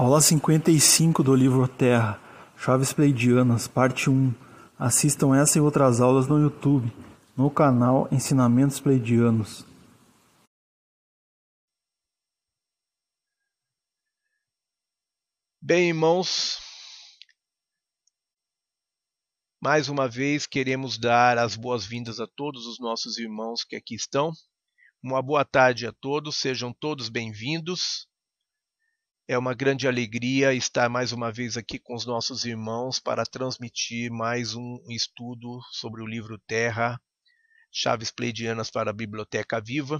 Aula 55 do livro Terra, Chaves Pleidianas, parte 1. Assistam essa e outras aulas no YouTube, no canal Ensinamentos Pleidianos. Bem, irmãos, mais uma vez queremos dar as boas-vindas a todos os nossos irmãos que aqui estão. Uma boa tarde a todos, sejam todos bem-vindos. É uma grande alegria estar mais uma vez aqui com os nossos irmãos para transmitir mais um estudo sobre o livro Terra, Chaves Pleidianas para a Biblioteca Viva.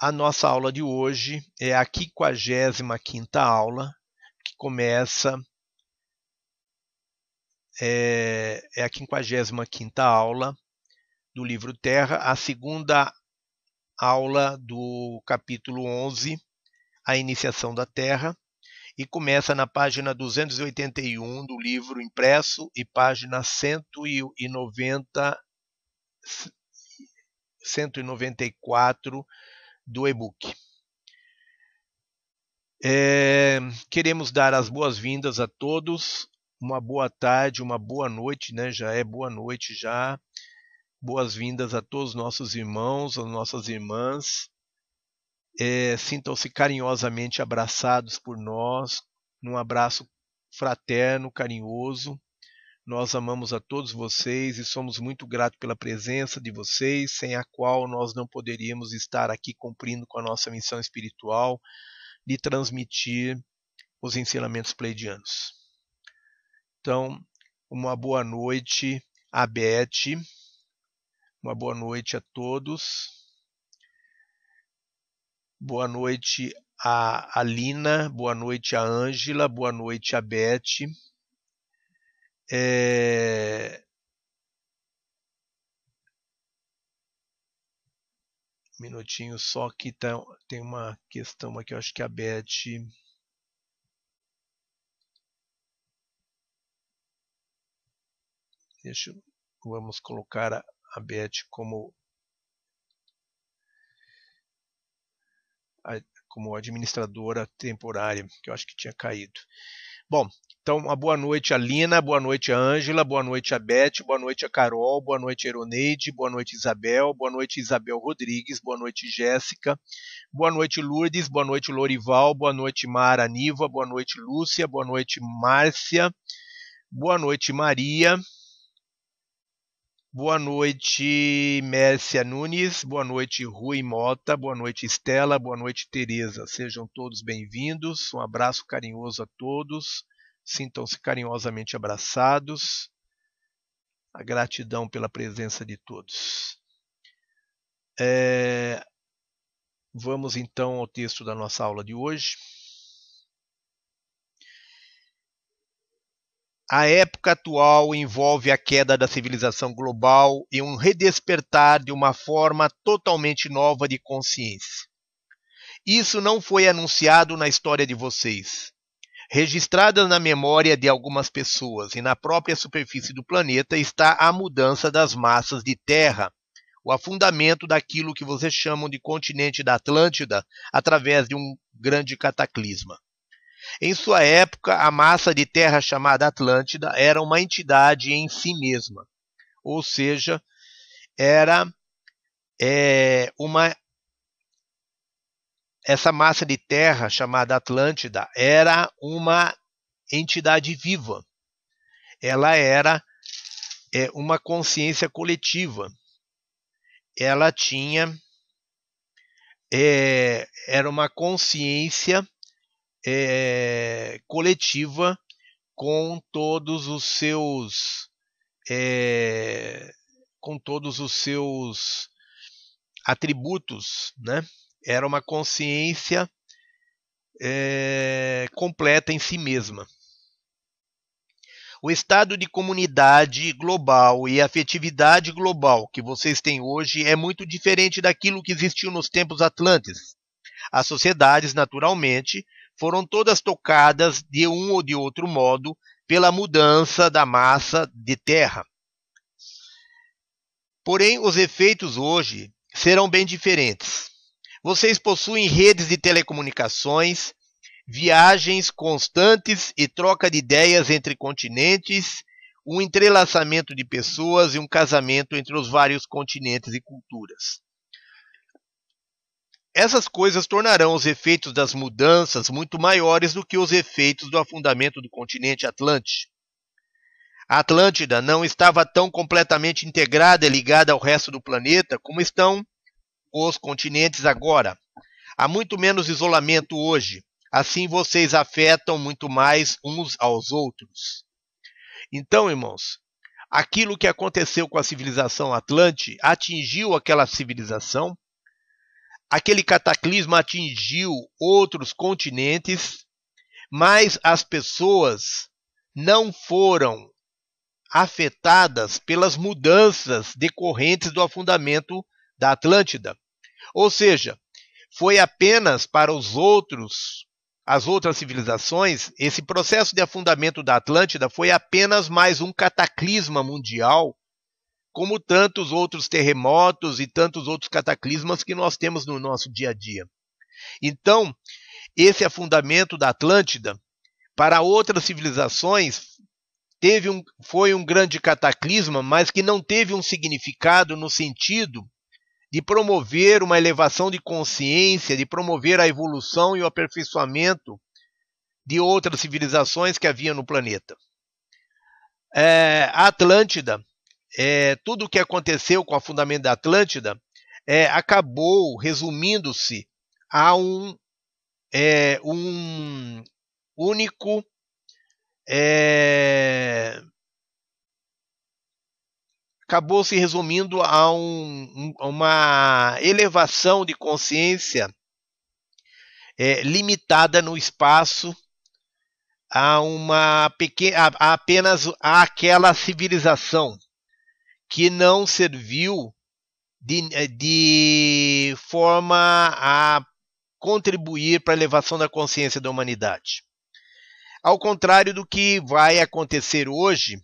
A nossa aula de hoje é a 55 aula, que começa. É, é a 55 aula do livro Terra, a segunda aula do capítulo 11 a Iniciação da Terra, e começa na página 281 do livro impresso e página 190, 194 do e-book. É, queremos dar as boas-vindas a todos, uma boa tarde, uma boa noite, né? Já é boa noite já. Boas-vindas a todos os nossos irmãos, as nossas irmãs. É, Sintam-se carinhosamente abraçados por nós, num abraço fraterno, carinhoso. Nós amamos a todos vocês e somos muito gratos pela presença de vocês, sem a qual nós não poderíamos estar aqui cumprindo com a nossa missão espiritual de transmitir os ensinamentos pleidianos. Então, uma boa noite a Beth, uma boa noite a todos. Boa noite a Alina, boa noite a Ângela, boa noite a Beth. É... Minutinho só que tá, tem uma questão aqui, eu acho que a Beth. Deixa, vamos colocar a, a Beth como como administradora temporária, que eu acho que tinha caído. Bom, então uma boa noite a Lina, boa noite a Ângela, boa noite a Beth, boa noite a Carol, boa noite a Eroneide, boa noite Isabel, boa noite Isabel Rodrigues, boa noite Jéssica, boa noite Lourdes, boa noite Lorival, boa noite Mara Niva, boa noite Lúcia, boa noite Márcia, boa noite Maria, Boa noite, Mércia Nunes. Boa noite, Rui Mota. Boa noite, Estela. Boa noite, Tereza. Sejam todos bem-vindos. Um abraço carinhoso a todos. Sintam-se carinhosamente abraçados. A gratidão pela presença de todos. É... Vamos então ao texto da nossa aula de hoje. A época atual envolve a queda da civilização global e um redespertar de uma forma totalmente nova de consciência. Isso não foi anunciado na história de vocês. Registrada na memória de algumas pessoas e na própria superfície do planeta está a mudança das massas de terra, o afundamento daquilo que vocês chamam de continente da Atlântida através de um grande cataclisma. Em sua época, a massa de terra chamada Atlântida era uma entidade em si mesma, ou seja, era é, uma essa massa de terra chamada Atlântida era uma entidade viva. Ela era é, uma consciência coletiva. Ela tinha é, era uma consciência é, coletiva com todos os seus é, com todos os seus atributos, né? Era uma consciência é, completa em si mesma. O estado de comunidade global e afetividade global que vocês têm hoje é muito diferente daquilo que existiu nos tempos atlantes. As sociedades, naturalmente, foram todas tocadas de um ou de outro modo pela mudança da massa de terra. Porém, os efeitos hoje serão bem diferentes. Vocês possuem redes de telecomunicações, viagens constantes e troca de ideias entre continentes, um entrelaçamento de pessoas e um casamento entre os vários continentes e culturas. Essas coisas tornarão os efeitos das mudanças muito maiores do que os efeitos do afundamento do continente Atlântico. A Atlântida não estava tão completamente integrada e ligada ao resto do planeta como estão os continentes agora. Há muito menos isolamento hoje. Assim vocês afetam muito mais uns aos outros. Então, irmãos, aquilo que aconteceu com a civilização Atlante atingiu aquela civilização, aquele cataclismo atingiu outros continentes, mas as pessoas não foram afetadas pelas mudanças decorrentes do afundamento da Atlântida. Ou seja, foi apenas para os outros, as outras civilizações, esse processo de afundamento da Atlântida foi apenas mais um cataclisma mundial, como tantos outros terremotos e tantos outros cataclismas que nós temos no nosso dia a dia. Então, esse afundamento da Atlântida para outras civilizações teve um, foi um grande cataclisma, mas que não teve um significado no sentido de promover uma elevação de consciência, de promover a evolução e o aperfeiçoamento de outras civilizações que havia no planeta. É, a Atlântida, é, tudo o que aconteceu com o fundamento da Atlântida, é, acabou resumindo-se a um, é, um único é, acabou se resumindo a um, uma elevação de consciência é, limitada no espaço a uma pequena a, a apenas aquela civilização que não serviu de, de forma a contribuir para a elevação da consciência da humanidade. Ao contrário do que vai acontecer hoje,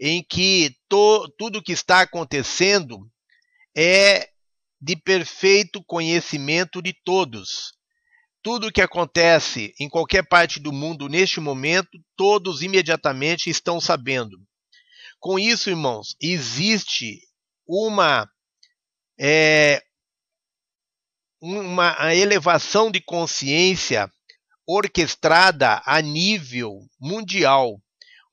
em que to, tudo que está acontecendo é de perfeito conhecimento de todos. Tudo o que acontece em qualquer parte do mundo neste momento, todos imediatamente estão sabendo. Com isso, irmãos, existe uma, é, uma elevação de consciência orquestrada a nível mundial,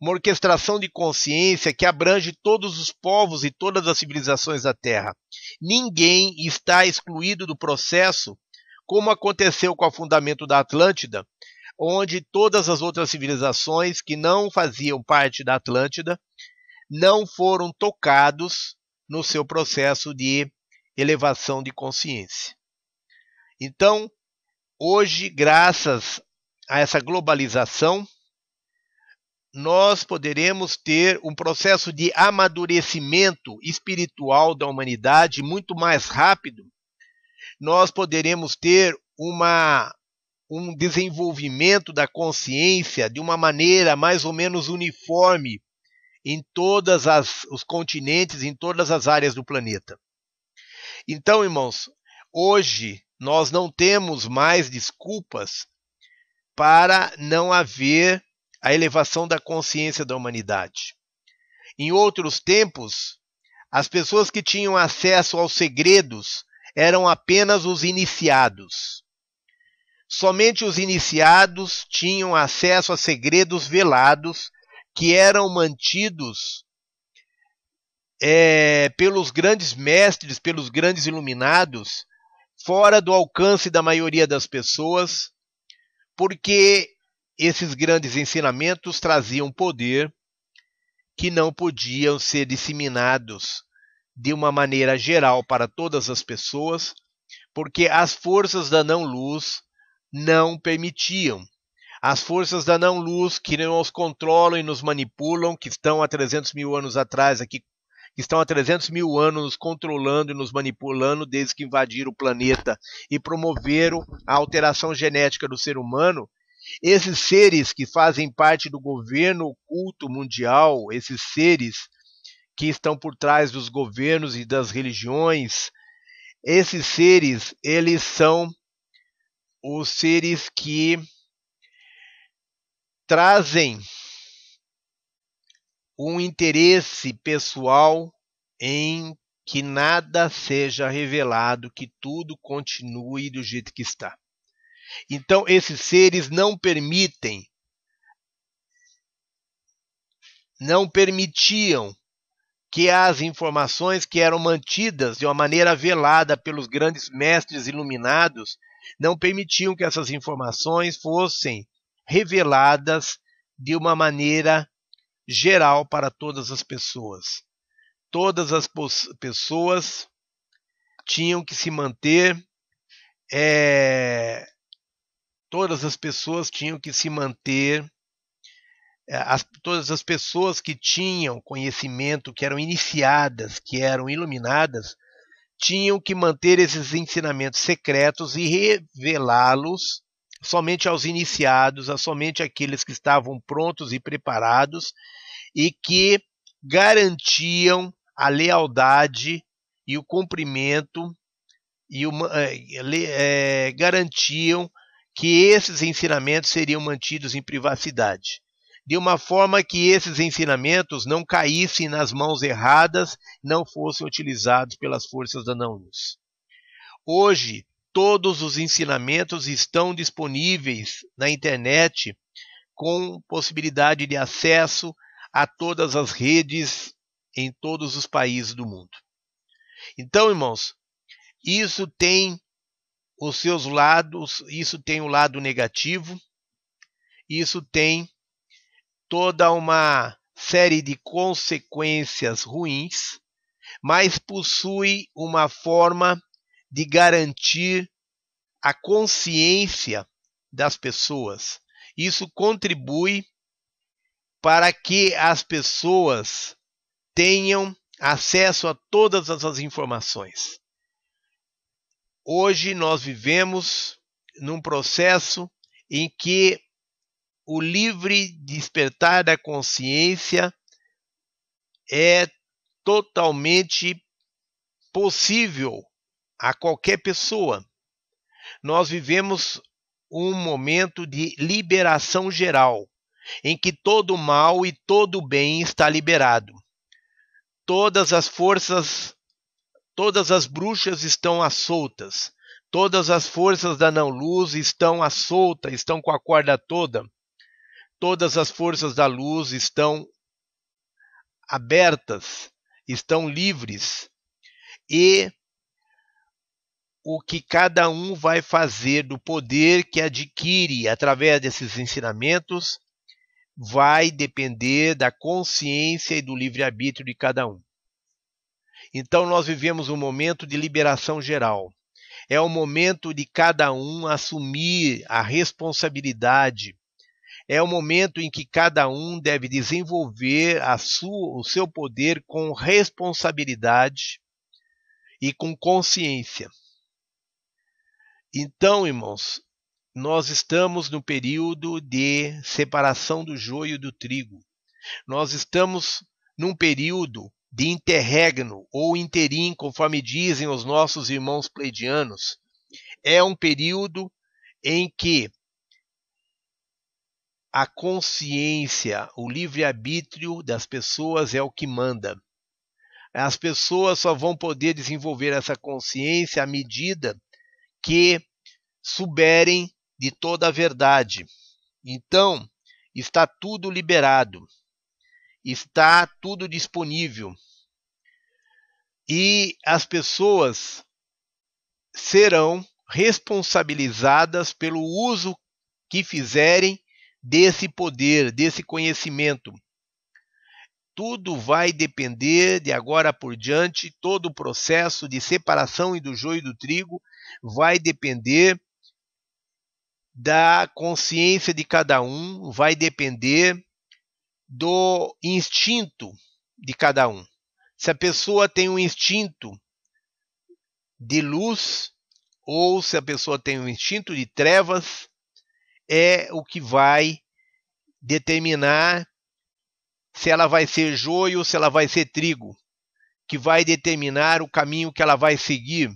uma orquestração de consciência que abrange todos os povos e todas as civilizações da Terra. Ninguém está excluído do processo, como aconteceu com o fundamento da Atlântida, onde todas as outras civilizações que não faziam parte da Atlântida não foram tocados no seu processo de elevação de consciência. Então, Hoje, graças a essa globalização, nós poderemos ter um processo de amadurecimento espiritual da humanidade muito mais rápido. Nós poderemos ter uma, um desenvolvimento da consciência de uma maneira mais ou menos uniforme em todos os continentes, em todas as áreas do planeta. Então, irmãos, hoje nós não temos mais desculpas para não haver a elevação da consciência da humanidade. Em outros tempos, as pessoas que tinham acesso aos segredos eram apenas os iniciados. Somente os iniciados tinham acesso a segredos velados que eram mantidos é, pelos grandes mestres, pelos grandes iluminados, fora do alcance da maioria das pessoas, porque esses grandes ensinamentos traziam poder que não podiam ser disseminados de uma maneira geral para todas as pessoas, porque as forças da não-luz não permitiam. As forças da não-luz que nos controlam e nos manipulam, que estão há 300 mil anos atrás aqui que estão há 300 mil anos nos controlando e nos manipulando desde que invadiram o planeta e promoveram a alteração genética do ser humano, esses seres que fazem parte do governo oculto mundial, esses seres que estão por trás dos governos e das religiões, esses seres, eles são os seres que trazem um interesse pessoal em que nada seja revelado, que tudo continue do jeito que está. Então, esses seres não permitem, não permitiam que as informações que eram mantidas de uma maneira velada pelos grandes mestres iluminados não permitiam que essas informações fossem reveladas de uma maneira geral para todas as pessoas. Todas as pessoas tinham que se manter, é, todas as pessoas tinham que se manter é, as, todas as pessoas que tinham conhecimento, que eram iniciadas, que eram iluminadas, tinham que manter esses ensinamentos secretos e revelá-los somente aos iniciados, a somente aqueles que estavam prontos e preparados e que garantiam a lealdade e o cumprimento e uma, é, é, garantiam que esses ensinamentos seriam mantidos em privacidade de uma forma que esses ensinamentos não caíssem nas mãos erradas, não fossem utilizados pelas forças da não-luz. Hoje, todos os ensinamentos estão disponíveis na internet com possibilidade de acesso a todas as redes em todos os países do mundo. Então, irmãos, isso tem os seus lados, isso tem o lado negativo, isso tem toda uma série de consequências ruins, mas possui uma forma de garantir a consciência das pessoas. Isso contribui para que as pessoas tenham acesso a todas as informações. Hoje nós vivemos num processo em que o livre despertar da consciência é totalmente possível a qualquer pessoa. Nós vivemos um momento de liberação geral, em que todo mal e todo bem está liberado. Todas as forças, todas as bruxas estão às soltas. Todas as forças da não-luz estão à solta, estão com a corda toda todas as forças da luz estão abertas, estão livres. E o que cada um vai fazer do poder que adquire através desses ensinamentos vai depender da consciência e do livre-arbítrio de cada um. Então, nós vivemos um momento de liberação geral. É o momento de cada um assumir a responsabilidade é o momento em que cada um deve desenvolver sua, o seu poder com responsabilidade e com consciência. Então, irmãos, nós estamos no período de separação do joio do trigo. Nós estamos num período de interregno ou interim, conforme dizem os nossos irmãos pleidianos. É um período em que a consciência, o livre-arbítrio das pessoas é o que manda. As pessoas só vão poder desenvolver essa consciência à medida que souberem de toda a verdade. Então, está tudo liberado, está tudo disponível. E as pessoas serão responsabilizadas pelo uso que fizerem desse poder, desse conhecimento. Tudo vai depender de agora por diante, todo o processo de separação e do joio e do trigo vai depender da consciência de cada um, vai depender do instinto de cada um. Se a pessoa tem um instinto de luz ou se a pessoa tem um instinto de trevas, é o que vai determinar se ela vai ser joio ou se ela vai ser trigo, que vai determinar o caminho que ela vai seguir.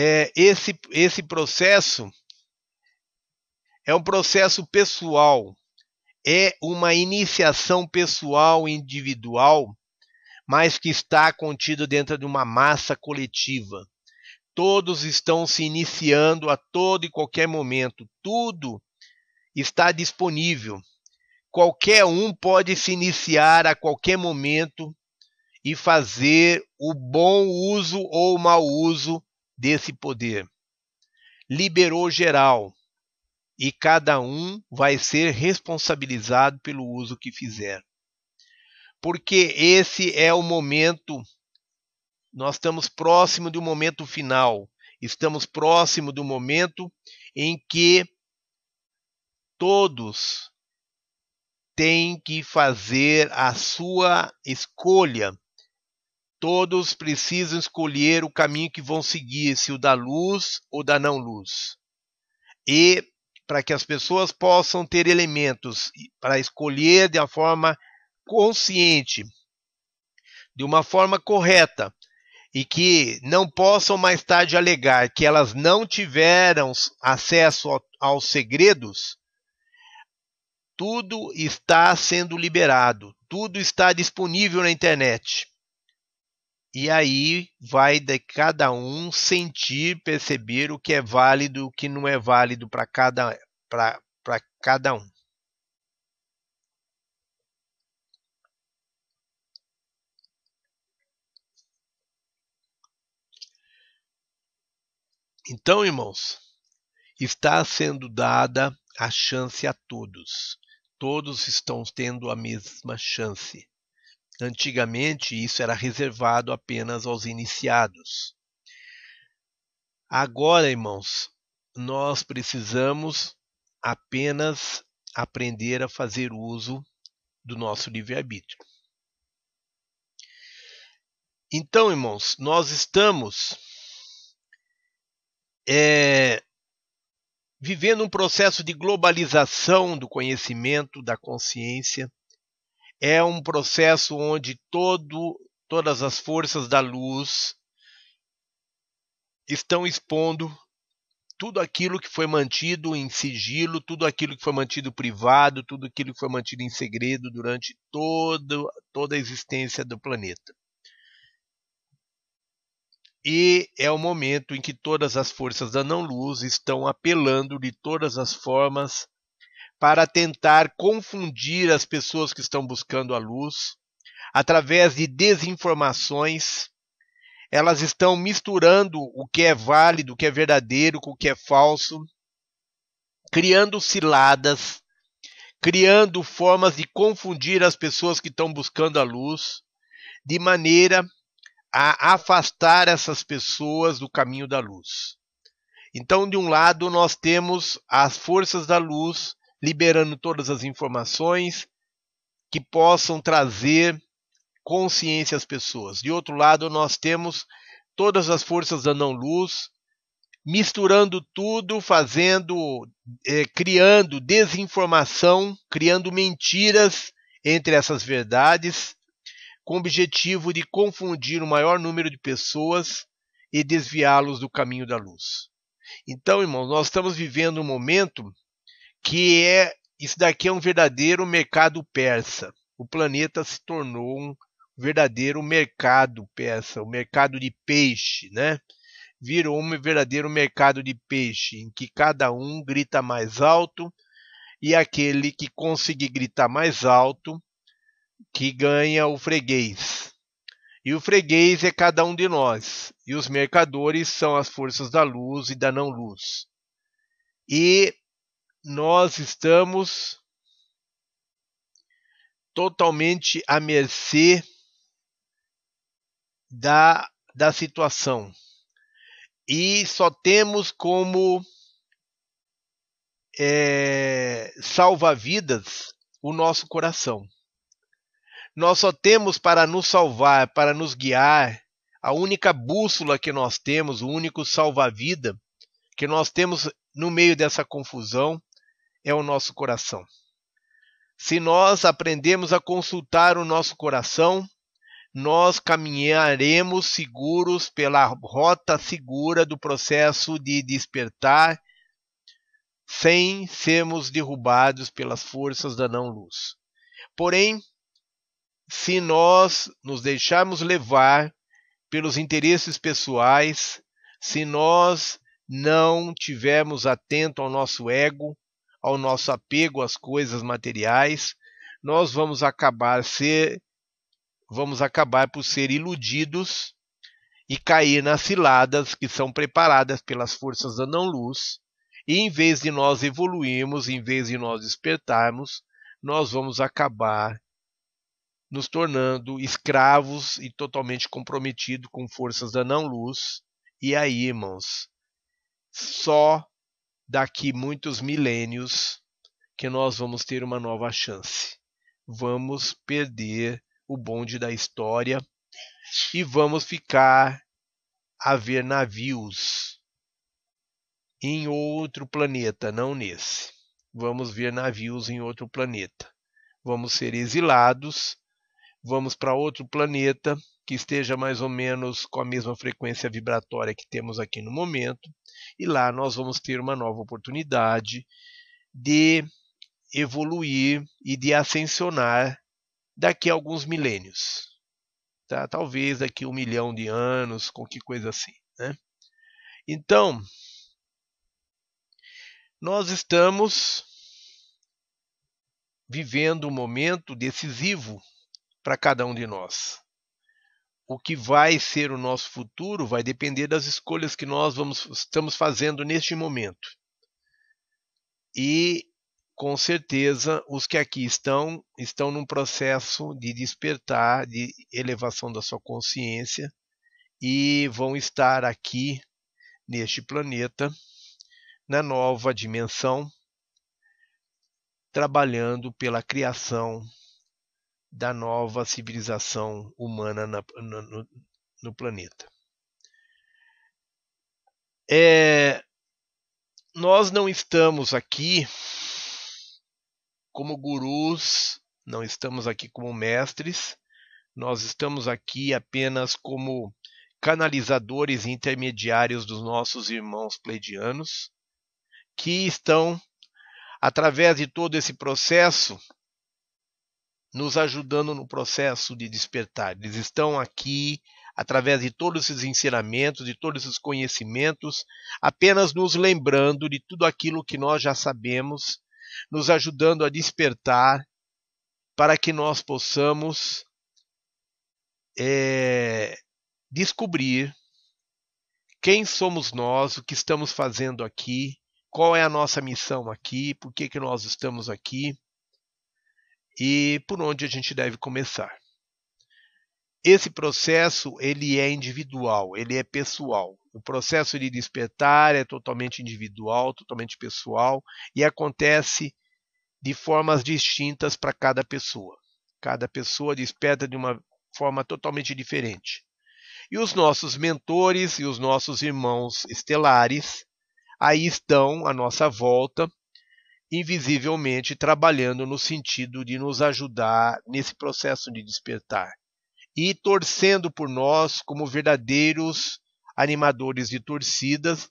É, esse, esse processo é um processo pessoal, é uma iniciação pessoal individual, mas que está contido dentro de uma massa coletiva. Todos estão se iniciando a todo e qualquer momento. Tudo está disponível. Qualquer um pode se iniciar a qualquer momento e fazer o bom uso ou o mau uso desse poder. Liberou geral e cada um vai ser responsabilizado pelo uso que fizer. Porque esse é o momento, nós estamos próximo do momento final, estamos próximo do momento em que todos têm que fazer a sua escolha Todos precisam escolher o caminho que vão seguir, se o da luz ou da não luz. E para que as pessoas possam ter elementos para escolher de uma forma consciente, de uma forma correta, e que não possam mais tarde alegar que elas não tiveram acesso aos segredos, tudo está sendo liberado, tudo está disponível na internet. E aí vai de cada um sentir, perceber o que é válido e o que não é válido para cada, cada um. Então, irmãos, está sendo dada a chance a todos. Todos estão tendo a mesma chance. Antigamente, isso era reservado apenas aos iniciados. Agora, irmãos, nós precisamos apenas aprender a fazer uso do nosso livre-arbítrio. Então, irmãos, nós estamos é, vivendo um processo de globalização do conhecimento, da consciência, é um processo onde todo, todas as forças da luz estão expondo tudo aquilo que foi mantido em sigilo, tudo aquilo que foi mantido privado, tudo aquilo que foi mantido em segredo durante todo, toda a existência do planeta. E é o momento em que todas as forças da não-luz estão apelando de todas as formas para tentar confundir as pessoas que estão buscando a luz através de desinformações. Elas estão misturando o que é válido, o que é verdadeiro com o que é falso, criando ciladas, criando formas de confundir as pessoas que estão buscando a luz, de maneira a afastar essas pessoas do caminho da luz. Então, de um lado, nós temos as forças da luz liberando todas as informações que possam trazer consciência às pessoas. De outro lado, nós temos todas as forças da não-luz misturando tudo, fazendo, é, criando desinformação, criando mentiras entre essas verdades, com o objetivo de confundir o maior número de pessoas e desviá-los do caminho da luz. Então, irmãos, nós estamos vivendo um momento que é isso daqui é um verdadeiro mercado persa. O planeta se tornou um verdadeiro mercado persa, o um mercado de peixe, né? Virou um verdadeiro mercado de peixe, em que cada um grita mais alto e aquele que conseguir gritar mais alto que ganha o freguês. E o freguês é cada um de nós, e os mercadores são as forças da luz e da não luz. E nós estamos totalmente à mercê da, da situação. E só temos como é, salva-vidas o nosso coração. Nós só temos para nos salvar, para nos guiar, a única bússola que nós temos, o único salva-vida que nós temos no meio dessa confusão é o nosso coração. Se nós aprendemos a consultar o nosso coração, nós caminharemos seguros pela rota segura do processo de despertar, sem sermos derrubados pelas forças da não-luz. Porém, se nós nos deixarmos levar pelos interesses pessoais, se nós não tivermos atento ao nosso ego, ao nosso apego às coisas materiais, nós vamos acabar ser vamos acabar por ser iludidos e cair nas ciladas que são preparadas pelas forças da não-luz, e em vez de nós evoluirmos, em vez de nós despertarmos, nós vamos acabar nos tornando escravos e totalmente comprometidos com forças da não-luz. E aí, irmãos, só daqui muitos milênios que nós vamos ter uma nova chance. Vamos perder o bonde da história e vamos ficar a ver navios em outro planeta, não nesse. Vamos ver navios em outro planeta. Vamos ser exilados, vamos para outro planeta que esteja mais ou menos com a mesma frequência vibratória que temos aqui no momento, e lá nós vamos ter uma nova oportunidade de evoluir e de ascensionar daqui a alguns milênios. Tá? Talvez daqui a um milhão de anos, com que coisa assim. Né? Então, nós estamos vivendo um momento decisivo para cada um de nós. O que vai ser o nosso futuro vai depender das escolhas que nós vamos, estamos fazendo neste momento. E com certeza os que aqui estão estão num processo de despertar, de elevação da sua consciência e vão estar aqui neste planeta na nova dimensão trabalhando pela criação da nova civilização humana na, no, no, planeta. É, nós não estamos aqui como gurus, não estamos aqui como mestres, nós estamos aqui apenas como canalizadores intermediários dos nossos irmãos pleidianos, que estão, através de todo esse processo, nos ajudando no processo de despertar. Eles estão aqui através de todos esses ensinamentos, de todos esses conhecimentos, apenas nos lembrando de tudo aquilo que nós já sabemos nos ajudando a despertar para que nós possamos é, descobrir quem somos nós, o que estamos fazendo aqui, qual é a nossa missão aqui, por que, que nós estamos aqui e por onde a gente deve começar. Esse processo ele é individual, ele é pessoal. O processo de despertar é totalmente individual, totalmente pessoal e acontece de formas distintas para cada pessoa. Cada pessoa desperta de uma forma totalmente diferente. E os nossos mentores e os nossos irmãos estelares aí estão à nossa volta, invisivelmente trabalhando no sentido de nos ajudar nesse processo de despertar e torcendo por nós como verdadeiros animadores de torcidas,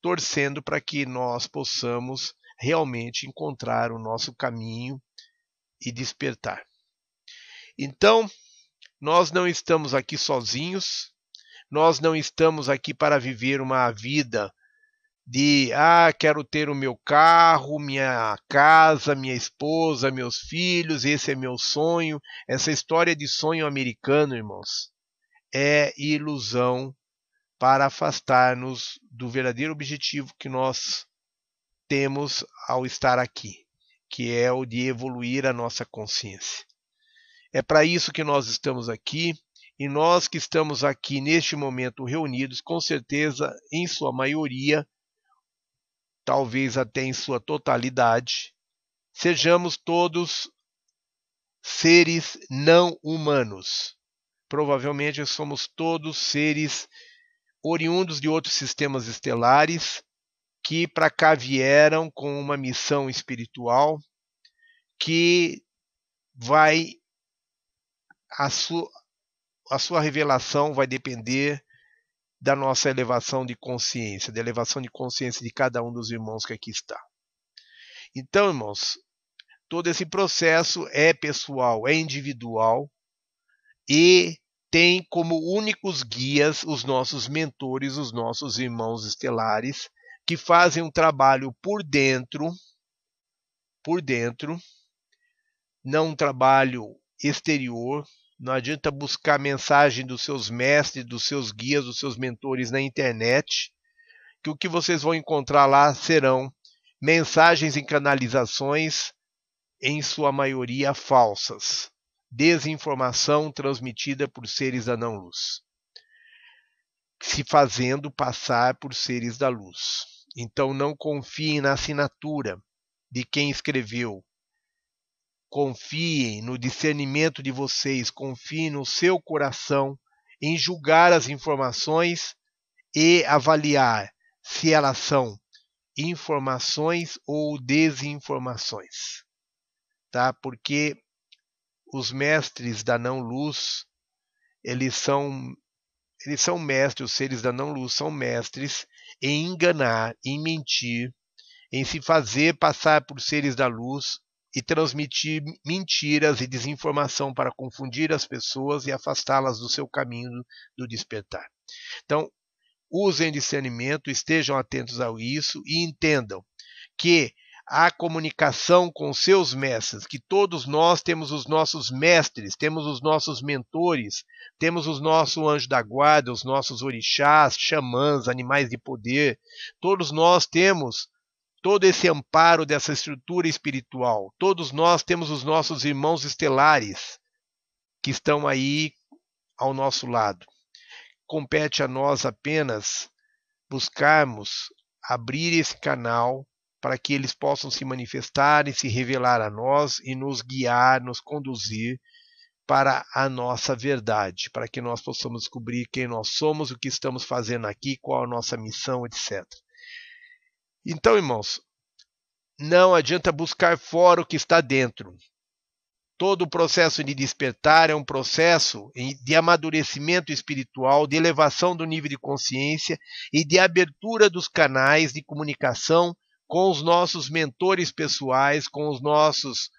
torcendo para que nós possamos realmente encontrar o nosso caminho e despertar. Então, nós não estamos aqui sozinhos, nós não estamos aqui para viver uma vida de ah, quero ter o meu carro, minha casa, minha esposa, meus filhos, esse é meu sonho. Essa história de sonho americano, irmãos, é ilusão para afastar-nos do verdadeiro objetivo que nós temos ao estar aqui, que é o de evoluir a nossa consciência. É para isso que nós estamos aqui, e nós que estamos aqui neste momento reunidos, com certeza, em sua maioria, talvez até em sua totalidade, sejamos todos seres não humanos. Provavelmente somos todos seres oriundos de outros sistemas estelares que para cá vieram com uma missão espiritual que vai a sua, a sua revelação vai depender da nossa elevação de consciência, da elevação de consciência de cada um dos irmãos que aqui está. Então, irmãos, todo esse processo é pessoal, é individual e tem como únicos guias os nossos mentores, os nossos irmãos estelares, que fazem um trabalho por dentro, por dentro, não um trabalho exterior. Não adianta buscar mensagem dos seus mestres, dos seus guias, dos seus mentores na internet, que o que vocês vão encontrar lá serão mensagens e canalizações, em sua maioria falsas, desinformação transmitida por seres da não-luz, se fazendo passar por seres da luz. Então não confiem na assinatura de quem escreveu, Confiem no discernimento de vocês, confiem no seu coração em julgar as informações e avaliar se elas são informações ou desinformações. Tá? Porque os mestres da não luz, eles são eles são mestres, os seres da não luz são mestres em enganar, em mentir, em se fazer passar por seres da luz e transmitir mentiras e desinformação para confundir as pessoas e afastá-las do seu caminho do despertar. Então, usem discernimento, estejam atentos a isso e entendam que a comunicação com seus mestres, que todos nós temos os nossos mestres, temos os nossos mentores, temos os nossos anjos da guarda, os nossos orixás, xamãs, animais de poder, todos nós temos todo esse amparo dessa estrutura espiritual. Todos nós temos os nossos irmãos estelares que estão aí ao nosso lado. Compete a nós apenas buscarmos abrir esse canal para que eles possam se manifestar e se revelar a nós e nos guiar, nos conduzir para a nossa verdade, para que nós possamos descobrir quem nós somos, o que estamos fazendo aqui, qual a nossa missão, etc. Então, irmãos, não adianta buscar fora o que está dentro. Todo o processo de despertar é um processo de amadurecimento espiritual, de elevação do nível de consciência e de abertura dos canais de comunicação com os nossos mentores pessoais, com os nossos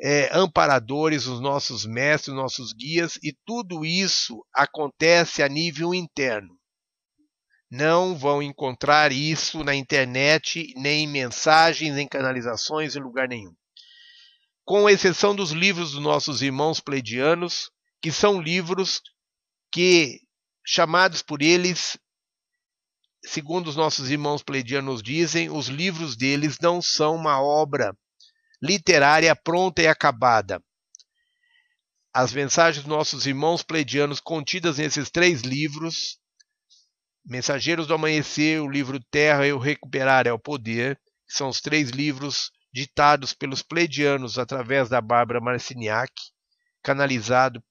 é, amparadores, os nossos mestres, os nossos guias, e tudo isso acontece a nível interno não vão encontrar isso na internet, nem em mensagens, nem canalizações, em lugar nenhum. Com exceção dos livros dos nossos irmãos pleidianos, que são livros que, chamados por eles, segundo os nossos irmãos pleidianos dizem, os livros deles não são uma obra literária pronta e acabada. As mensagens dos nossos irmãos pleidianos contidas nesses três livros Mensageiros do Amanhecer, o livro Terra e o Recuperar é o Poder, que são os três livros ditados pelos pleidianos através da Bárbara Marciniak, canalizado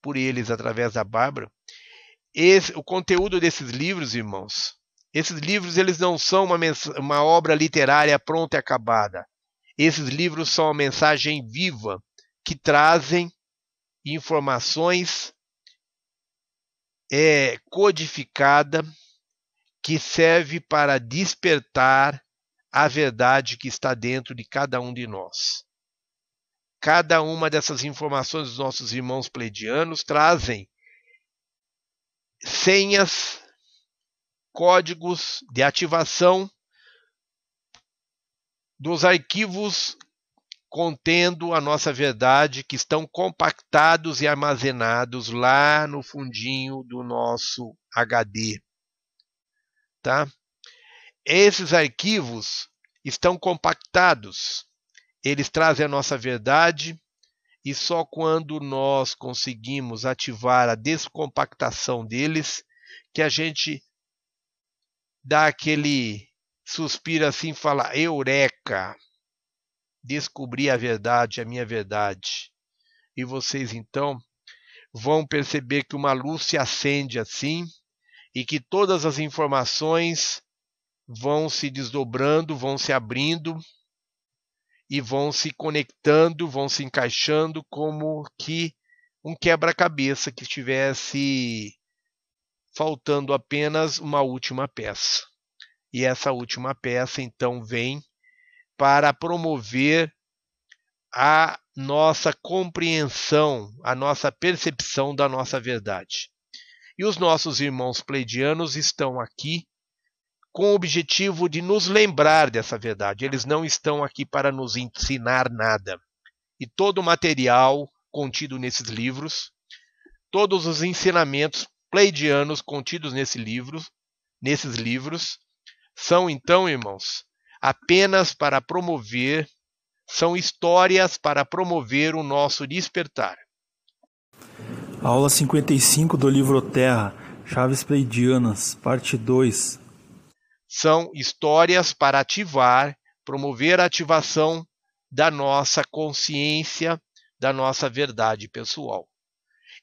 por eles através da Bárbara. Esse, o conteúdo desses livros, irmãos, esses livros eles não são uma, uma obra literária pronta e acabada. Esses livros são uma mensagem viva que trazem informações é codificada que serve para despertar a verdade que está dentro de cada um de nós. Cada uma dessas informações dos nossos irmãos pleidianos trazem senhas, códigos de ativação dos arquivos contendo a nossa verdade, que estão compactados e armazenados lá no fundinho do nosso HD. Tá? Esses arquivos estão compactados, eles trazem a nossa verdade, e só quando nós conseguimos ativar a descompactação deles que a gente dá aquele suspiro assim, fala eureka, descobrir a verdade, a minha verdade. E vocês então vão perceber que uma luz se acende assim e que todas as informações vão se desdobrando, vão se abrindo e vão se conectando, vão se encaixando como que um quebra-cabeça que estivesse faltando apenas uma última peça. E essa última peça então vem para promover a nossa compreensão, a nossa percepção da nossa verdade. E os nossos irmãos pleidianos estão aqui com o objetivo de nos lembrar dessa verdade. Eles não estão aqui para nos ensinar nada. E todo o material contido nesses livros, todos os ensinamentos pleidianos contidos nesse livro, nesses livros, são então, irmãos, apenas para promover, são histórias para promover o nosso despertar. Aula 55 do livro Terra, Chaves Pleidianas, parte 2. São histórias para ativar, promover a ativação da nossa consciência, da nossa verdade pessoal.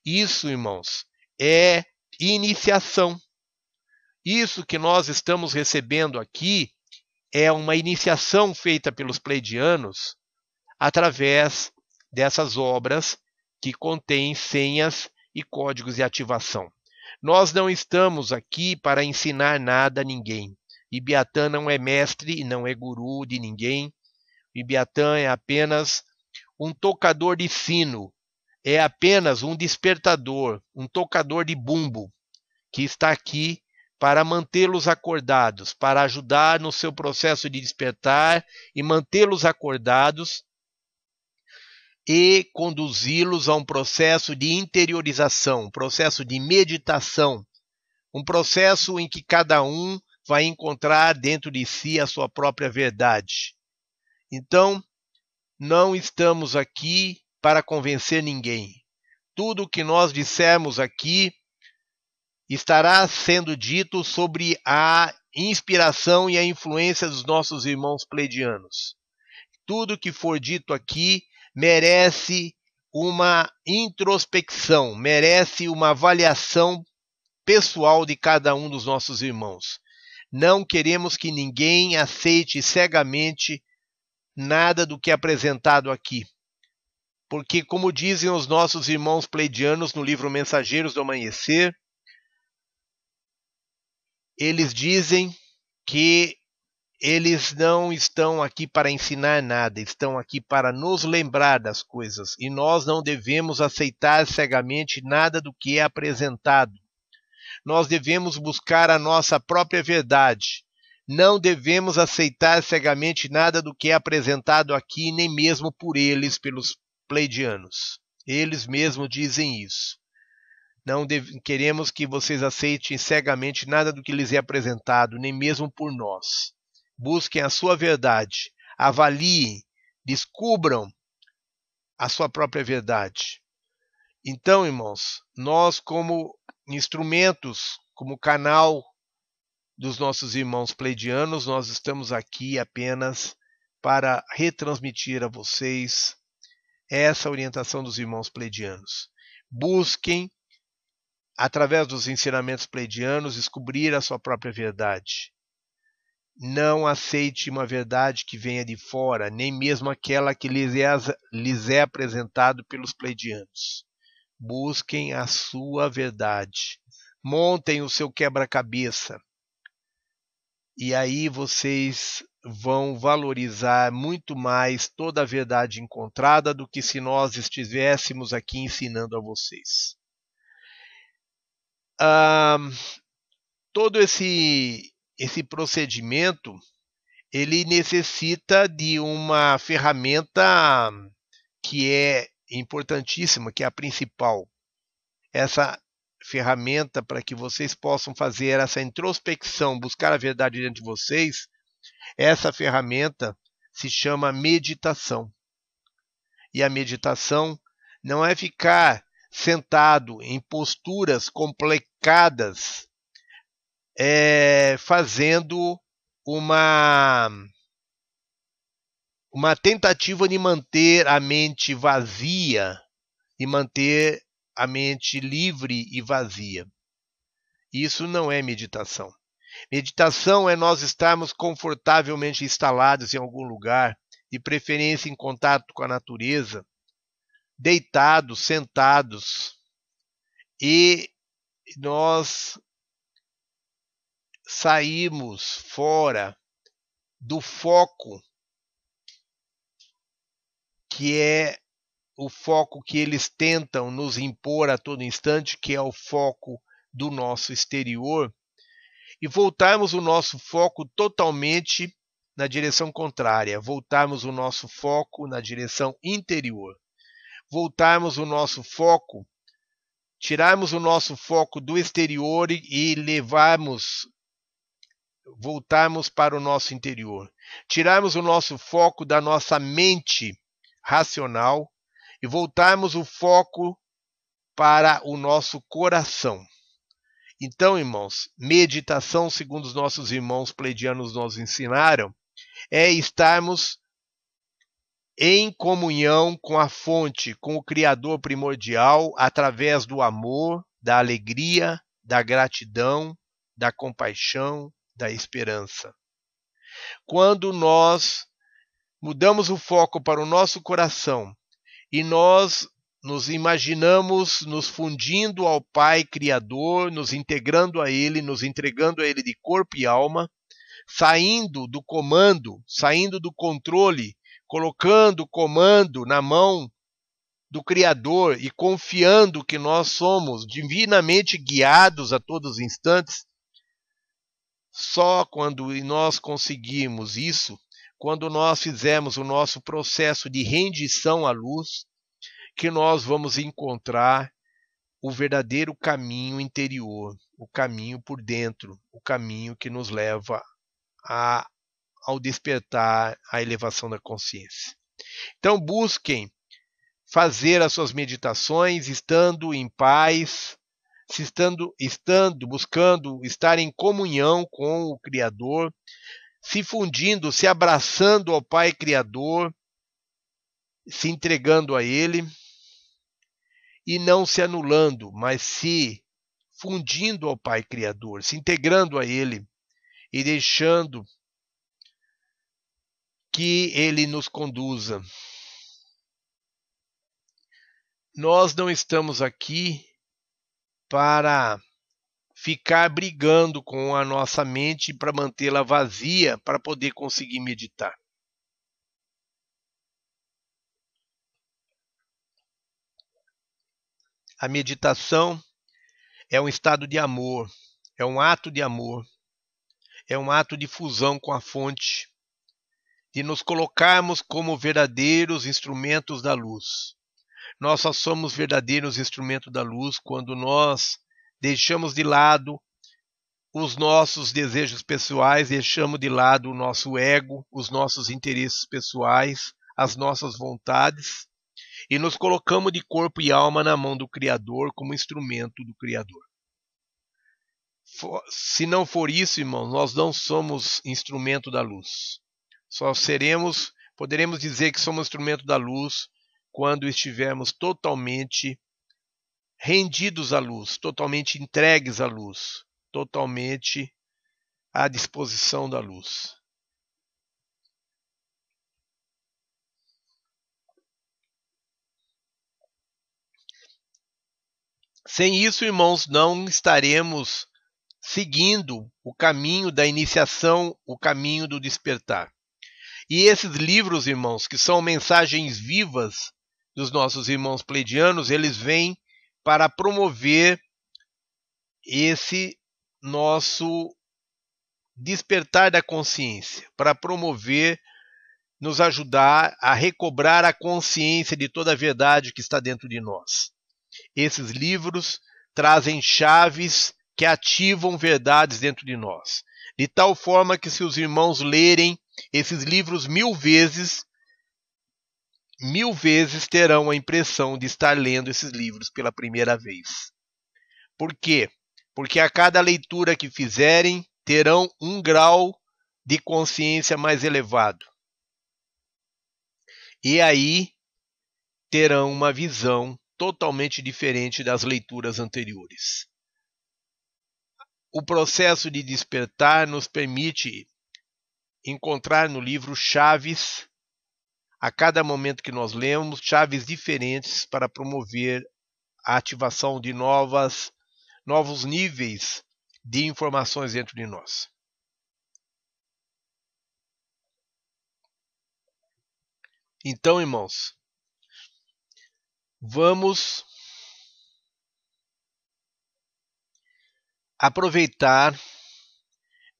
Isso, irmãos, é iniciação. Isso que nós estamos recebendo aqui é uma iniciação feita pelos pleidianos através dessas obras que contêm senhas e códigos de ativação. Nós não estamos aqui para ensinar nada a ninguém. Ibiatã não é mestre e não é guru de ninguém. Ibiatã é apenas um tocador de sino, é apenas um despertador, um tocador de bumbo, que está aqui para mantê-los acordados, para ajudar no seu processo de despertar e mantê-los acordados e conduzi-los a um processo de interiorização, um processo de meditação, um processo em que cada um vai encontrar dentro de si a sua própria verdade. Então, não estamos aqui para convencer ninguém. Tudo o que nós dissermos aqui estará sendo dito sobre a inspiração e a influência dos nossos irmãos pleidianos. Tudo que for dito aqui merece uma introspecção, merece uma avaliação pessoal de cada um dos nossos irmãos. Não queremos que ninguém aceite cegamente nada do que é apresentado aqui. Porque, como dizem os nossos irmãos pleidianos no livro Mensageiros do Amanhecer, eles dizem que eles não estão aqui para ensinar nada, estão aqui para nos lembrar das coisas e nós não devemos aceitar cegamente nada do que é apresentado. Nós devemos buscar a nossa própria verdade. Não devemos aceitar cegamente nada do que é apresentado aqui, nem mesmo por eles, pelos pleidianos. Eles mesmos dizem isso. Não queremos que vocês aceitem cegamente nada do que lhes é apresentado, nem mesmo por nós. Busquem a sua verdade, avaliem, descubram a sua própria verdade. Então, irmãos, nós, como instrumentos, como canal dos nossos irmãos pleidianos, nós estamos aqui apenas para retransmitir a vocês essa orientação dos irmãos pleidianos. Busquem através dos ensinamentos pleidianos, descobrir a sua própria verdade. Não aceite uma verdade que venha de fora, nem mesmo aquela que lhes é, lhes é apresentado pelos pleidianos. Busquem a sua verdade. Montem o seu quebra-cabeça. E aí vocês vão valorizar muito mais toda a verdade encontrada do que se nós estivéssemos aqui ensinando a vocês todo esse, esse procedimento ele necessita de uma ferramenta que é importantíssima, que é a principal. Essa ferramenta para que vocês possam fazer essa introspecção, buscar a verdade dentro de vocês, essa ferramenta se chama meditação. E a meditação não é ficar sentado em posturas complicadas, é, fazendo uma uma tentativa de manter a mente vazia e manter a mente livre e vazia. Isso não é meditação. Meditação é nós estarmos confortavelmente instalados em algum lugar, de preferência em contato com a natureza, deitados, sentados, e nós saímos fora do foco que é o foco que eles tentam nos impor a todo instante, que é o foco do nosso exterior, e voltarmos o nosso foco totalmente na direção contrária, voltarmos o nosso foco na direção interior, voltarmos o nosso foco, tirarmos o nosso foco do exterior e levarmos, voltarmos para o nosso interior, tirarmos o nosso foco da nossa mente racional e voltarmos o foco para o nosso coração. Então, irmãos, meditação, segundo os nossos irmãos pleidianos nos ensinaram, é estarmos em comunhão com a fonte, com o Criador primordial, através do amor, da alegria, da gratidão, da compaixão, da esperança. Quando nós mudamos o foco para o nosso coração e nós nos imaginamos nos fundindo ao Pai Criador, nos integrando a Ele, nos entregando a Ele de corpo e alma, saindo do comando, saindo do controle, colocando o comando na mão do Criador e confiando que nós somos divinamente guiados a todos os instantes, só quando nós conseguimos isso, quando nós fizermos o nosso processo de rendição à luz, que nós vamos encontrar o verdadeiro caminho interior, o caminho por dentro, o caminho que nos leva a, ao despertar, à elevação da consciência. Então, busquem fazer as suas meditações estando em paz, estando, estando, buscando estar em comunhão com o Criador, se fundindo, se abraçando ao Pai Criador, se entregando a Ele e não se anulando, mas se fundindo ao Pai Criador, se integrando a Ele e deixando que Ele nos conduza. Nós não estamos aqui para ficar brigando com a nossa mente para mantê-la vazia para poder conseguir meditar. A meditação é um estado de amor, é um ato de amor, é um ato de fusão com a fonte, de nos colocarmos como verdadeiros instrumentos da luz. Nós só somos verdadeiros instrumentos da luz quando nós deixamos de lado os nossos desejos pessoais, deixamos de lado o nosso ego, os nossos interesses pessoais, as nossas vontades e nos colocamos de corpo e alma na mão do Criador como instrumento do Criador. Se não for isso, irmãos, nós não somos instrumento da luz. Só seremos, poderemos dizer que somos instrumento da luz quando estivermos totalmente rendidos à luz, totalmente entregues à luz, totalmente à disposição da luz. Sem isso, irmãos, não estaremos seguindo o caminho da iniciação, o caminho do despertar. E esses livros, irmãos, que são mensagens vivas dos nossos irmãos pleidianos, eles vêm para promover esse nosso despertar da consciência, para promover, nos ajudar a recobrar a consciência de toda a verdade que está dentro de nós. Esses livros trazem chaves que ativam verdades dentro de nós, de tal forma que se os irmãos lerem esses livros mil vezes, mil vezes terão a impressão de estar lendo esses livros pela primeira vez. Por quê? Porque a cada leitura que fizerem, terão um grau de consciência mais elevado. E aí terão uma visão totalmente diferente das leituras anteriores. O processo de despertar nos permite encontrar no livro chaves, a cada momento que nós lemos, chaves diferentes para promover a ativação de novas, novos níveis de informações dentro de nós. Então, irmãos, vamos aproveitar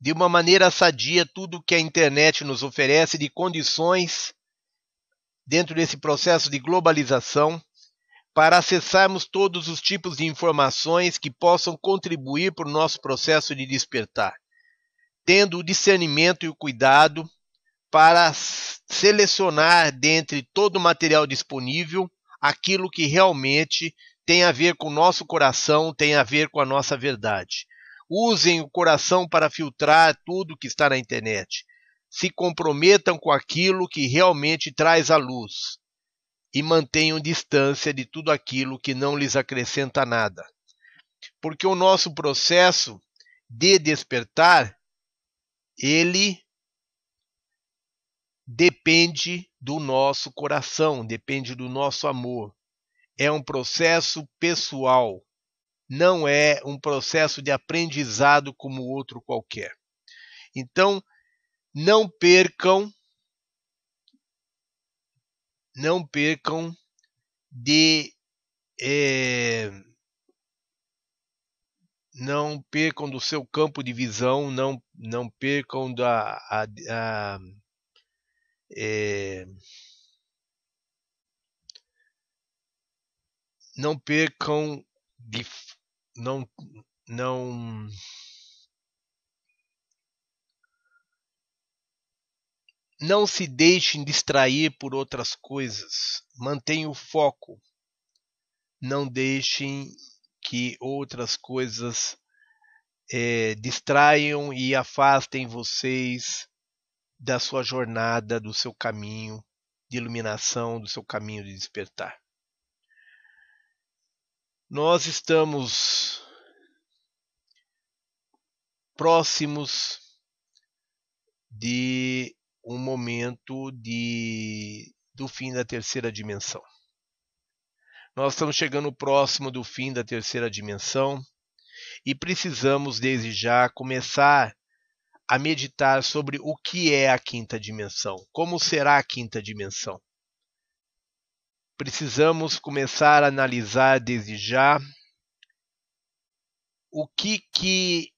de uma maneira sadia tudo que a internet nos oferece de condições dentro desse processo de globalização para acessarmos todos os tipos de informações que possam contribuir para o nosso processo de despertar, tendo o discernimento e o cuidado para selecionar dentre todo o material disponível aquilo que realmente tem a ver com o nosso coração, tem a ver com a nossa verdade. Usem o coração para filtrar tudo que está na internet. Se comprometam com aquilo que realmente traz a luz e mantenham distância de tudo aquilo que não lhes acrescenta nada. Porque o nosso processo de despertar, ele depende do nosso coração, depende do nosso amor. É um processo pessoal, não é um processo de aprendizado como outro qualquer. Então, não percam, não percam de é, não percam do seu campo de visão, não, não percam da a, a, é, não percam de não não não se deixem distrair por outras coisas. Mantenham o foco. Não deixem que outras coisas é, distraiam e afastem vocês da sua jornada, do seu caminho de iluminação, do seu caminho de despertar. Nós estamos próximos de um momento de do fim da terceira dimensão. Nós estamos chegando próximo do fim da terceira dimensão e precisamos desde já começar a meditar sobre o que é a quinta dimensão, como será a quinta dimensão. Precisamos começar a analisar desde já o que que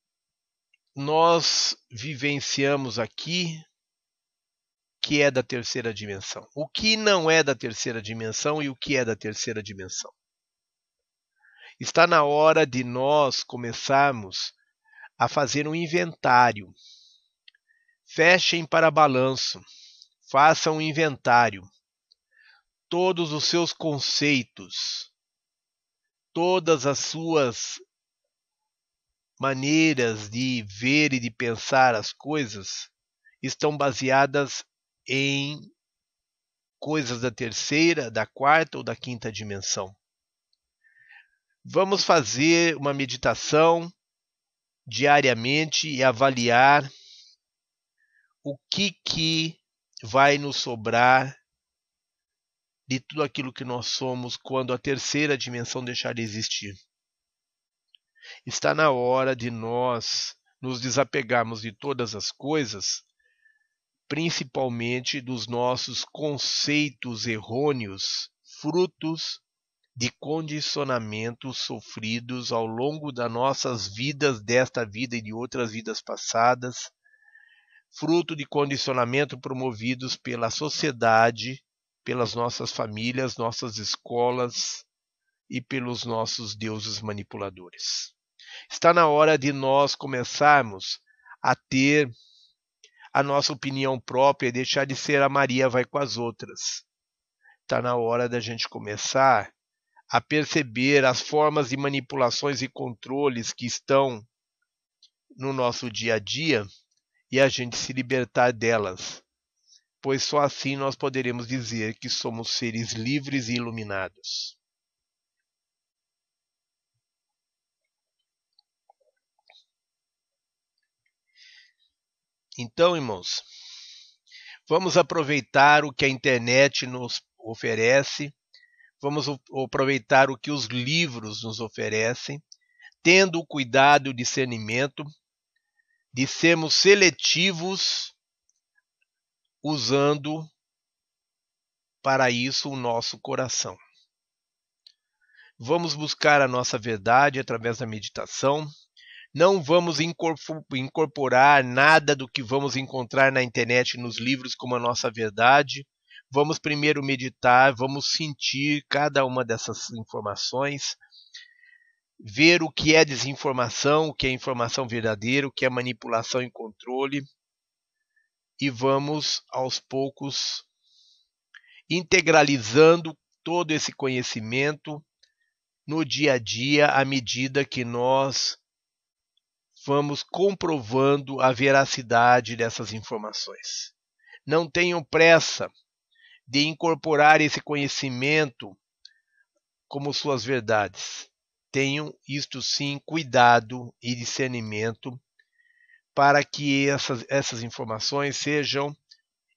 nós vivenciamos aqui que é da terceira dimensão, o que não é da terceira dimensão e o que é da terceira dimensão. Está na hora de nós começarmos a fazer um inventário Fechem para balanço, façam um inventário. Todos os seus conceitos, todas as suas maneiras de ver e de pensar as coisas estão baseadas em coisas da terceira, da quarta ou da quinta dimensão. Vamos fazer uma meditação diariamente e avaliar o que, que vai nos sobrar de tudo aquilo que nós somos quando a terceira dimensão deixar de existir. Está na hora de nós nos desapegarmos de todas as coisas, principalmente dos nossos conceitos errôneos, frutos de condicionamentos sofridos ao longo das nossas vidas, desta vida e de outras vidas passadas, fruto de condicionamento promovidos pela sociedade, pelas nossas famílias, nossas escolas e pelos nossos deuses manipuladores. Está na hora de nós começarmos a ter a nossa opinião própria e deixar de ser a Maria vai com as outras. Está na hora da gente começar a perceber as formas de manipulações e controles que estão no nosso dia a dia e a gente se libertar delas, pois só assim nós poderemos dizer que somos seres livres e iluminados. Então, irmãos, vamos aproveitar o que a internet nos oferece, vamos aproveitar o que os livros nos oferecem, tendo o cuidado e o discernimento de sermos seletivos usando para isso o nosso coração. Vamos buscar a nossa verdade através da meditação. Não vamos incorporar nada do que vamos encontrar na internet, nos livros, como a nossa verdade. Vamos primeiro meditar, vamos sentir cada uma dessas informações, ver o que é desinformação, o que é informação verdadeira, o que é manipulação e controle, e vamos aos poucos integralizando todo esse conhecimento no dia a dia à medida que nós vamos comprovando a veracidade dessas informações. Não tenham pressa de incorporar esse conhecimento como suas verdades. Tenham isto sim cuidado e discernimento para que essas, essas informações sejam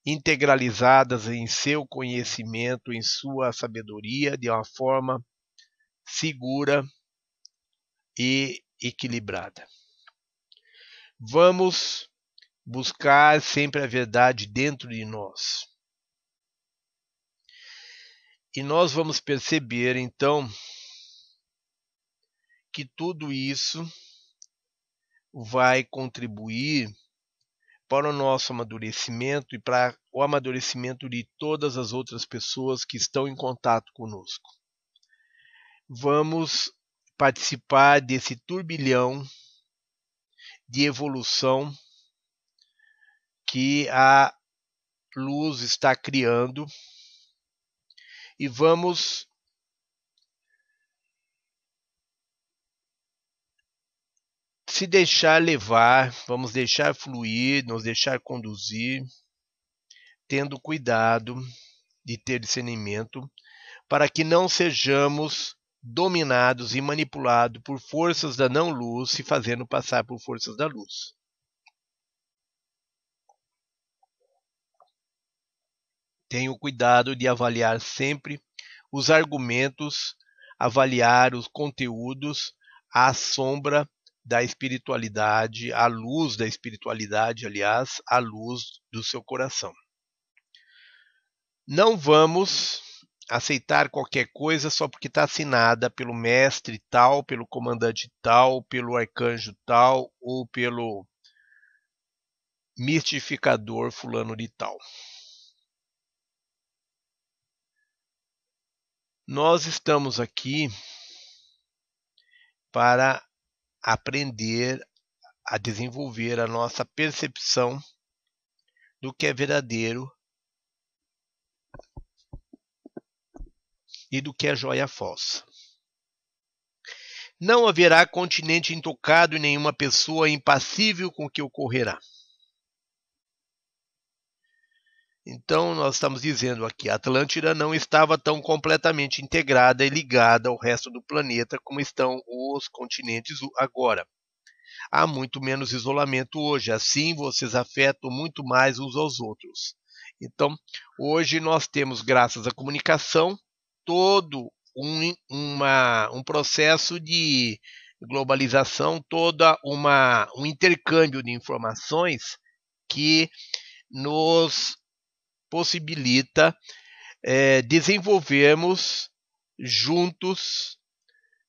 integralizadas em seu conhecimento, em sua sabedoria, de uma forma segura e equilibrada. Vamos buscar sempre a verdade dentro de nós. E nós vamos perceber então que tudo isso vai contribuir para o nosso amadurecimento e para o amadurecimento de todas as outras pessoas que estão em contato conosco. Vamos participar desse turbilhão de evolução que a luz está criando e vamos se deixar levar, vamos deixar fluir, nos deixar conduzir, tendo cuidado de ter discernimento, para que não sejamos dominados e manipulados por forças da não-luz, se fazendo passar por forças da luz. Tenho cuidado de avaliar sempre os argumentos, avaliar os conteúdos à sombra da espiritualidade, à luz da espiritualidade, aliás, à luz do seu coração. Não vamos aceitar qualquer coisa só porque está assinada pelo mestre tal, pelo comandante tal, pelo arcanjo tal ou pelo mistificador fulano de tal. Nós estamos aqui para aprender a desenvolver a nossa percepção do que é verdadeiro e do que é joia falsa. Não haverá continente intocado e nenhuma pessoa impassível com o que ocorrerá. Então, nós estamos dizendo aqui: a Atlântida não estava tão completamente integrada e ligada ao resto do planeta como estão os continentes agora. Há muito menos isolamento hoje, assim vocês afetam muito mais uns aos outros. Então, hoje nós temos, graças à comunicação, todo um, uma, um processo de globalização, toda uma, um intercâmbio de informações que nos possibilita é, desenvolvermos juntos,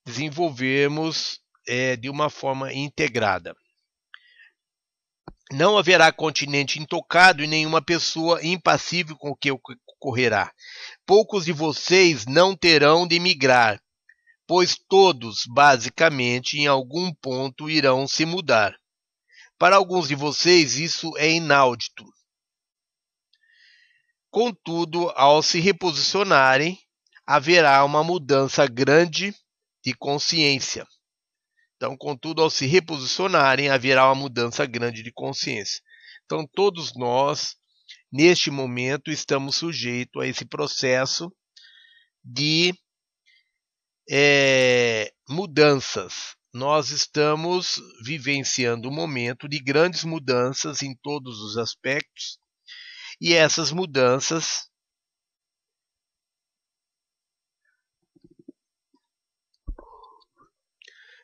desenvolvermos é, de uma forma integrada. Não haverá continente intocado e nenhuma pessoa impassível com o que ocorrerá. Poucos de vocês não terão de migrar, pois todos, basicamente, em algum ponto irão se mudar. Para alguns de vocês, isso é inaudito. Contudo, ao se reposicionarem, haverá uma mudança grande de consciência. Então, contudo, ao se reposicionarem, haverá uma mudança grande de consciência. Então, todos nós, neste momento, estamos sujeitos a esse processo de é, mudanças. Nós estamos vivenciando um momento de grandes mudanças em todos os aspectos, e essas mudanças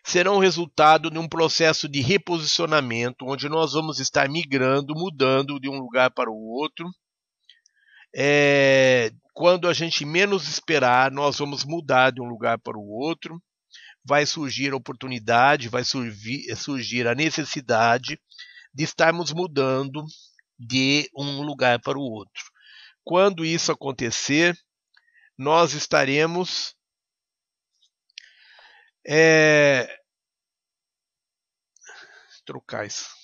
serão resultado de um processo de reposicionamento, onde nós vamos estar migrando, mudando de um lugar para o outro, é, quando a gente menos esperar, nós vamos mudar de um lugar para o outro, vai surgir a oportunidade, vai surgir, surgir a necessidade de estarmos mudando de um lugar para o outro. Quando isso acontecer, nós estaremos é, trocar isso.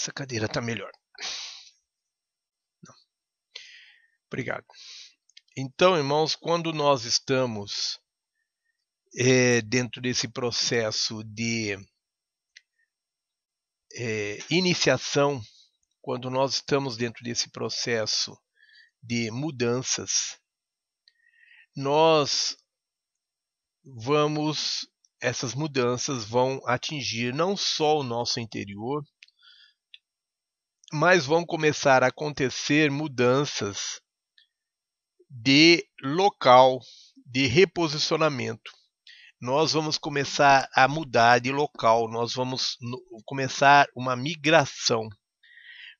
Essa cadeira está melhor. Não. Obrigado. Então, irmãos, quando nós estamos é, dentro desse processo de é, iniciação, quando nós estamos dentro desse processo de mudanças, nós vamos, essas mudanças vão atingir não só o nosso interior, mas vão começar a acontecer mudanças de local, de reposicionamento nós vamos começar a mudar de local, nós vamos começar uma migração.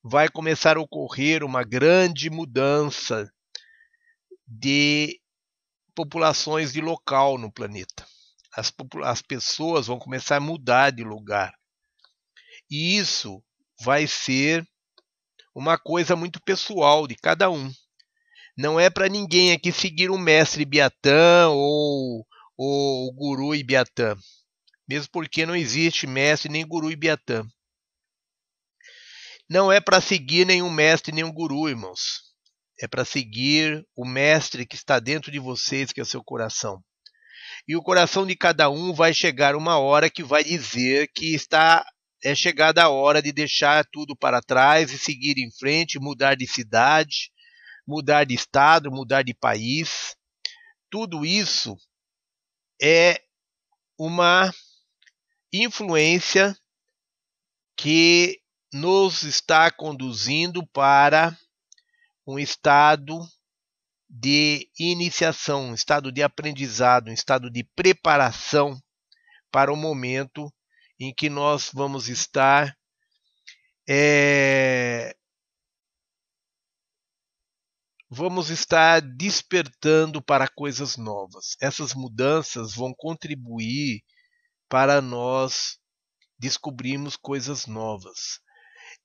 Vai começar a ocorrer uma grande mudança de populações de local no planeta. As, as pessoas vão começar a mudar de lugar. E isso vai ser uma coisa muito pessoal de cada um. Não é para ninguém aqui seguir o mestre Biatã ou o guru Ibiatã, mesmo porque não existe mestre nem guru Ibiatã. Não é para seguir nenhum mestre, nenhum guru, irmãos. É para seguir o mestre que está dentro de vocês, que é o seu coração. E o coração de cada um vai chegar uma hora que vai dizer que está é chegada a hora de deixar tudo para trás e seguir em frente, mudar de cidade, mudar de estado, mudar de país. Tudo isso é uma influência que nos está conduzindo para um estado de iniciação, um estado de aprendizado, um estado de preparação para o momento em que nós vamos estar é, vamos estar despertando para coisas novas. Essas mudanças vão contribuir para nós descobrirmos coisas novas.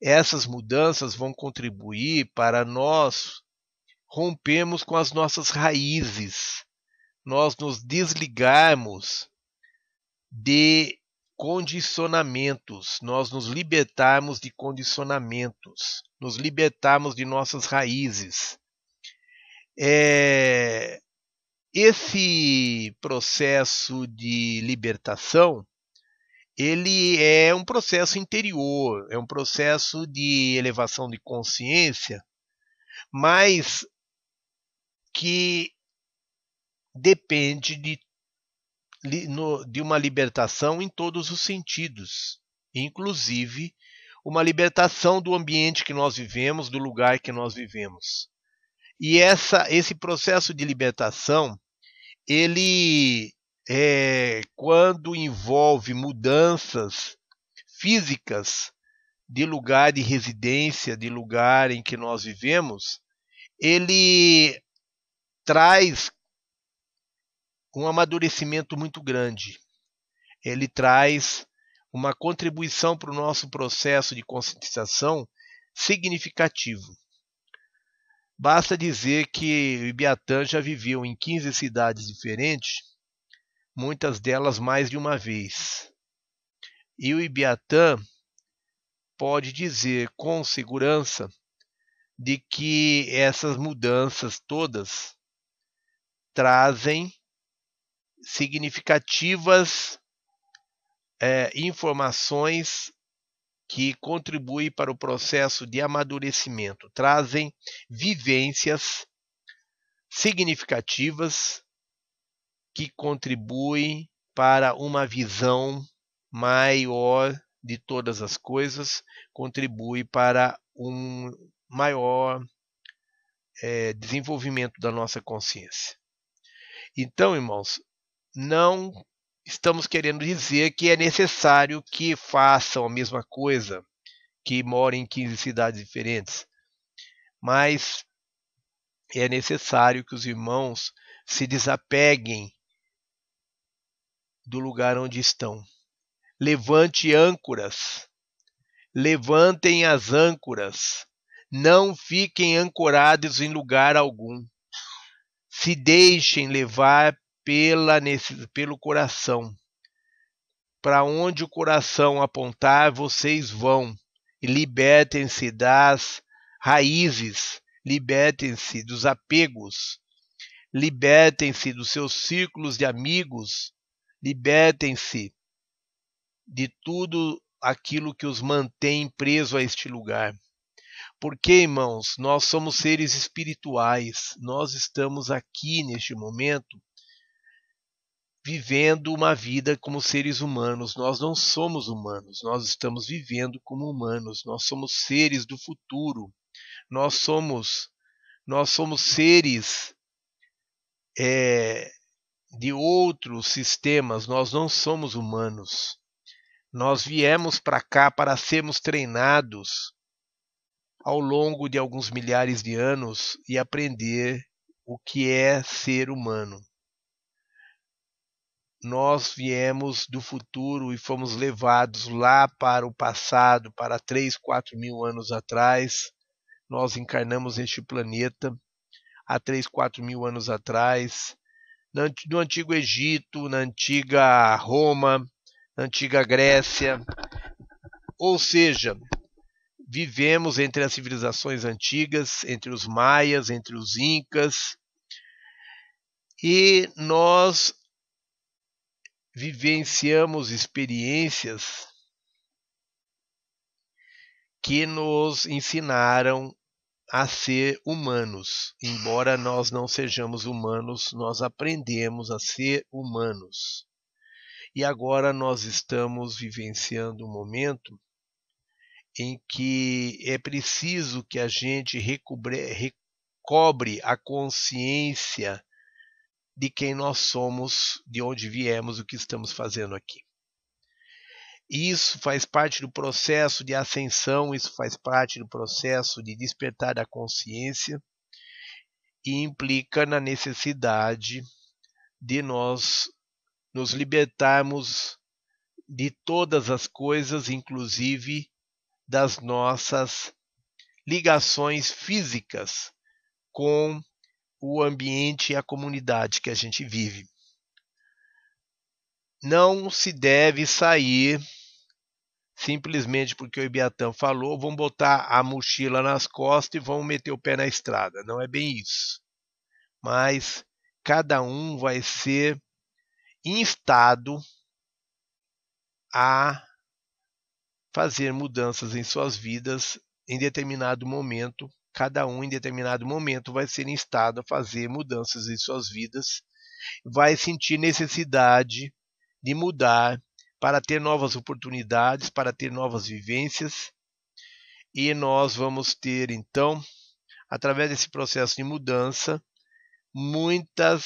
Essas mudanças vão contribuir para nós rompermos com as nossas raízes, nós nos desligarmos de condicionamentos, nós nos libertarmos de condicionamentos, nos libertarmos de nossas raízes. É, esse processo de libertação ele é um processo interior, é um processo de elevação de consciência, mas que depende de, de uma libertação em todos os sentidos, inclusive uma libertação do ambiente que nós vivemos, do lugar que nós vivemos. E essa, esse processo de libertação, ele é, quando envolve mudanças físicas de lugar de residência, de lugar em que nós vivemos, ele traz um amadurecimento muito grande. Ele traz uma contribuição para o nosso processo de conscientização significativo. Basta dizer que o Ibiatã já viveu em 15 cidades diferentes, muitas delas mais de uma vez. E o Ibiatã pode dizer com segurança de que essas mudanças todas trazem significativas é, informações que contribuem para o processo de amadurecimento, trazem vivências significativas que contribuem para uma visão maior de todas as coisas, contribui para um maior é, desenvolvimento da nossa consciência. Então, irmãos, não estamos querendo dizer que é necessário que façam a mesma coisa, que morem em 15 cidades diferentes, mas é necessário que os irmãos se desapeguem do lugar onde estão. Levante âncoras, levantem as âncoras, não fiquem ancorados em lugar algum. Se deixem levar pela, pelo coração. Para onde o coração apontar, vocês vão. E libertem-se das raízes, libertem-se dos apegos, libertem-se dos seus círculos de amigos, libertem-se de tudo aquilo que os mantém preso a este lugar. Porque, irmãos, nós somos seres espirituais, nós estamos aqui neste momento vivendo uma vida como seres humanos. Nós não somos humanos, nós estamos vivendo como humanos. Nós somos seres do futuro. Nós somos nós somos seres é, de outros sistemas. Nós não somos humanos. Nós viemos para cá para sermos treinados ao longo de alguns milhares de anos e aprender o que é ser humano. Nós viemos do futuro e fomos levados lá para o passado, para 3, 4 mil anos atrás. Nós encarnamos neste planeta há 3, 4 mil anos atrás, no Antigo Egito, na antiga Roma, na antiga Grécia. Ou seja, vivemos entre as civilizações antigas, entre os maias, entre os incas, e nós vivenciamos experiências que nos ensinaram a ser humanos. Embora nós não sejamos humanos, nós aprendemos a ser humanos. E agora nós estamos vivenciando um momento em que é preciso que a gente recobre, recobre a consciência de quem nós somos, de onde viemos, o que estamos fazendo aqui. Isso faz parte do processo de ascensão, isso faz parte do processo de despertar da consciência e implica na necessidade de nós nos libertarmos de todas as coisas, inclusive das nossas ligações físicas com o ambiente e a comunidade que a gente vive. Não se deve sair simplesmente porque o Ibiatã falou, vão botar a mochila nas costas e vão meter o pé na estrada. Não é bem isso. Mas cada um vai ser instado a fazer mudanças em suas vidas em determinado momento. Cada um, em determinado momento, vai ser instado a fazer mudanças em suas vidas, vai sentir necessidade de mudar para ter novas oportunidades, para ter novas vivências. E nós vamos ter, então, através desse processo de mudança, muitas.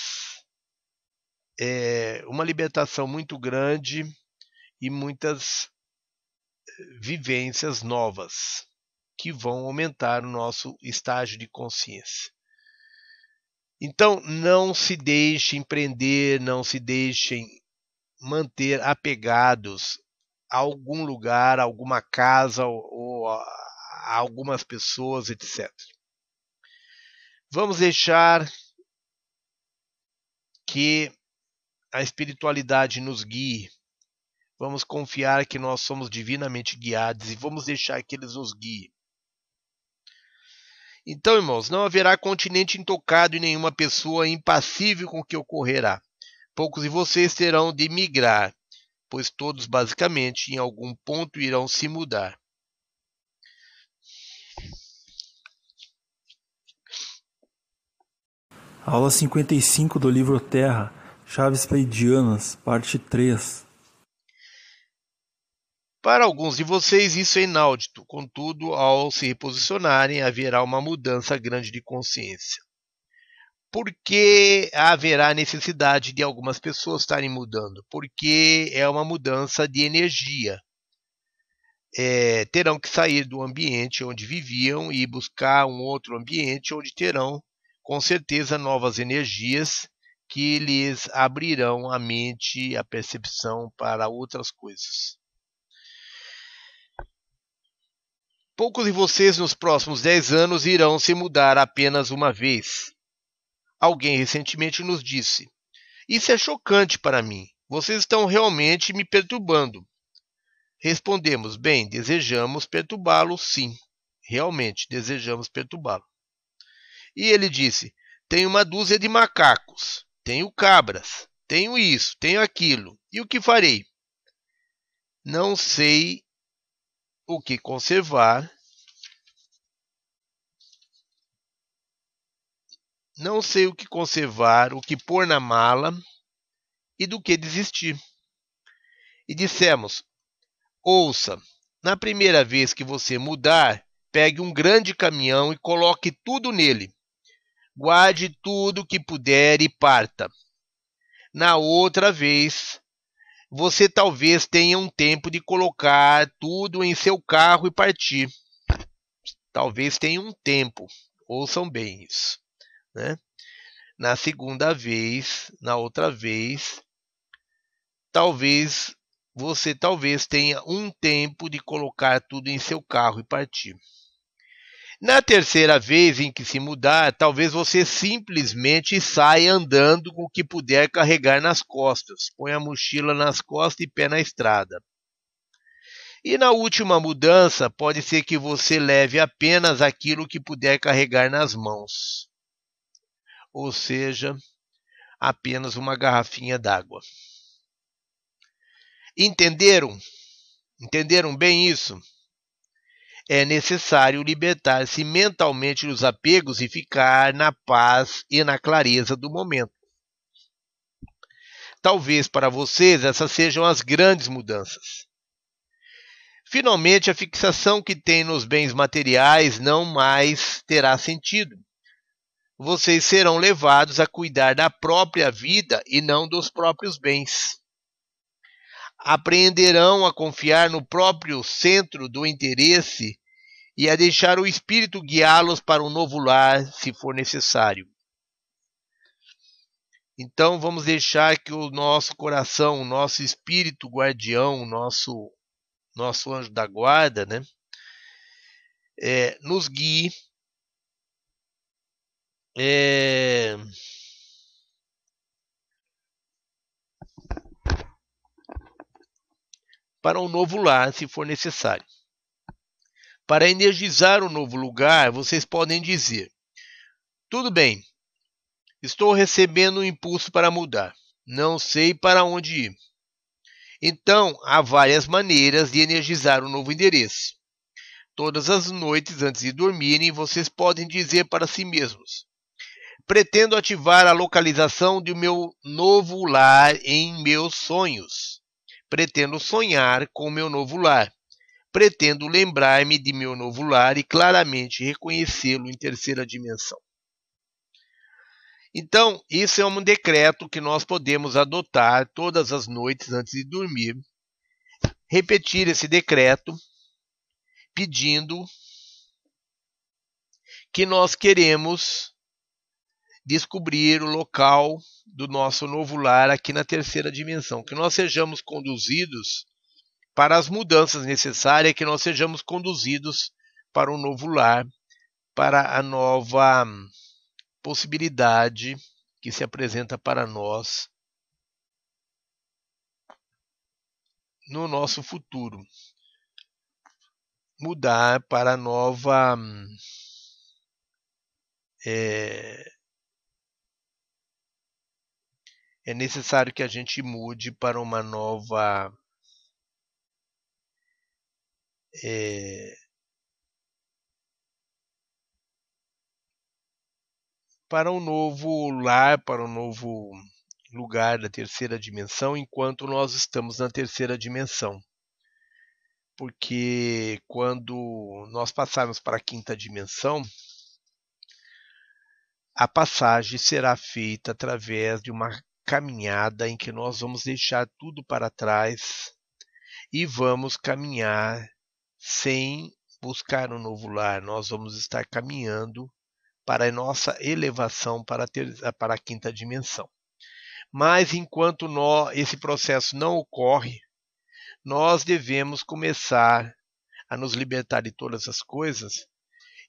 É, uma libertação muito grande e muitas vivências novas que vão aumentar o nosso estágio de consciência. Então, não se deixem prender, não se deixem manter apegados a algum lugar, a alguma casa ou, a algumas pessoas, etc. Vamos deixar que a espiritualidade nos guie Vamos confiar que nós somos divinamente guiados e vamos deixar que eles nos guiem. Então, irmãos, não haverá continente intocado e nenhuma pessoa impassível com o que ocorrerá. Poucos de vocês terão de migrar, pois todos, basicamente, em algum ponto irão se mudar. Aula 55 do livro Terra, Chaves Pleidianas, parte 3. Para alguns de vocês isso é inaudito, contudo, ao se reposicionarem, haverá uma mudança grande de consciência. Por que haverá necessidade de algumas pessoas estarem mudando? Porque é uma mudança de energia. É, terão que sair do ambiente onde viviam e buscar um outro ambiente onde terão, com certeza, novas energias que lhes abrirão a mente, a percepção para outras coisas. Poucos de vocês nos próximos 10 anos irão se mudar apenas uma vez. Alguém recentemente nos disse: Isso é chocante para mim. Vocês estão realmente me perturbando. Respondemos: Bem, desejamos perturbá-lo, sim. Realmente desejamos perturbá-lo. E ele disse: Tenho uma dúzia de macacos, tenho cabras, tenho isso, tenho aquilo. E o que farei? Não sei o que conservar, não sei o que conservar, o que pôr na mala e do que desistir. E dissemos: Ouça, na primeira vez que você mudar, pegue um grande caminhão e coloque tudo nele. Guarde tudo que puder e parta. Na outra vez, você talvez tenha um tempo de colocar tudo em seu carro e partir. Talvez tenha um tempo. Ouçam bem isso. Né? Na segunda vez, na outra vez, talvez você talvez tenha um tempo de colocar tudo em seu carro e partir. Na terceira vez em que se mudar, talvez você simplesmente saia andando com o que puder carregar nas costas. Põe a mochila nas costas e pé na estrada. E na última mudança, pode ser que você leve apenas aquilo que puder carregar nas mãos. Ou seja, apenas uma garrafinha d'água. Entenderam? Entenderam bem isso? É necessário libertar-se mentalmente dos apegos e ficar na paz e na clareza do momento. Talvez para vocês essas sejam as grandes mudanças. Finalmente, a fixação que tem nos bens materiais não mais terá sentido. Vocês serão levados a cuidar da própria vida e não dos próprios bens. Apreenderão a confiar no próprio centro do interesse e a deixar o Espírito guiá-los para um novo lar, se for necessário. Então vamos deixar que o nosso coração, o nosso espírito guardião, o nosso nosso anjo da guarda, né, é, nos guie é, para um novo lar, se for necessário. Para energizar o novo lugar, vocês podem dizer: Tudo bem, estou recebendo um impulso para mudar, não sei para onde ir. Então, há várias maneiras de energizar o novo endereço. Todas as noites antes de dormirem, vocês podem dizer para si mesmos: Pretendo ativar a localização do meu novo lar em meus sonhos. Pretendo sonhar com meu novo lar pretendo lembrar-me de meu novo lar e claramente reconhecê-lo em terceira dimensão. Então, isso é um decreto que nós podemos adotar todas as noites antes de dormir. Repetir esse decreto pedindo que nós queremos descobrir o local do nosso novo lar aqui na terceira dimensão, que nós sejamos conduzidos para as mudanças necessárias que nós sejamos conduzidos para um novo lar, para a nova possibilidade que se apresenta para nós no nosso futuro. Mudar para a nova. É, é necessário que a gente mude para uma nova é, para um novo lar, para um novo lugar da terceira dimensão, enquanto nós estamos na terceira dimensão. porque quando nós passarmos para a quinta dimensão, a passagem será feita através de uma caminhada em que nós vamos deixar tudo para trás e vamos caminhar sem buscar um novo lar. Nós vamos estar caminhando para a nossa elevação para a, para a quinta dimensão. Mas enquanto nós, esse processo não ocorre, nós devemos começar a nos libertar de todas as coisas.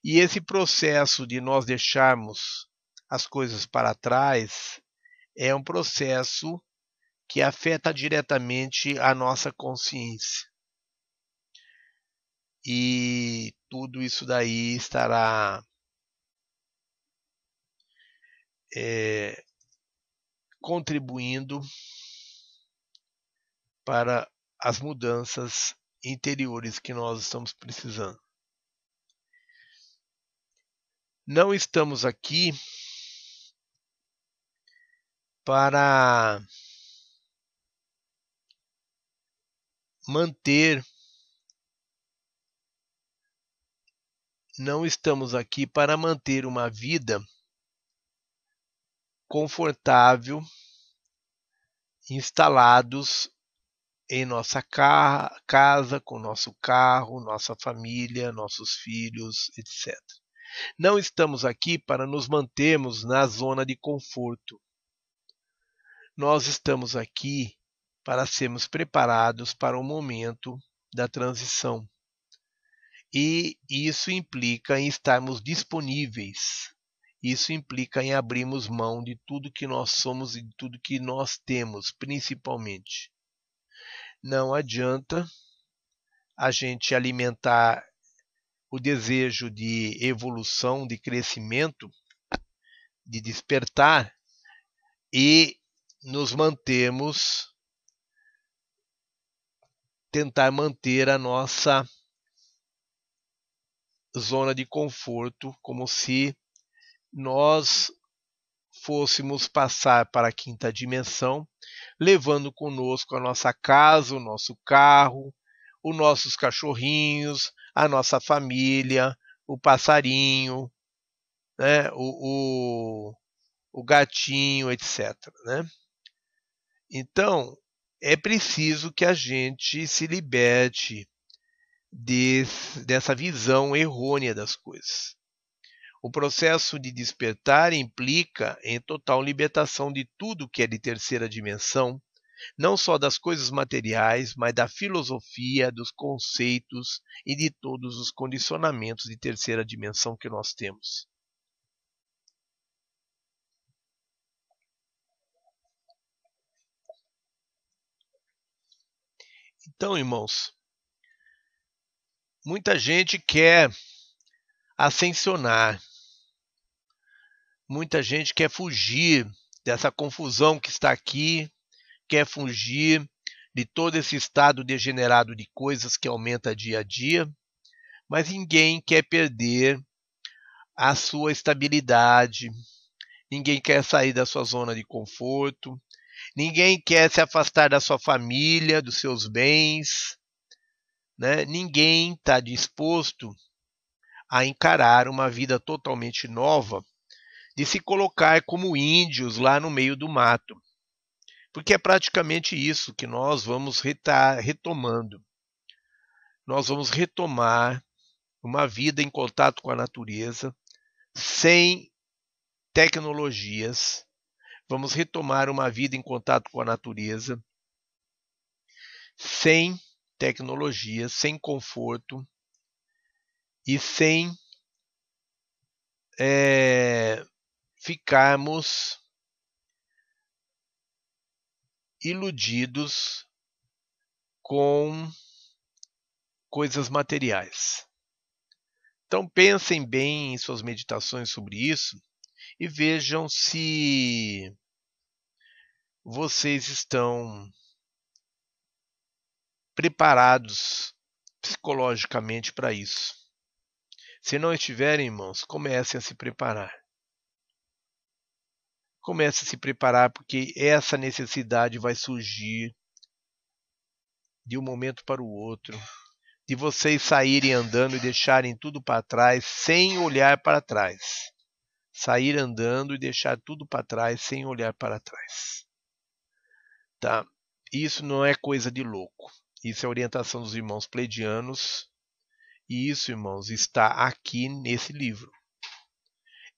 E esse processo de nós deixarmos as coisas para trás é um processo que afeta diretamente a nossa consciência. E tudo isso daí estará é, contribuindo para as mudanças interiores que nós estamos precisando. Não estamos aqui para manter não estamos aqui para manter uma vida confortável instalados em nossa ca casa, com nosso carro, nossa família, nossos filhos, etc. Não estamos aqui para nos mantermos na zona de conforto. Nós estamos aqui para sermos preparados para o momento da transição. E isso implica em estarmos disponíveis. Isso implica em abrirmos mão de tudo que nós somos e de tudo que nós temos, principalmente. Não adianta a gente alimentar o desejo de evolução, de crescimento, de despertar e nos mantermos tentar manter a nossa zona de conforto, como se nós fôssemos passar para a quinta dimensão, levando conosco a nossa casa, o nosso carro, os nossos cachorrinhos, a nossa família, o passarinho, né, o, o, o gatinho, etc. Né? Então, é preciso que a gente se liberte desse, dessa visão errônea das coisas. O processo de despertar implica em total libertação de tudo que é de terceira dimensão, não só das coisas materiais, mas da filosofia, dos conceitos e de todos os condicionamentos de terceira dimensão que nós temos. Então, irmãos, muita gente quer ascensionar, muita gente quer fugir dessa confusão que está aqui, quer fugir de todo esse estado degenerado de coisas que aumenta dia a dia, mas ninguém quer perder a sua estabilidade, ninguém quer sair da sua zona de conforto, Ninguém quer se afastar da sua família, dos seus bens. Né? Ninguém está disposto a encarar uma vida totalmente nova, de se colocar como índios lá no meio do mato. Porque é praticamente isso que nós vamos retomando. Nós vamos retomar uma vida em contato com a natureza, sem tecnologias, Vamos retomar uma vida em contato com a natureza, sem tecnologia, sem conforto e sem é, ficarmos iludidos com coisas materiais. Então pensem bem em suas meditações sobre isso e vejam se vocês estão preparados psicologicamente para isso. Se não estiverem, irmãos, comecem a se preparar. Comece a se preparar porque essa necessidade vai surgir de um momento para o outro, de vocês saírem andando e deixarem tudo para trás sem olhar para trás. Sair andando e deixar tudo para trás sem olhar para trás. Tá? Isso não é coisa de louco. Isso é orientação dos irmãos pleidianos. E isso, irmãos, está aqui nesse livro.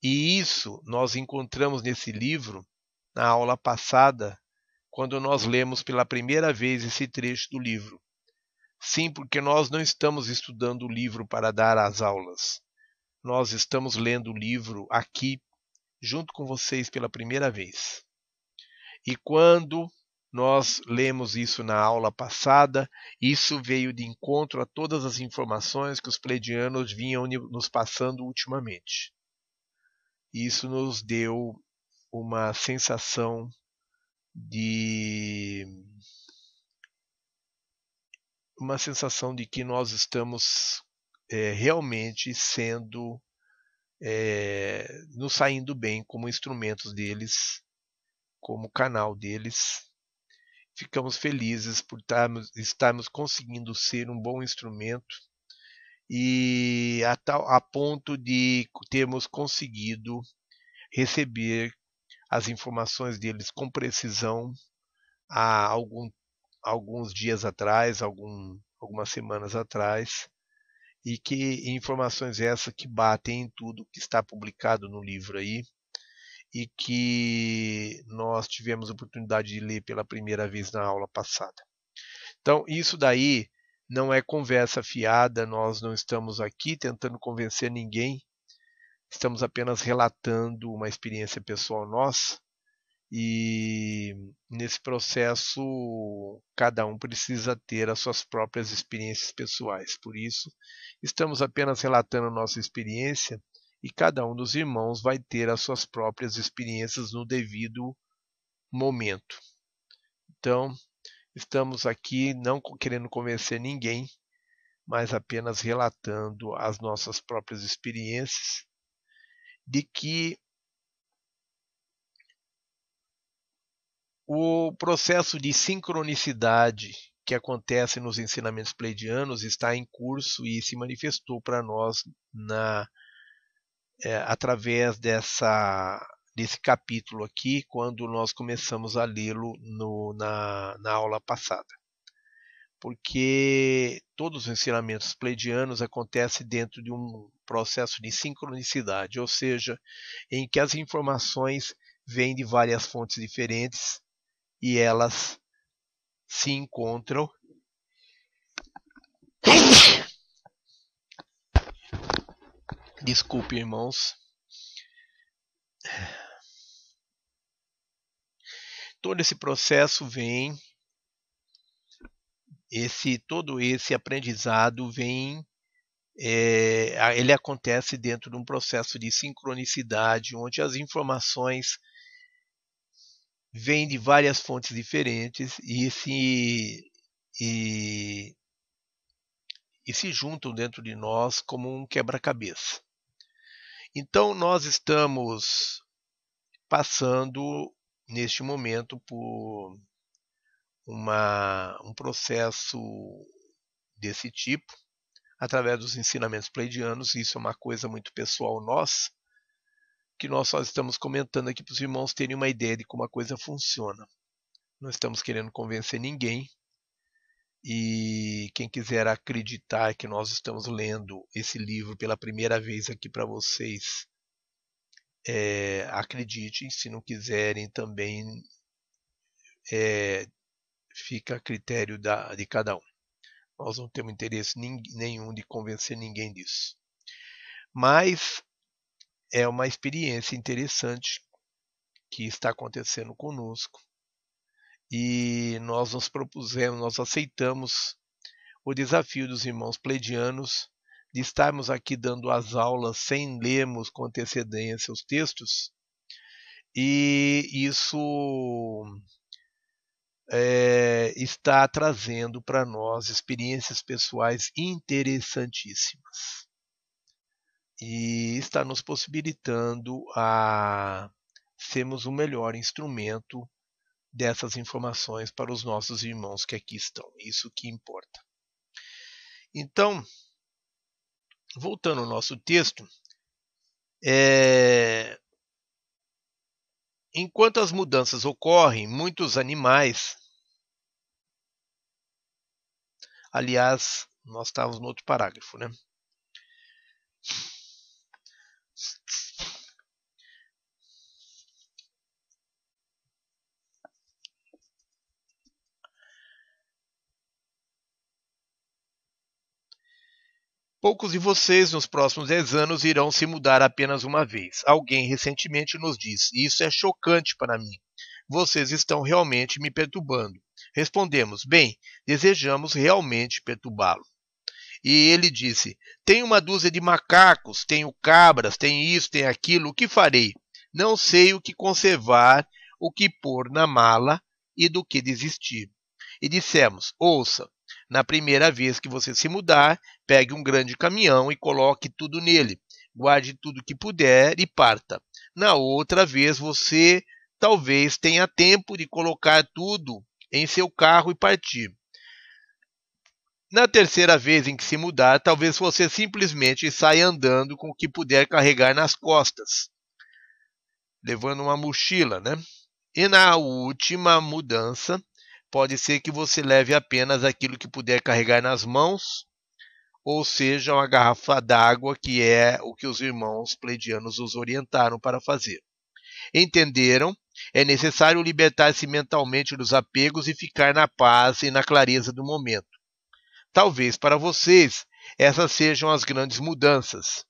E isso nós encontramos nesse livro na aula passada, quando nós lemos pela primeira vez esse trecho do livro. Sim, porque nós não estamos estudando o livro para dar as aulas. Nós estamos lendo o livro aqui junto com vocês pela primeira vez. E quando nós lemos isso na aula passada, isso veio de encontro a todas as informações que os pleidianos vinham nos passando ultimamente. Isso nos deu uma sensação de uma sensação de que nós estamos é, realmente sendo é, nos saindo bem como instrumentos deles, como canal deles ficamos felizes por estarmos, estarmos conseguindo ser um bom instrumento e a, tal, a ponto de termos conseguido receber as informações deles com precisão há algum, alguns dias atrás, algum, algumas semanas atrás, e que informações essas que batem em tudo que está publicado no livro aí, e que nós tivemos a oportunidade de ler pela primeira vez na aula passada. Então, isso daí não é conversa fiada, nós não estamos aqui tentando convencer ninguém, estamos apenas relatando uma experiência pessoal nossa. E nesse processo, cada um precisa ter as suas próprias experiências pessoais. Por isso, estamos apenas relatando a nossa experiência e cada um dos irmãos vai ter as suas próprias experiências no devido momento. Então, estamos aqui não querendo convencer ninguém, mas apenas relatando as nossas próprias experiências de que o processo de sincronicidade que acontece nos ensinamentos pleidianos está em curso e se manifestou para nós na é, através dessa, desse capítulo aqui, quando nós começamos a lê-lo na, na aula passada. Porque todos os ensinamentos pleidianos acontecem dentro de um processo de sincronicidade, ou seja, em que as informações vêm de várias fontes diferentes e elas se encontram Desculpe, irmãos. Todo esse processo vem esse todo esse aprendizado vem é, ele acontece dentro de um processo de sincronicidade onde as informações vêm de várias fontes diferentes e se e, e se juntam dentro de nós como um quebra-cabeça. Então, nós estamos passando, neste momento, por uma, um processo desse tipo, através dos ensinamentos pleidianos. Isso é uma coisa muito pessoal nossa, que nós só estamos comentando aqui para os irmãos terem uma ideia de como a coisa funciona. Não estamos querendo convencer ninguém, e quem quiser acreditar que nós estamos lendo esse livro pela primeira vez aqui para vocês, é, acreditem. Se não quiserem, também é, fica a critério da, de cada um. Nós não temos interesse nenhum de convencer ninguém disso. Mas é uma experiência interessante que está acontecendo conosco e nós nos propusemos, nós aceitamos o desafio dos irmãos pleidianos de estarmos aqui dando as aulas sem lermos com antecedência os textos, e isso é, está trazendo para nós experiências pessoais interessantíssimas. E está nos possibilitando a sermos o melhor instrumento dessas informações para os nossos irmãos que aqui estão. Isso que importa. Então, voltando ao nosso texto, é... enquanto as mudanças ocorrem, muitos animais. Aliás, nós estávamos no outro parágrafo, né? Poucos de vocês nos próximos 10 anos irão se mudar apenas uma vez. Alguém recentemente nos disse: Isso é chocante para mim. Vocês estão realmente me perturbando. Respondemos: Bem, desejamos realmente perturbá-lo. E ele disse: Tenho uma dúzia de macacos, tenho cabras, tenho isso, tenho aquilo, o que farei? Não sei o que conservar, o que pôr na mala e do que desistir. E dissemos: Ouça, na primeira vez que você se mudar, pegue um grande caminhão e coloque tudo nele. Guarde tudo que puder e parta. Na outra vez, você talvez tenha tempo de colocar tudo em seu carro e partir. Na terceira vez em que se mudar, talvez você simplesmente saia andando com o que puder carregar nas costas, levando uma mochila, né? E na última mudança, pode ser que você leve apenas aquilo que puder carregar nas mãos, ou seja, uma garrafa d'água, que é o que os irmãos pleidianos os orientaram para fazer. Entenderam? É necessário libertar-se mentalmente dos apegos e ficar na paz e na clareza do momento. Talvez para vocês essas sejam as grandes mudanças.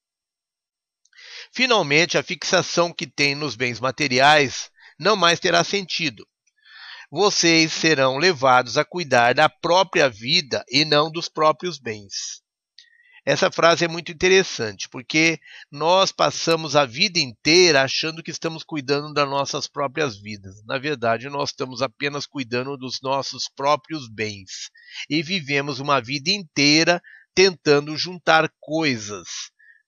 Finalmente, a fixação que tem nos bens materiais não mais terá sentido. Vocês serão levados a cuidar da própria vida e não dos próprios bens. Essa frase é muito interessante, porque nós passamos a vida inteira achando que estamos cuidando das nossas próprias vidas. Na verdade, nós estamos apenas cuidando dos nossos próprios bens. E vivemos uma vida inteira tentando juntar coisas,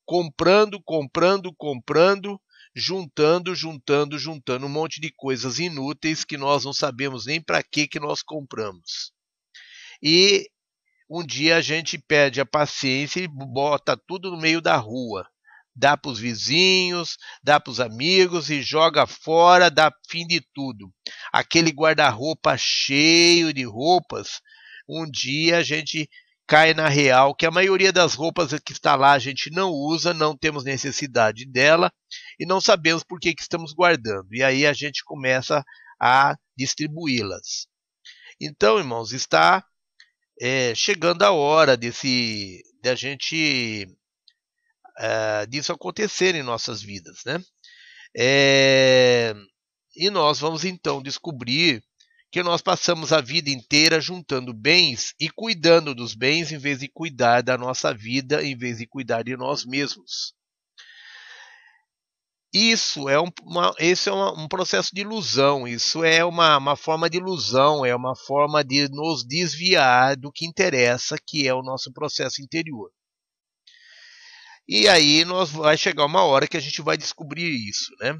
comprando, comprando, comprando, juntando, juntando, juntando um monte de coisas inúteis que nós não sabemos nem para que que nós compramos. E um dia a gente perde a paciência e bota tudo no meio da rua. Dá para os vizinhos, dá para os amigos e joga fora, dá fim de tudo. Aquele guarda-roupa cheio de roupas, um dia a gente cai na real que a maioria das roupas que está lá a gente não usa, não temos necessidade dela e não sabemos por que, que estamos guardando. E aí a gente começa a distribuí-las. Então, irmãos, está é, chegando a hora desse, de a gente é, disso acontecer em nossas vidas, né? É, e nós vamos então descobrir que nós passamos a vida inteira juntando bens e cuidando dos bens em vez de cuidar da nossa vida, em vez de cuidar de nós mesmos. Isso é um, uma, esse é uma, um processo de ilusão, isso é uma, uma forma de ilusão, é uma forma de nos desviar do que interessa, que é o nosso processo interior. E aí nós vai chegar uma hora que a gente vai descobrir isso, né?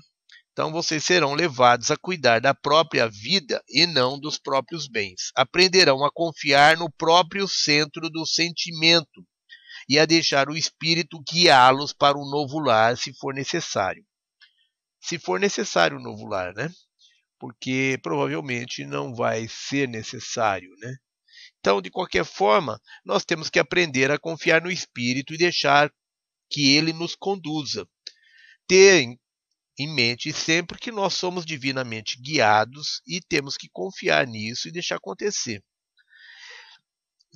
Então vocês serão levados a cuidar da própria vida e não dos próprios bens. Aprenderão a confiar no próprio centro do sentimento e a deixar o espírito guiá-los para um novo lar se for necessário se for necessário um novo lar, né? Porque provavelmente não vai ser necessário, né? Então, de qualquer forma, nós temos que aprender a confiar no Espírito e deixar que ele nos conduza. Ter em mente sempre que nós somos divinamente guiados e temos que confiar nisso e deixar acontecer.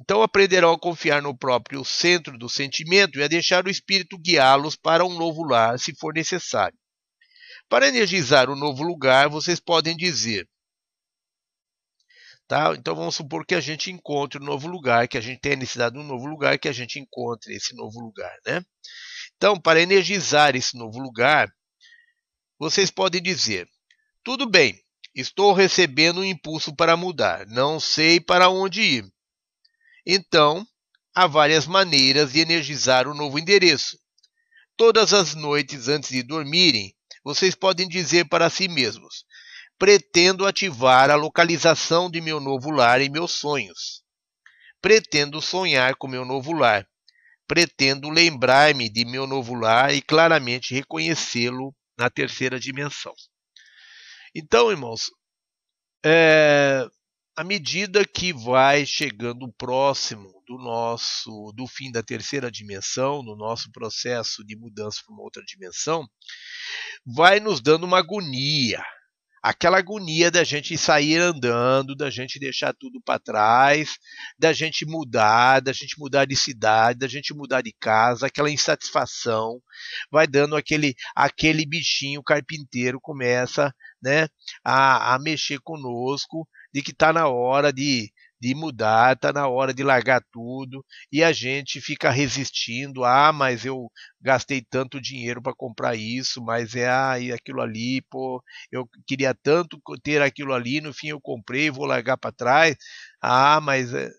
Então aprenderão a confiar no próprio centro do sentimento e a deixar o Espírito guiá-los para um novo lar, se for necessário. Para energizar o novo lugar, vocês podem dizer. Tá? Então vamos supor que a gente encontre um novo lugar, que a gente tenha necessidade de um novo lugar, que a gente encontre esse novo lugar. Né? Então, para energizar esse novo lugar, vocês podem dizer: tudo bem, estou recebendo um impulso para mudar, não sei para onde ir. Então, há várias maneiras de energizar o novo endereço. Todas as noites antes de dormirem, vocês podem dizer para si mesmos: pretendo ativar a localização de meu novo lar em meus sonhos. Pretendo sonhar com meu novo lar. Pretendo lembrar-me de meu novo lar e claramente reconhecê-lo na terceira dimensão. Então, irmãos, é, à medida que vai chegando próximo do nosso do fim da terceira dimensão, no nosso processo de mudança para uma outra dimensão, vai nos dando uma agonia. Aquela agonia da gente sair andando, da gente deixar tudo para trás, da gente mudar, da gente mudar de cidade, da gente mudar de casa, aquela insatisfação, vai dando aquele aquele bichinho carpinteiro começa, né, a, a mexer conosco de que está na hora de, de mudar, está na hora de largar tudo, e a gente fica resistindo. Ah, mas eu gastei tanto dinheiro para comprar isso, mas é ah, aquilo ali, pô, eu queria tanto ter aquilo ali, no fim eu comprei, vou largar para trás. Ah, mas é...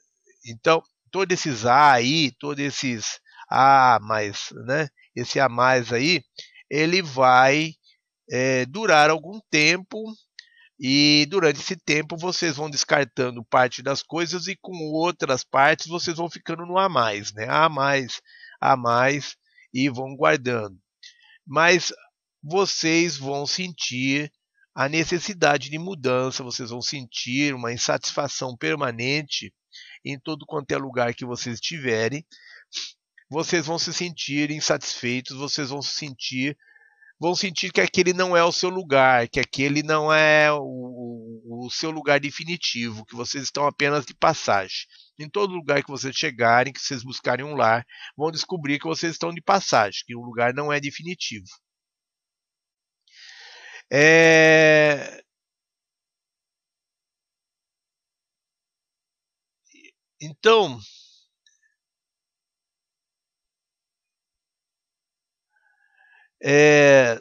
então todos esses ah aí, todos esses ah, mas, né? Esse a mais aí, ele vai é, durar algum tempo e durante esse tempo vocês vão descartando parte das coisas e com outras partes vocês vão ficando no a mais, né? A mais, a mais e vão guardando. Mas vocês vão sentir a necessidade de mudança, vocês vão sentir uma insatisfação permanente em todo quanto é lugar que vocês estiverem. Vocês vão se sentir insatisfeitos, vocês vão se sentir vão sentir que aquele não é o seu lugar, que aquele não é o, o, seu lugar definitivo, que vocês estão apenas de passagem. Em todo lugar que vocês chegarem, que vocês buscarem um lar, vão descobrir que vocês estão de passagem, que o lugar não é definitivo. É... Então, É,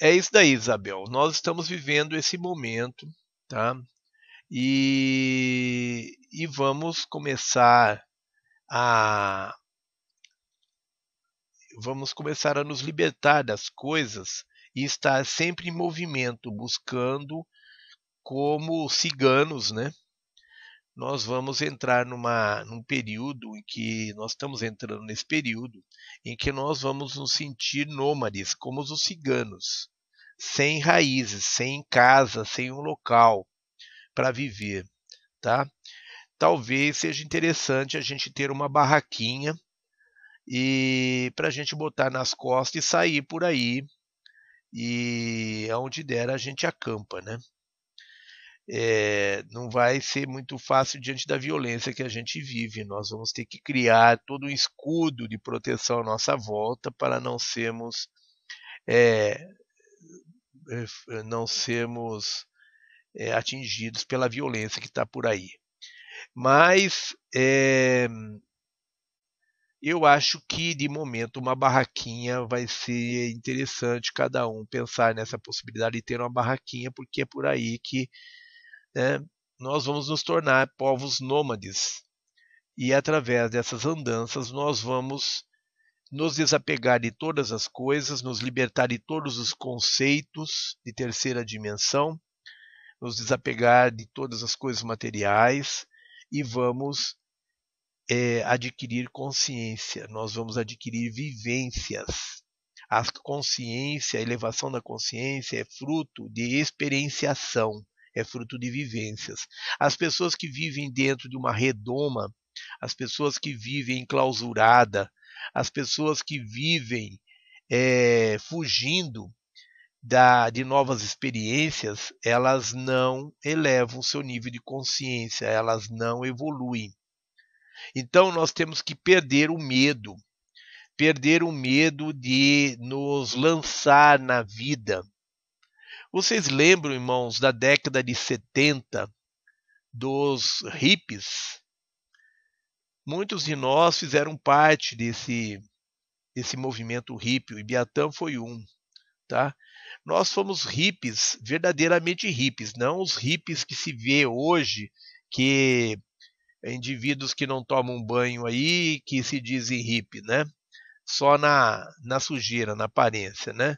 é isso daí, Isabel. Nós estamos vivendo esse momento, tá? E, e vamos começar a vamos começar a nos libertar das coisas e estar sempre em movimento, buscando como ciganos, né? Nós vamos entrar numa, num período em que nós estamos entrando nesse período em que nós vamos nos sentir nômades, como os ciganos, sem raízes, sem casa, sem um local para viver, tá? Talvez seja interessante a gente ter uma barraquinha e para a gente botar nas costas e sair por aí e aonde der a gente acampa, né? É, não vai ser muito fácil diante da violência que a gente vive. Nós vamos ter que criar todo um escudo de proteção à nossa volta para não sermos é, não sermos é, atingidos pela violência que está por aí. Mas eu acho que de momento uma barraquinha vai ser interessante cada um pensar nessa possibilidade de ter uma barraquinha, porque é por aí que né, nós vamos nos tornar povos nômades. E através dessas andanças nós vamos nos desapegar de todas as coisas, nos libertar de todos os conceitos de terceira dimensão, nos desapegar de todas as coisas materiais e vamos é, adquirir consciência, nós vamos adquirir vivências. A consciência, a elevação da consciência é fruto de experienciação é fruto de vivências. As pessoas que vivem dentro de uma redoma, as pessoas que vivem enclausurada, as pessoas que vivem é, fugindo da, de novas experiências, elas não elevam seu nível de consciência, elas não evoluem. Então nós temos que perder o medo, perder o medo de nos lançar na vida, vocês lembram, irmãos, da década de 70 dos hippies? Muitos de nós fizeram parte desse, desse movimento hippie, o Ibiatã foi um, tá? Nós fomos hippies, verdadeiramente hippies, não os hippies que se vê hoje, que indivíduos que não tomam banho aí, que se dizem hippie, né? Só na, na sujeira, na aparência, né?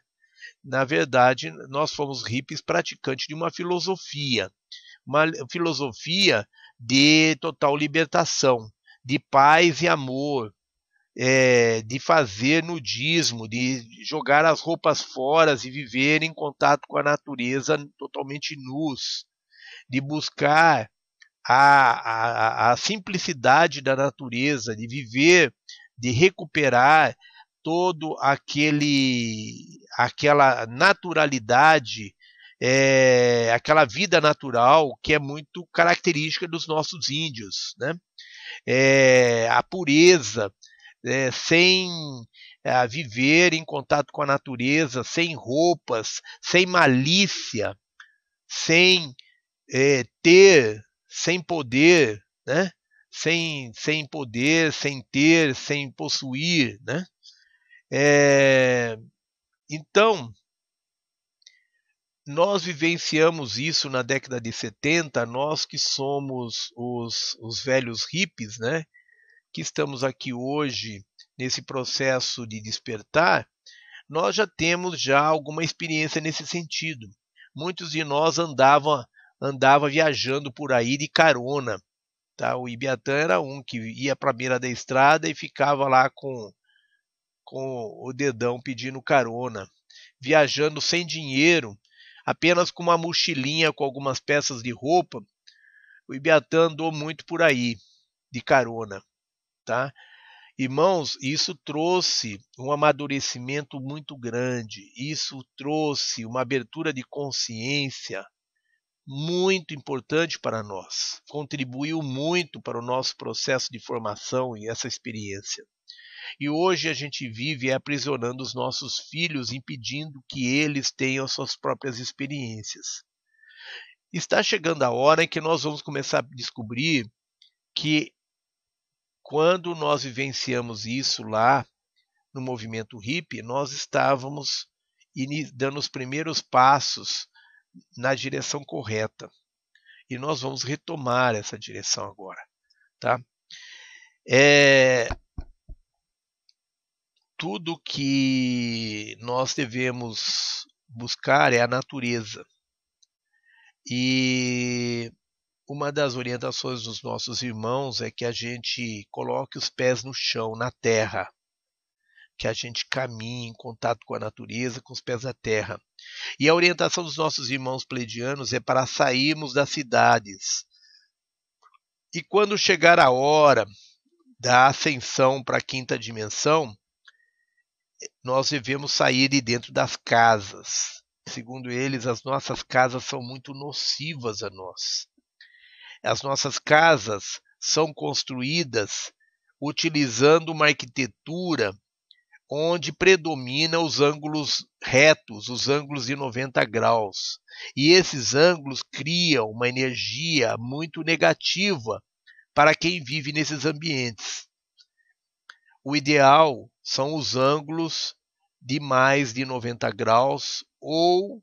Na verdade, nós fomos hippies praticantes de uma filosofia, uma filosofia de total libertação, de paz e amor, é, de fazer nudismo, de jogar as roupas fora e viver em contato com a natureza totalmente nus, de buscar a, a, a simplicidade da natureza, de viver, de recuperar todo aquele aquela naturalidade é, aquela vida natural que é muito característica dos nossos índios, né? É, a pureza, é, sem viver em contato com a natureza, sem roupas, sem malícia, sem é, ter, sem poder, né? Sem, sem poder, sem ter, sem possuir, né? É, então, nós vivenciamos isso na década de 70, nós que somos os, os velhos hippies, né? que estamos aqui hoje nesse processo de despertar, nós já temos já alguma experiência nesse sentido. Muitos de nós andavam andava viajando por aí de carona. Tá? O Ibiatã era um que ia para a beira da estrada e ficava lá com, com o dedão pedindo carona, viajando sem dinheiro, apenas com uma mochilinha com algumas peças de roupa. O Ibiatã andou muito por aí, de carona tá? Irmãos, isso trouxe um amadurecimento muito grande, isso trouxe uma abertura de consciência muito importante para nós, contribuiu muito para o nosso processo de formação e essa experiência. E hoje a gente vive aprisionando os nossos filhos, impedindo que eles tenham suas próprias experiências. Está chegando a hora em que nós vamos começar a descobrir que quando nós vivenciamos isso lá no movimento hippie, nós estávamos dando os primeiros passos na direção correta. E nós vamos retomar essa direção agora. Tá? É, tudo que nós devemos buscar é a natureza. E uma das orientações dos nossos irmãos é que a gente coloque os pés no chão, na terra, que a gente caminhe em contato com a natureza, com os pés na terra. E a orientação dos nossos irmãos pleidianos é para sairmos das cidades. E quando chegar a hora da ascensão para a quinta dimensão, nós devemos sair de dentro das casas. Segundo eles, as nossas casas são muito nocivas a nós. As nossas casas são construídas utilizando uma arquitetura onde predomina os ângulos retos, os ângulos de 90 graus. E esses ângulos criam uma energia muito negativa para quem vive nesses ambientes. O ideal são os ângulos de mais de 90 graus ou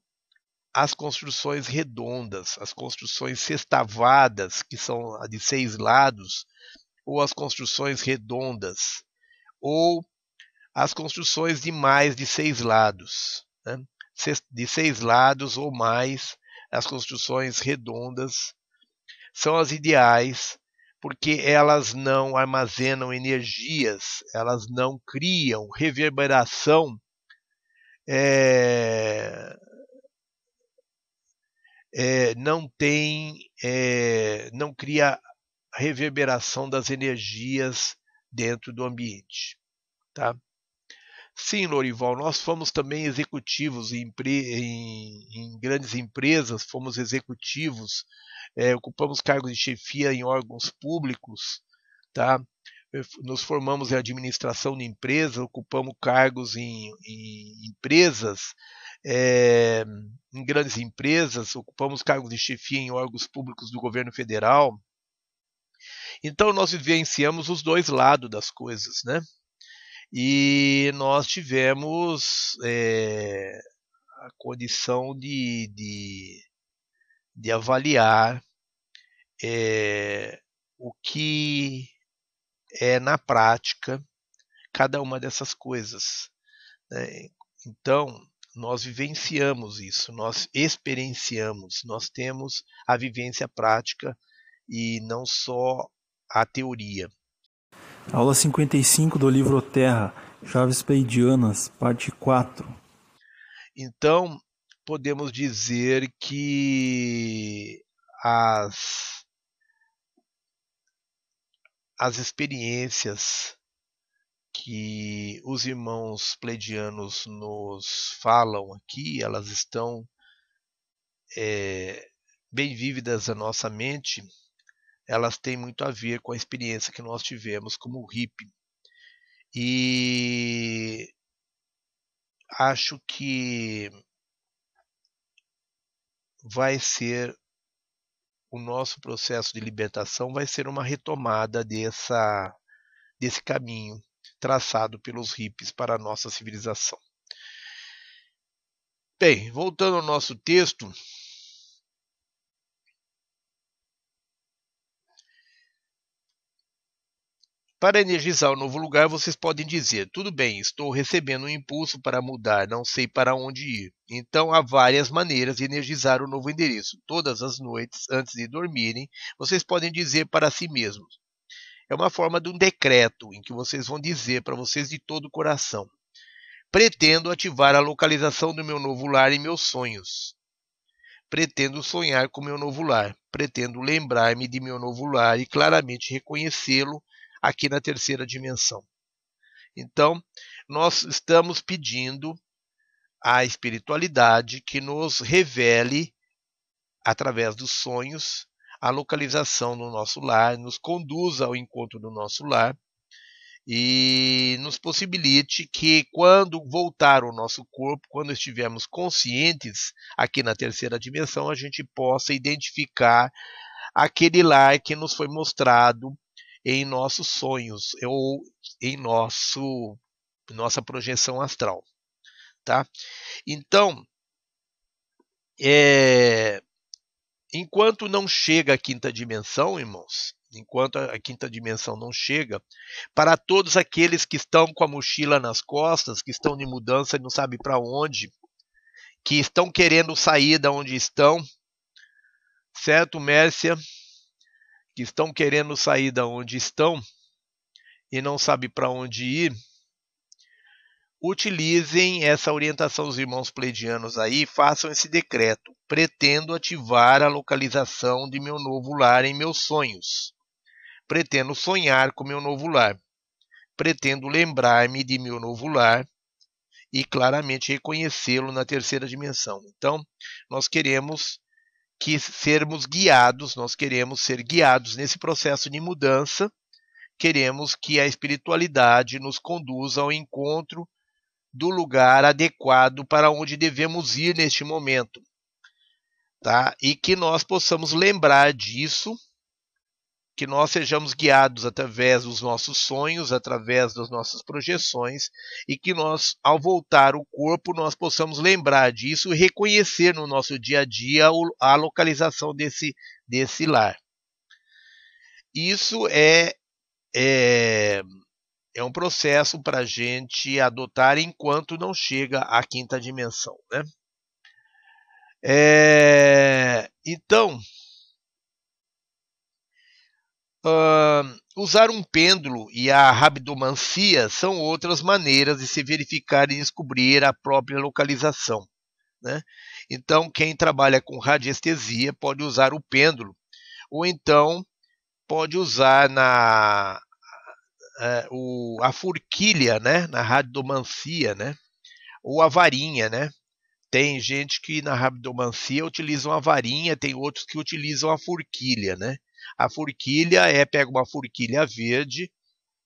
as construções redondas, as construções sextavadas, que são de seis lados, ou as construções redondas, ou as construções de mais de seis lados, né? de seis lados ou mais, as construções redondas são as ideais, porque elas não armazenam energias, elas não criam reverberação é, é, não tem, é, não cria reverberação das energias dentro do ambiente. Tá? Sim, Lorival, nós fomos também executivos em, em, em grandes empresas, fomos executivos, é, ocupamos cargos de chefia em órgãos públicos, tá? nos formamos em administração de empresa, ocupamos cargos em, em empresas é, em grandes empresas, ocupamos cargos de chefia em órgãos públicos do governo federal. Então nós vivenciamos os dois lados das coisas, né? E nós tivemos é, a condição de, de, de avaliar é, o que é na prática cada uma dessas coisas. Né? Então, nós vivenciamos isso, nós experienciamos, nós temos a vivência prática e não só a teoria. Aula 55 do livro Terra, Chaves Pleidianas, parte 4. Então, podemos dizer que as, as experiências que os irmãos pleidianos nos falam aqui, elas estão é, bem vívidas à nossa mente elas têm muito a ver com a experiência que nós tivemos como hippie. E acho que vai ser o nosso processo de libertação vai ser uma retomada dessa desse caminho traçado pelos hippies para a nossa civilização. Bem, voltando ao nosso texto, Para energizar o novo lugar, vocês podem dizer: tudo bem, estou recebendo um impulso para mudar, não sei para onde ir. Então há várias maneiras de energizar o novo endereço. Todas as noites, antes de dormirem, vocês podem dizer para si mesmos. É uma forma de um decreto em que vocês vão dizer para vocês de todo o coração: Pretendo ativar a localização do meu novo lar em meus sonhos. Pretendo sonhar com meu novo lar. Pretendo lembrar-me de meu novo lar e claramente reconhecê-lo aqui na terceira dimensão. Então, nós estamos pedindo à espiritualidade que nos revele, através dos sonhos, a localização do nosso lar, nos conduza ao encontro do nosso lar e nos possibilite que, quando voltar o nosso corpo, quando estivermos conscientes aqui na terceira dimensão, a gente possa identificar aquele lar que nos foi mostrado em nossos sonhos ou em nosso nossa projeção astral, tá? Então, é, enquanto não chega a quinta dimensão, irmãos, enquanto a quinta dimensão não chega, para todos aqueles que estão com a mochila nas costas, que estão de mudança e não sabem para onde, que estão querendo sair da onde estão, certo, Mércia? Que estão querendo sair da onde estão e não sabem para onde ir, utilizem essa orientação dos irmãos pleidianos aí, façam esse decreto. Pretendo ativar a localização de meu novo lar em meus sonhos. Pretendo sonhar com meu novo lar. Pretendo lembrar-me de meu novo lar e claramente reconhecê-lo na terceira dimensão. Então, nós queremos que sermos guiados, nós queremos ser guiados nesse processo de mudança, queremos que a espiritualidade nos conduza ao encontro do lugar adequado para onde devemos ir neste momento. Tá? E que nós possamos lembrar disso que nós sejamos guiados através dos nossos sonhos, através das nossas projeções, e que nós, ao voltar o corpo, nós possamos lembrar disso e reconhecer no nosso dia a dia a localização desse, desse lar. Isso é, é, é um processo para a gente adotar enquanto não chega à quinta dimensão. Né? É, então, Uh, usar um pêndulo e a rabdomancia são outras maneiras de se verificar e descobrir a própria localização. Né? Então, quem trabalha com radiestesia pode usar o pêndulo, ou então pode usar na uh, o, a forquilha, né? na rabdomancia, né? ou a varinha, né? Tem gente que na rabdomancia utilizam a varinha, tem outros que utilizam a forquilha, né? A forquilha é pega uma forquilha verde,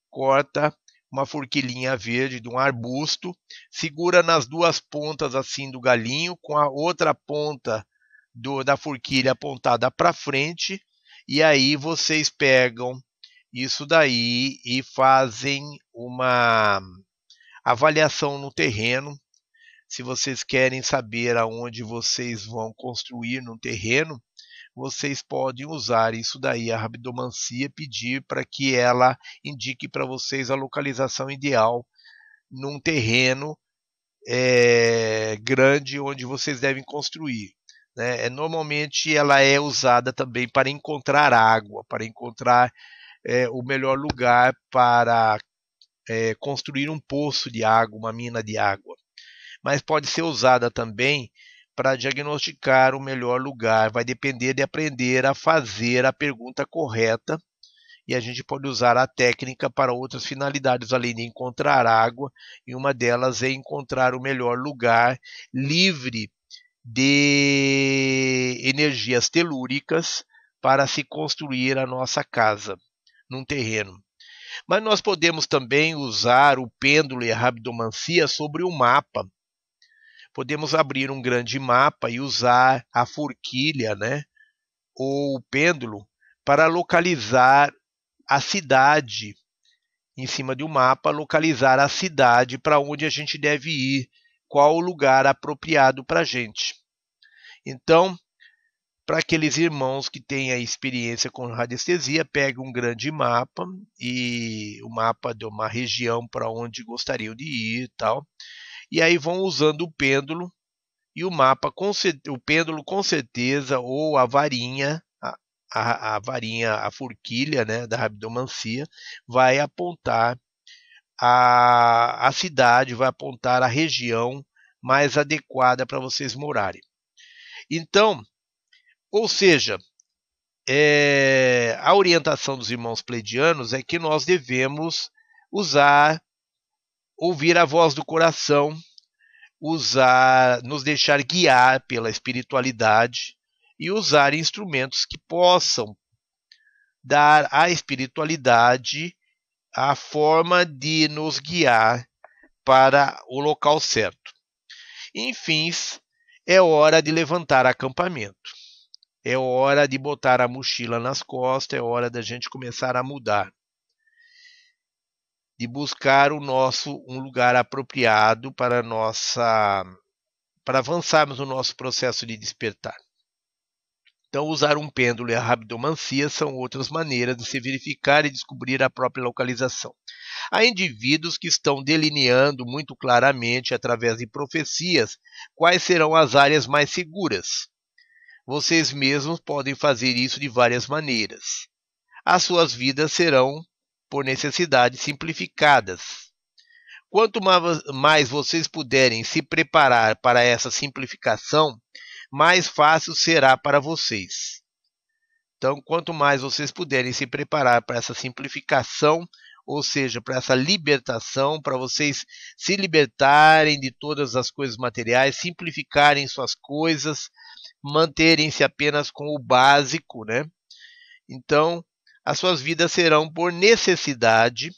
corta uma forquilhinha verde de um arbusto, segura nas duas pontas assim do galinho, com a outra ponta do, da forquilha apontada para frente, e aí vocês pegam isso daí e fazem uma avaliação no terreno. Se vocês querem saber aonde vocês vão construir no terreno, vocês podem usar isso daí, a rabdomancia, pedir para que ela indique para vocês a localização ideal num terreno é, grande onde vocês devem construir. Né? É, normalmente ela é usada também para encontrar água, para encontrar é, o melhor lugar para é, construir um poço de água, uma mina de água. Mas pode ser usada também para diagnosticar o melhor lugar. Vai depender de aprender a fazer a pergunta correta e a gente pode usar a técnica para outras finalidades além de encontrar água, e uma delas é encontrar o melhor lugar livre de energias telúricas para se construir a nossa casa num terreno. Mas nós podemos também usar o pêndulo e a rabdomancia sobre o mapa. Podemos abrir um grande mapa e usar a forquilha, né, ou o pêndulo para localizar a cidade em cima um mapa, localizar a cidade para onde a gente deve ir, qual o lugar apropriado para a gente. Então, para aqueles irmãos que têm a experiência com radiestesia, pegue um grande mapa e o mapa de uma região para onde gostariam de ir e tal. E aí vão usando o pêndulo e o mapa, com, o pêndulo com certeza, ou a varinha, a, a varinha, a forquilha né, da rabdomancia, vai apontar a, a cidade, vai apontar a região mais adequada para vocês morarem. Então, ou seja, é, a orientação dos irmãos pleidianos é que nós devemos usar, ouvir a voz do coração, usar, nos deixar guiar pela espiritualidade, e usar instrumentos que possam dar à espiritualidade a forma de nos guiar para o local certo. Enfim, é hora de levantar acampamento. É hora de botar a mochila nas costas, é hora da gente começar a mudar. De buscar o nosso um lugar apropriado para nossa para avançarmos no nosso processo de despertar. Então, usar um pêndulo e a rabdomancia são outras maneiras de se verificar e descobrir a própria localização. Há indivíduos que estão delineando muito claramente, através de profecias, quais serão as áreas mais seguras. Vocês mesmos podem fazer isso de várias maneiras. As suas vidas serão, por necessidade, simplificadas. Quanto mais vocês puderem se preparar para essa simplificação, mais fácil será para vocês. Então, quanto mais vocês puderem se preparar para essa simplificação, ou seja, para essa libertação, para vocês se libertarem de todas as coisas materiais, simplificarem suas coisas, manterem-se apenas com o básico, né? Então, as suas vidas serão por necessidade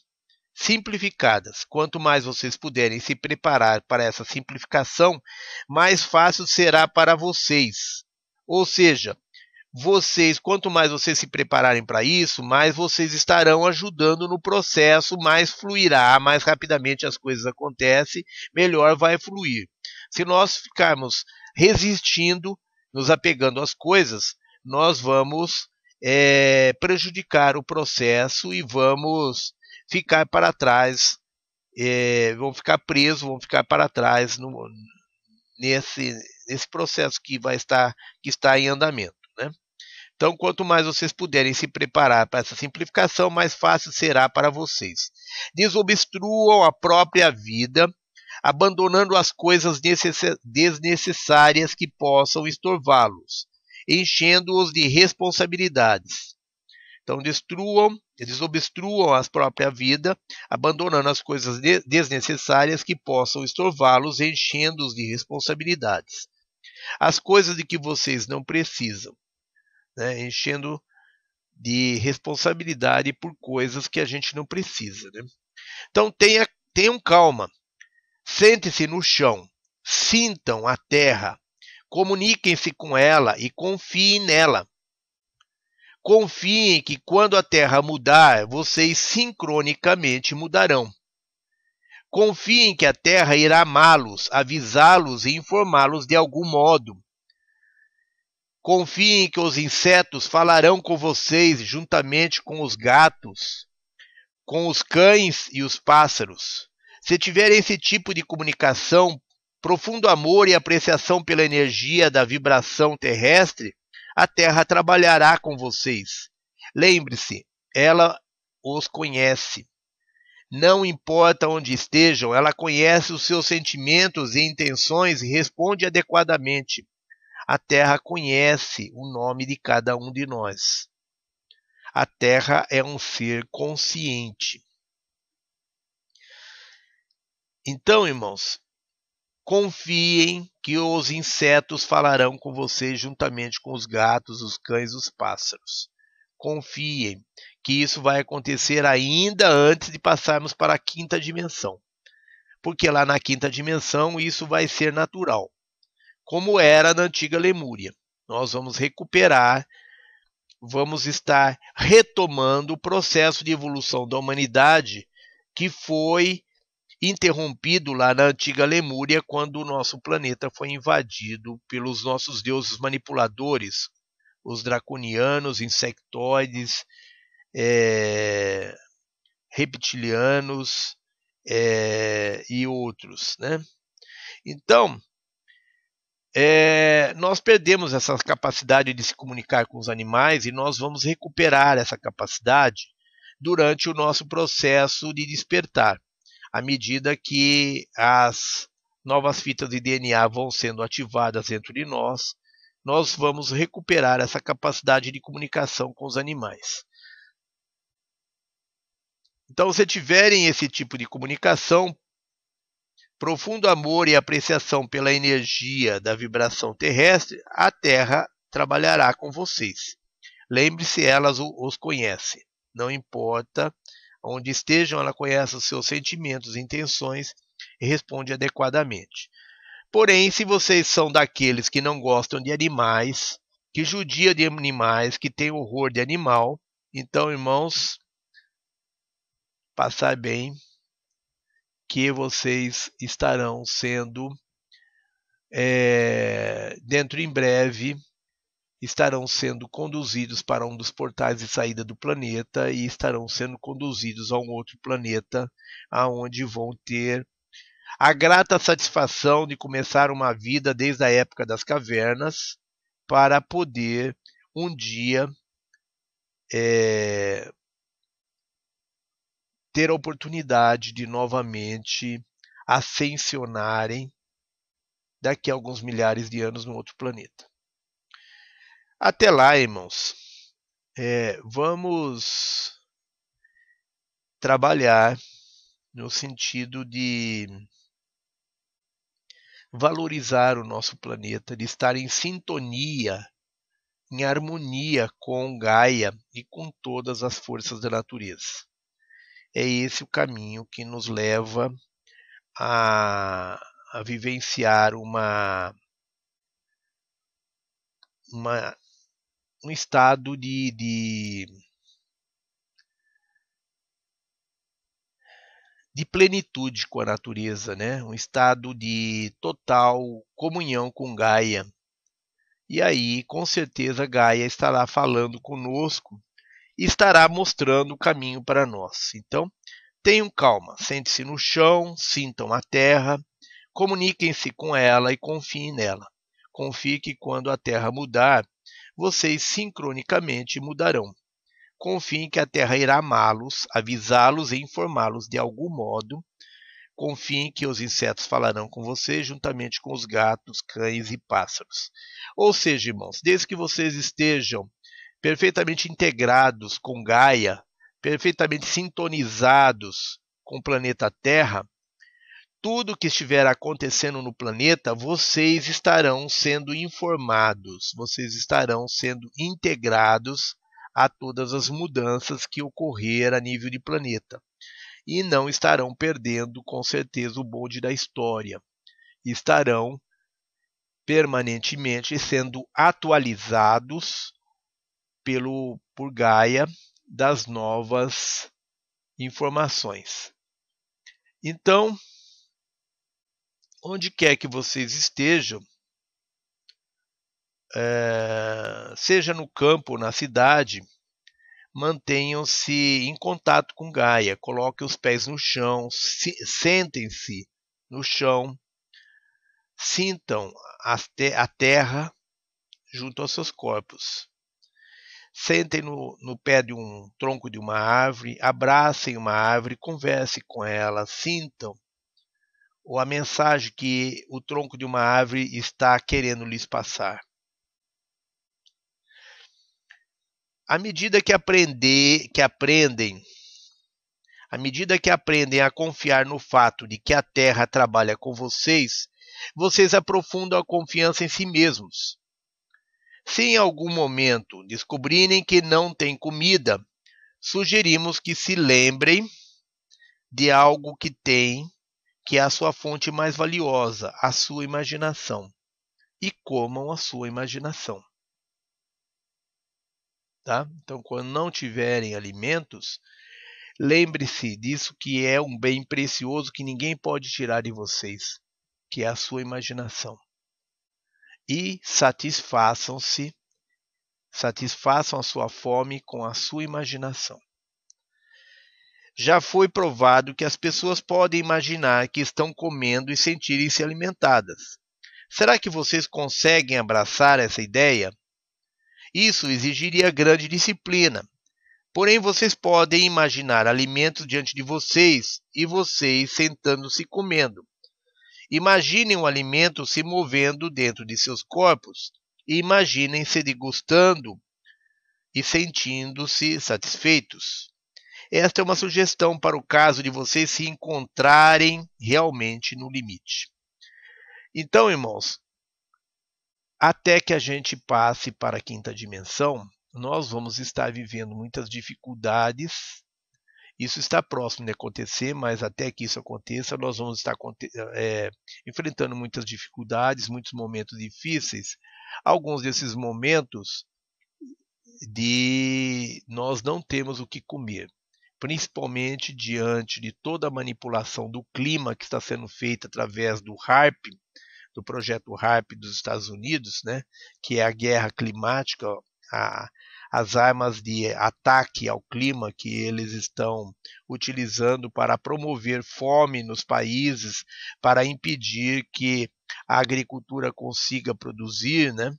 simplificadas. Quanto mais vocês puderem se preparar para essa simplificação, mais fácil será para vocês. Ou seja, vocês, quanto mais vocês se prepararem para isso, mais vocês estarão ajudando no processo, mais fluirá, mais rapidamente as coisas acontecem, melhor vai fluir. Se nós ficarmos resistindo, nos apegando às coisas, nós vamos é, prejudicar o processo e vamos ficar para trás, é, vão ficar presos, vão ficar para trás no, nesse, nesse processo que vai estar que está em andamento. Né? Então, quanto mais vocês puderem se preparar para essa simplificação, mais fácil será para vocês. Desobstruam a própria vida, abandonando as coisas desnecessárias que possam estorvá-los, enchendo-os de responsabilidades. Então, destruam, eles obstruam a própria vida, abandonando as coisas desnecessárias que possam estorvá-los, enchendo-os de responsabilidades. As coisas de que vocês não precisam, né? enchendo de responsabilidade por coisas que a gente não precisa. Né? Então, tenha, tenham calma. Sente-se no chão, sintam a terra, comuniquem-se com ela e confiem nela. Confiem que quando a Terra mudar, vocês sincronicamente mudarão. Confiem que a Terra irá amá-los, avisá-los e informá-los de algum modo. Confiem que os insetos falarão com vocês juntamente com os gatos, com os cães e os pássaros. Se tiverem esse tipo de comunicação, profundo amor e apreciação pela energia da vibração terrestre, a terra trabalhará com vocês. Lembre-se, ela os conhece. Não importa onde estejam, ela conhece os seus sentimentos e intenções e responde adequadamente. A Terra conhece o nome de cada um de nós. A Terra é um ser consciente. Então, irmãos, confiem que os insetos falarão com vocês juntamente com os gatos, os cães os pássaros. Confiem que isso vai acontecer ainda antes de passarmos para a quinta dimensão. Porque lá na quinta dimensão isso vai ser natural, como era na antiga Lemúria. Nós vamos recuperar, vamos estar retomando o processo de evolução da humanidade que foi interrompido lá na antiga Lemúria quando o nosso planeta foi invadido pelos nossos deuses manipuladores, os draconianos, insectoides, é, reptilianos é, e outros. Né? Então, é, nós perdemos essa capacidade de se comunicar com os animais e nós vamos recuperar essa capacidade durante o nosso processo de despertar, à medida que as novas fitas de DNA vão sendo ativadas dentro de nós, nós vamos recuperar essa capacidade de comunicação com os animais. Então, se tiverem esse tipo de comunicação, profundo amor e apreciação pela energia da vibração terrestre, a Terra trabalhará com vocês. Lembre-se, elas os conhecem. Não importa onde estejam, ela conhece os seus sentimentos e intenções e responde adequadamente. Porém, se vocês são daqueles que não gostam de animais, que judia de animais, que tem horror de animal, então, irmãos, passar bem, que vocês estarão sendo, é, dentro em breve, estarão sendo conduzidos para um dos portais de saída do planeta e estarão sendo conduzidos a um outro planeta, aonde vão ter a grata satisfação de começar uma vida desde a época das cavernas para poder um dia é, ter a oportunidade de novamente ascensionarem daqui a alguns milhares de anos no outro planeta. Até lá, irmãos, é, vamos trabalhar no sentido de valorizar o nosso planeta, de estar em sintonia, em harmonia com Gaia e com todas as forças da natureza. É esse o caminho que nos leva a, a vivenciar uma, uma, um estado de, de, de plenitude com a natureza, né? um estado de total comunhão com Gaia. E aí, com certeza, Gaia estará falando conosco e estará mostrando o caminho para nós. Então, tenham calma, sente-se no chão, sintam a terra, comuniquem-se com ela e confiem nela. Confie que quando a terra mudar, vocês sincronicamente mudarão. Confiem que a terra irá amá-los, avisá-los e informá-los de algum modo. Confiem que os insetos falarão com vocês juntamente com os gatos, cães e pássaros. Ou seja, irmãos, desde que vocês estejam perfeitamente integrados com Gaia, perfeitamente sintonizados com o planeta Terra, tudo que estiver acontecendo no planeta, vocês estarão sendo informados, vocês estarão sendo integrados a todas as mudanças que ocorrer a nível de planeta. E não estarão perdendo, com certeza, o bonde da história. Estarão permanentemente sendo atualizados pelo por Gaia das novas informações. Então, onde quer que vocês estejam, é, seja no campo ou na cidade, mantenham-se em contato com Gaia, coloquem os pés no chão, sentem-se no chão, sintam a terra junto aos seus corpos. Sentem no, no pé de um tronco de uma árvore, abracem uma árvore, conversem com ela, sintam ou a mensagem que o tronco de uma árvore está querendo lhes passar. À medida que aprender, que aprendem, à medida que aprendem a confiar no fato de que a Terra trabalha com vocês, vocês aprofundam a confiança em si mesmos. Se em algum momento descobrirem que não têm comida, sugerimos que se lembrem de algo que têm que é a sua fonte mais valiosa, a sua imaginação, e comam a sua imaginação. Tá? Então, quando não tiverem alimentos, lembre-se disso que é um bem precioso que ninguém pode tirar de vocês, que é a sua imaginação. E satisfaçam-se, satisfaçam a sua fome com a sua imaginação já foi provado que as pessoas podem imaginar que estão comendo e sentirem-se alimentadas. Será que vocês conseguem abraçar essa ideia? Isso exigiria grande disciplina. Porém, vocês podem imaginar alimentos diante de vocês e vocês sentando-se comendo. Imaginem o alimento se movendo dentro de seus corpos e imaginem-se degustando e sentindo-se satisfeitos. Esta é uma sugestão para o caso de vocês se encontrarem realmente no limite. Então, irmãos, até que a gente passe para a quinta dimensão, nós vamos estar vivendo muitas dificuldades. Isso está próximo de acontecer, mas até que isso aconteça, nós vamos estar é, enfrentando muitas dificuldades, muitos momentos difíceis. Alguns desses momentos de nós não temos o que comer principalmente diante de toda a manipulação do clima que está sendo feita através do HARP, do projeto HARP dos Estados Unidos, né, que é a guerra climática, a, as armas de ataque ao clima que eles estão utilizando para promover fome nos países, para impedir que a agricultura consiga produzir, né?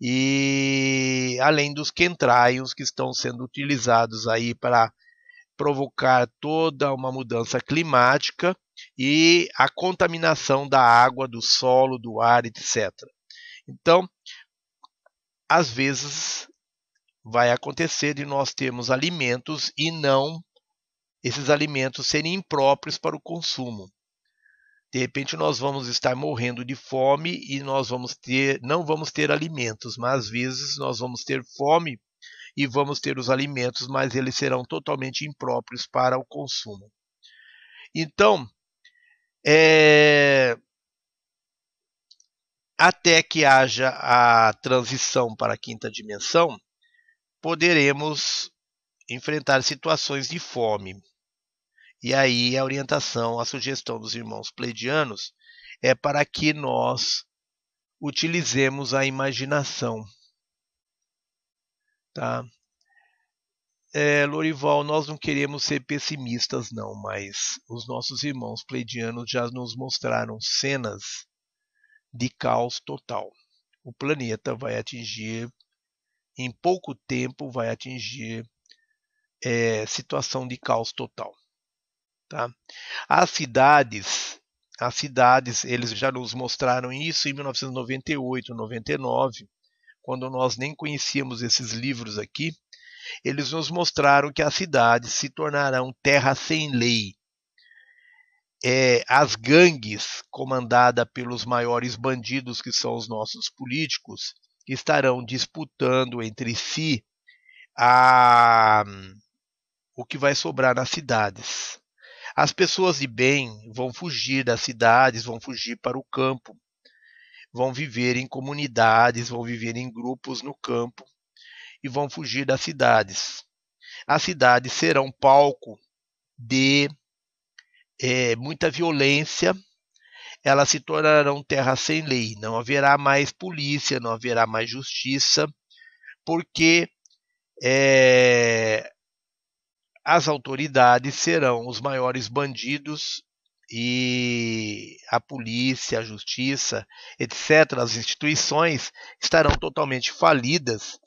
E além dos chemtrails que estão sendo utilizados aí para provocar toda uma mudança climática e a contaminação da água, do solo, do ar, etc. Então, às vezes vai acontecer de nós termos alimentos e não esses alimentos serem impróprios para o consumo. De repente nós vamos estar morrendo de fome e nós vamos ter, não vamos ter alimentos, mas às vezes nós vamos ter fome e vamos ter os alimentos, mas eles serão totalmente impróprios para o consumo. Então, é, até que haja a transição para a quinta dimensão, poderemos enfrentar situações de fome. E aí a orientação, a sugestão dos irmãos pleidianos é para que nós utilizemos a imaginação Tá? É, Lorival, nós não queremos ser pessimistas, não, mas os nossos irmãos pleidianos já nos mostraram cenas de caos total. O planeta vai atingir, em pouco tempo, vai atingir é, situação de caos total. Tá? As cidades, as cidades, eles já nos mostraram isso em 1998, 99 quando nós nem conhecíamos esses livros aqui, eles nos mostraram que as cidades se tornarão terra sem lei. É, as gangues, comandadas pelos maiores bandidos que são os nossos políticos, estarão disputando entre si a, o que vai sobrar nas cidades. As pessoas de bem vão fugir das cidades, vão fugir para o campo vão viver em comunidades, vão viver em grupos no campo e vão fugir das cidades. As cidades serão palco de é, muita violência, elas se tornarão terra sem lei, não haverá mais polícia, não haverá mais justiça, porque é, as autoridades serão os maiores bandidos e a polícia, a justiça, etc., as instituições estarão totalmente falidas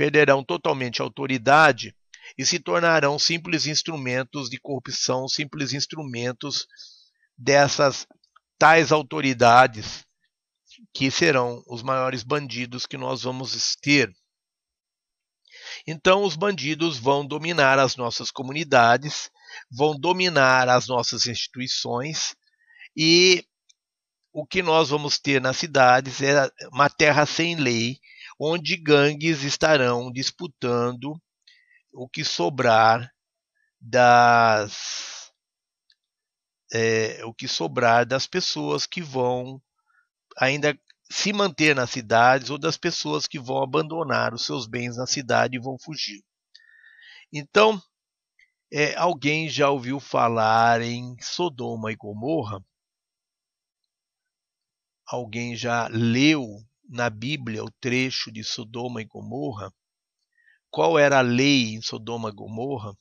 perderão totalmente a autoridade e se tornarão simples instrumentos de corrupção, simples instrumentos dessas tais autoridades que serão os maiores bandidos que nós vamos ter. Então, os bandidos vão dominar as nossas comunidades, vão dominar as nossas instituições e o que nós vamos ter nas cidades é uma terra sem lei, onde gangues estarão disputando o que sobrar das é, o que sobrar das pessoas que vão ainda se manter nas cidades ou das pessoas que vão abandonar os seus bens na cidade e vão fugir. Então, é, alguém já ouviu falar em Sodoma e Gomorra? Alguém já leu na Bíblia o trecho de Sodoma e Gomorra? Qual era a lei em Sodoma e Gomorra?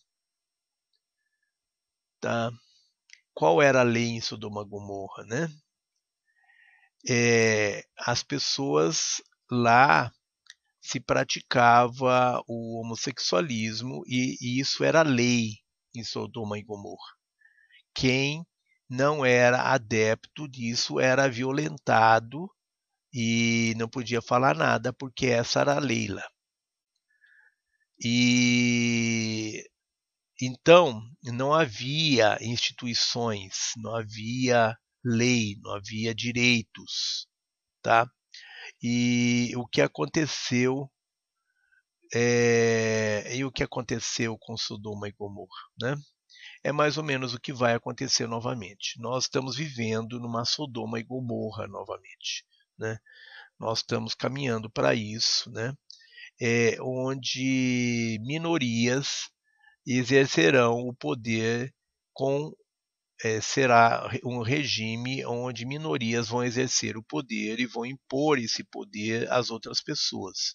Tá? Qual era a lei em Sodoma e Gomorra, né? É, as pessoas lá se praticava o homossexualismo e, e isso era lei em Sodoma e Gomorra. Quem não era adepto disso era violentado e não podia falar nada porque essa era a lei lá. E então não havia instituições, não havia lei, não havia direitos, tá? E o que aconteceu é, e o que aconteceu com Sodoma e Gomorra, né? É mais ou menos o que vai acontecer novamente. Nós estamos vivendo numa Sodoma e Gomorra novamente, né? Nós estamos caminhando para isso, né? É, onde minorias exercerão o poder com é, será um regime onde minorias vão exercer o poder e vão impor esse poder às outras pessoas.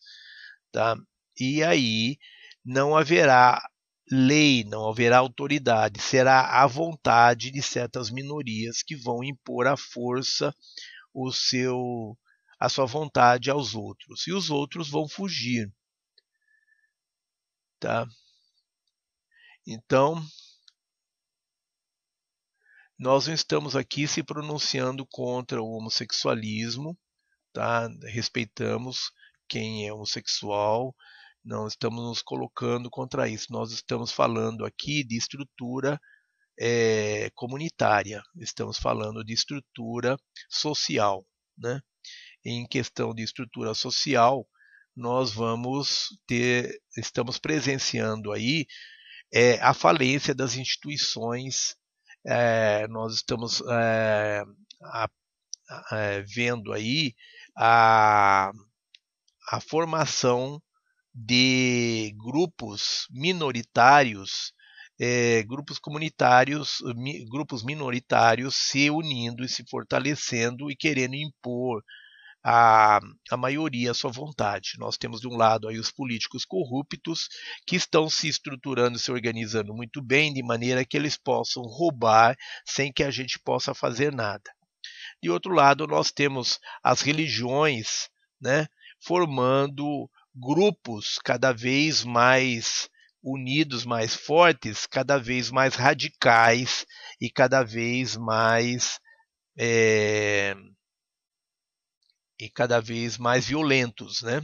Tá? E aí não haverá lei, não haverá autoridade, será a vontade de certas minorias que vão impor à força o seu a sua vontade aos outros, e os outros vão fugir. Tá? Então, nós não estamos aqui se pronunciando contra o homossexualismo, tá? Respeitamos quem é homossexual, não estamos nos colocando contra isso. Nós estamos falando aqui de estrutura é, comunitária, estamos falando de estrutura social, né? Em questão de estrutura social, nós vamos ter, estamos presenciando aí é, a falência das instituições é, nós estamos é, a, a, é, vendo aí a, a formação de grupos minoritários, é, grupos comunitários, mi, grupos minoritários se unindo e se fortalecendo e querendo impor a, a maioria à sua vontade. Nós temos de um lado aí os políticos corruptos que estão se estruturando, se organizando muito bem, de maneira que eles possam roubar sem que a gente possa fazer nada. De outro lado, nós temos as religiões, né, formando grupos cada vez mais unidos, mais fortes, cada vez mais radicais e cada vez mais é, e cada vez mais violentos, né?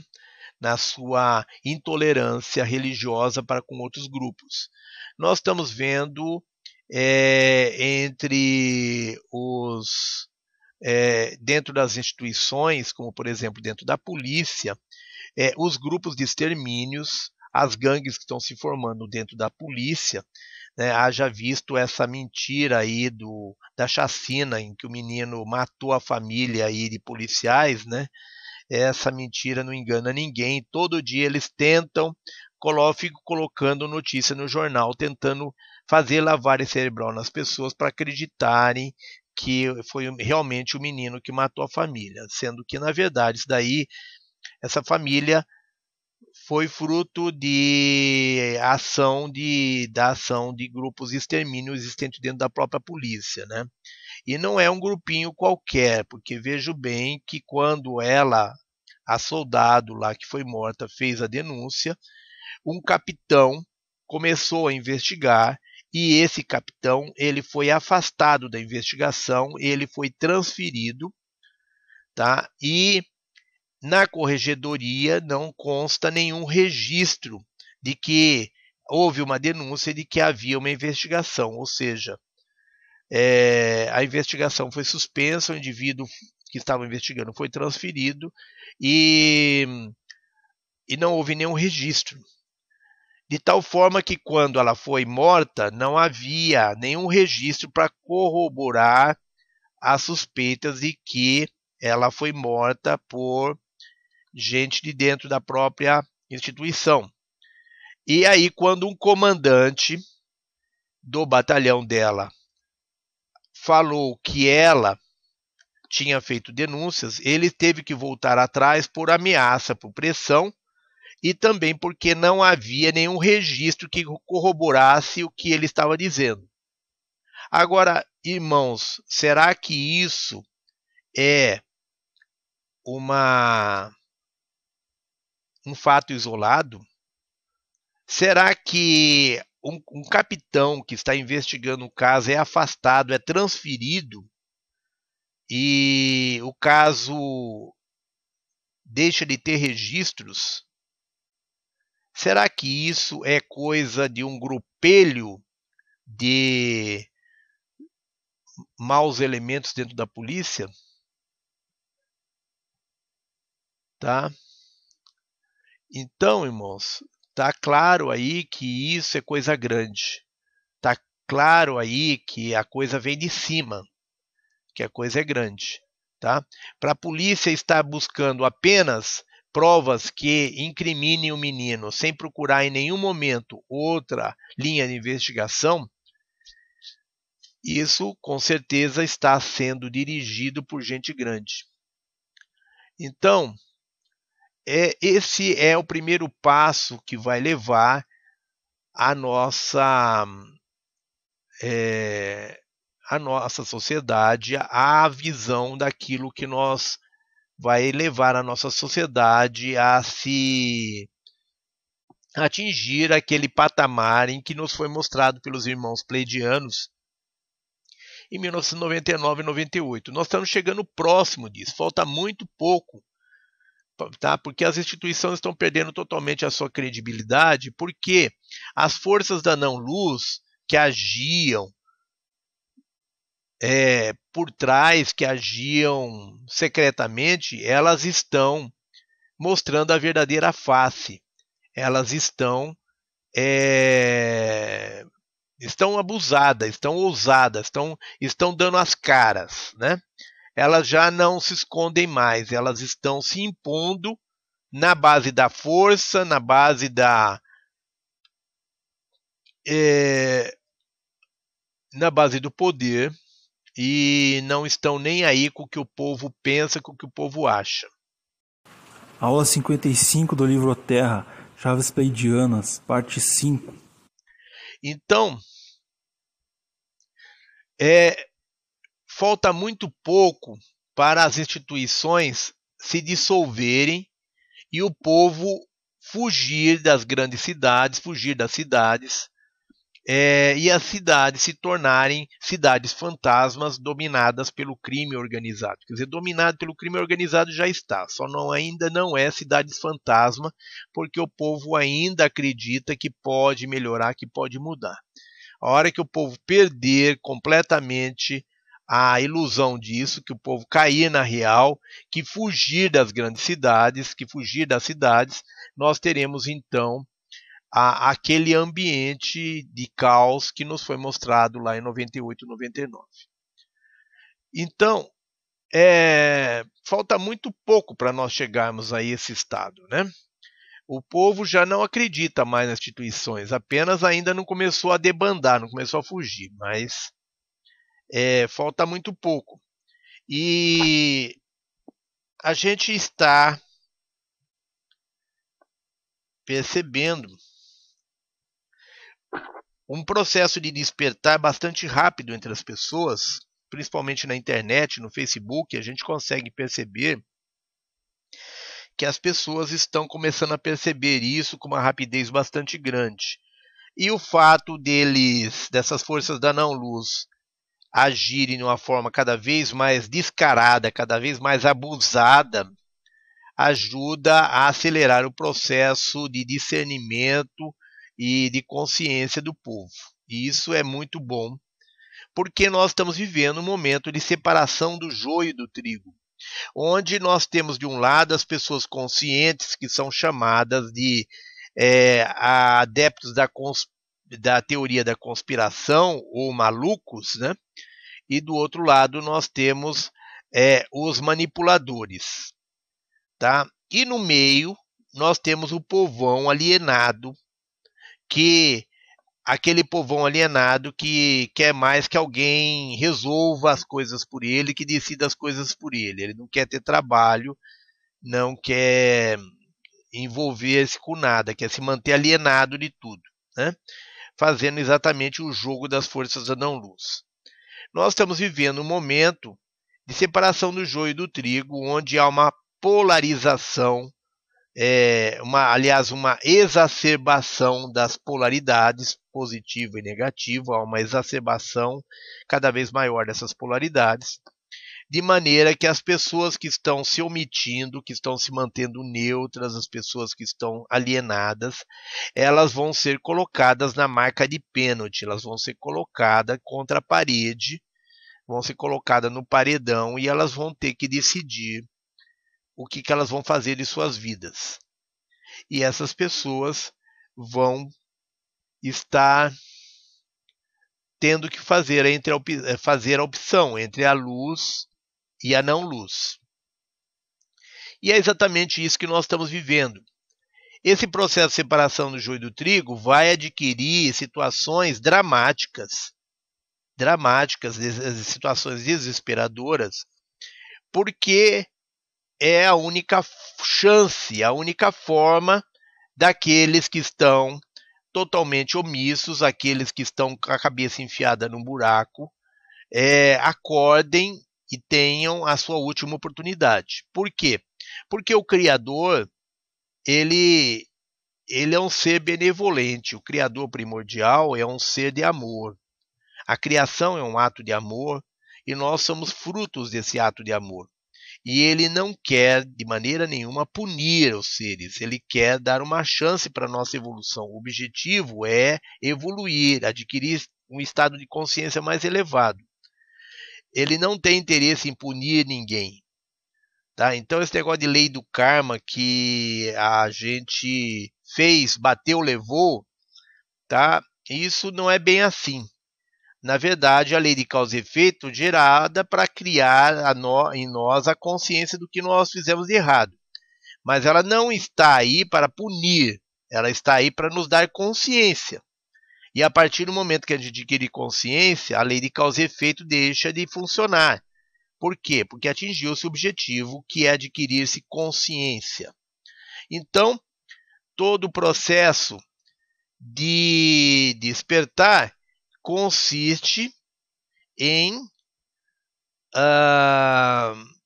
na sua intolerância religiosa para com outros grupos. Nós estamos vendo é, entre os é, dentro das instituições, como por exemplo dentro da polícia, é, os grupos de extermínios, as gangues que estão se formando dentro da polícia, né, haja visto essa mentira aí do, da chacina em que o menino matou a família aí de policiais, né? Essa mentira não engana ninguém. Todo dia eles tentam, ficam colocando notícia no jornal, tentando fazer lavagem cerebral nas pessoas para acreditarem que foi realmente o menino que matou a família, sendo que na verdade isso daí essa família foi fruto de ação de, da ação de grupos de extermínio existentes dentro da própria polícia, né? E não é um grupinho qualquer, porque vejo bem que quando ela, a soldado lá que foi morta fez a denúncia, um capitão começou a investigar e esse capitão ele foi afastado da investigação, ele foi transferido, tá? E na corregedoria não consta nenhum registro de que houve uma denúncia de que havia uma investigação, ou seja, é, a investigação foi suspensa, o indivíduo que estava investigando foi transferido e, e não houve nenhum registro. De tal forma que, quando ela foi morta, não havia nenhum registro para corroborar as suspeitas de que ela foi morta por gente de dentro da própria instituição. E aí, quando um comandante do batalhão dela falou que ela tinha feito denúncias, ele teve que voltar atrás por ameaça, por pressão e também porque não havia nenhum registro que corroborasse o que ele estava dizendo. Agora, irmãos, será que isso é uma um fato isolado? Será que um, um capitão que está investigando o caso é afastado, é transferido e o caso deixa de ter registros? Será que isso é coisa de um grupelho de maus elementos dentro da polícia? Tá? Então, irmãos, tá claro aí que isso é coisa grande. Tá claro aí que a coisa vem de cima, que a coisa é grande, tá? Para a polícia estar buscando apenas provas que incriminem o menino sem procurar em nenhum momento outra linha de investigação, isso com certeza está sendo dirigido por gente grande. Então, é, esse é o primeiro passo que vai levar a nossa é, a nossa sociedade à visão daquilo que nós vai levar a nossa sociedade a se atingir aquele patamar em que nos foi mostrado pelos irmãos pleidianos em 1999 e 98. Nós estamos chegando próximo disso, falta muito pouco tá? porque as instituições estão perdendo totalmente a sua credibilidade, porque as forças da não-luz que agiam é, por trás, que agiam secretamente, elas estão mostrando a verdadeira face. Elas estão é, estão abusadas, estão ousadas, estão, estão dando as caras, né? Elas já não se escondem mais, elas estão se impondo na base da força, na base da. É, na base do poder e não estão nem aí com o que o povo pensa, com o que o povo acha. Aula 55 do livro Terra, Chaves Pleidianas, parte 5. Então, é, falta muito pouco para as instituições se dissolverem e o povo fugir das grandes cidades, fugir das cidades, é, e as cidades se tornarem cidades fantasmas dominadas pelo crime organizado. Quer dizer, dominado pelo crime organizado já está, só não ainda não é cidades fantasma, porque o povo ainda acredita que pode melhorar, que pode mudar. A hora que o povo perder completamente a ilusão disso, que o povo cair na real, que fugir das grandes cidades, que fugir das cidades, nós teremos então a, aquele ambiente de caos que nos foi mostrado lá em 98 99. Então, é, falta muito pouco para nós chegarmos a esse estado, né? O povo já não acredita mais nas instituições, apenas ainda não começou a debandar, não começou a fugir, mas é, falta muito pouco. E a gente está percebendo um processo de despertar bastante rápido entre as pessoas, principalmente na internet, no Facebook, a gente consegue perceber que as pessoas estão começando a perceber isso com uma rapidez bastante grande. E o fato deles, dessas forças da não-luz, agirem de uma forma cada vez mais descarada, cada vez mais abusada, ajuda a acelerar o processo de discernimento e de consciência do povo. E isso é muito bom, porque nós estamos vivendo um momento de separação do joio e do trigo, onde nós temos de um lado as pessoas conscientes que são chamadas de é, adeptos da, da teoria da conspiração ou malucos, né? E do outro lado nós temos é, os manipuladores, tá? E no meio nós temos o povão alienado, que aquele povão alienado que quer mais que alguém resolva as coisas por ele, que decida as coisas por ele. Ele não quer ter trabalho, não quer envolver-se com nada, quer se manter alienado de tudo, né? Fazendo exatamente o jogo das forças da não-luz. Nós estamos vivendo um momento de separação do joio e do trigo, onde há uma polarização, é, uma, aliás, uma exacerbação das polaridades, positiva e negativa, há uma exacerbação cada vez maior dessas polaridades de maneira que as pessoas que estão se omitindo, que estão se mantendo neutras, as pessoas que estão alienadas, elas vão ser colocadas na marca de pênalti, elas vão ser colocadas contra a parede, vão ser colocadas no paredão e elas vão ter que decidir o que, que elas vão fazer de suas vidas. E essas pessoas vão estar tendo que fazer, entre a, fazer a opção entre a luz e a não luz. E é exatamente isso que nós estamos vivendo. Esse processo de separação do joio do trigo vai adquirir situações dramáticas, dramáticas, situações desesperadoras, porque é a única chance, a única forma daqueles que estão totalmente omissos, aqueles que estão com a cabeça enfiada num buraco, é, acordem e tenham a sua última oportunidade. Por quê? Porque o Criador, ele, ele é um ser benevolente. O Criador primordial é um ser de amor. A criação é um ato de amor e nós somos frutos desse ato de amor. E ele não quer de maneira nenhuma punir os seres, ele quer dar uma chance para a nossa evolução. O objetivo é evoluir, adquirir um estado de consciência mais elevado ele não tem interesse em punir ninguém. Tá? Então, esse negócio de lei do karma que a gente fez, bateu, levou, tá? isso não é bem assim. Na verdade, a lei de causa e efeito gerada para criar no, em nós a consciência do que nós fizemos de errado. Mas ela não está aí para punir, ela está aí para nos dar consciência. E a partir do momento que a gente adquire consciência, a lei de causa e efeito deixa de funcionar. Por quê? Porque atingiu-se o objetivo que é adquirir-se consciência. Então, todo o processo de despertar consiste em uh,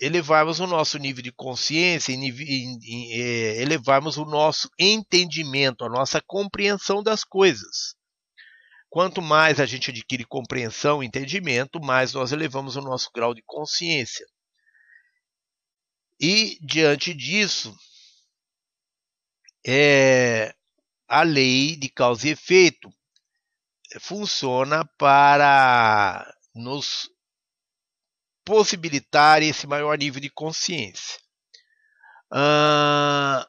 elevarmos o nosso nível de consciência, é, elevarmos o nosso entendimento, a nossa compreensão das coisas. Quanto mais a gente adquire compreensão e entendimento, mais nós elevamos o nosso grau de consciência. E, diante disso, é, a lei de causa e efeito funciona para nos possibilitar esse maior nível de consciência. Uh,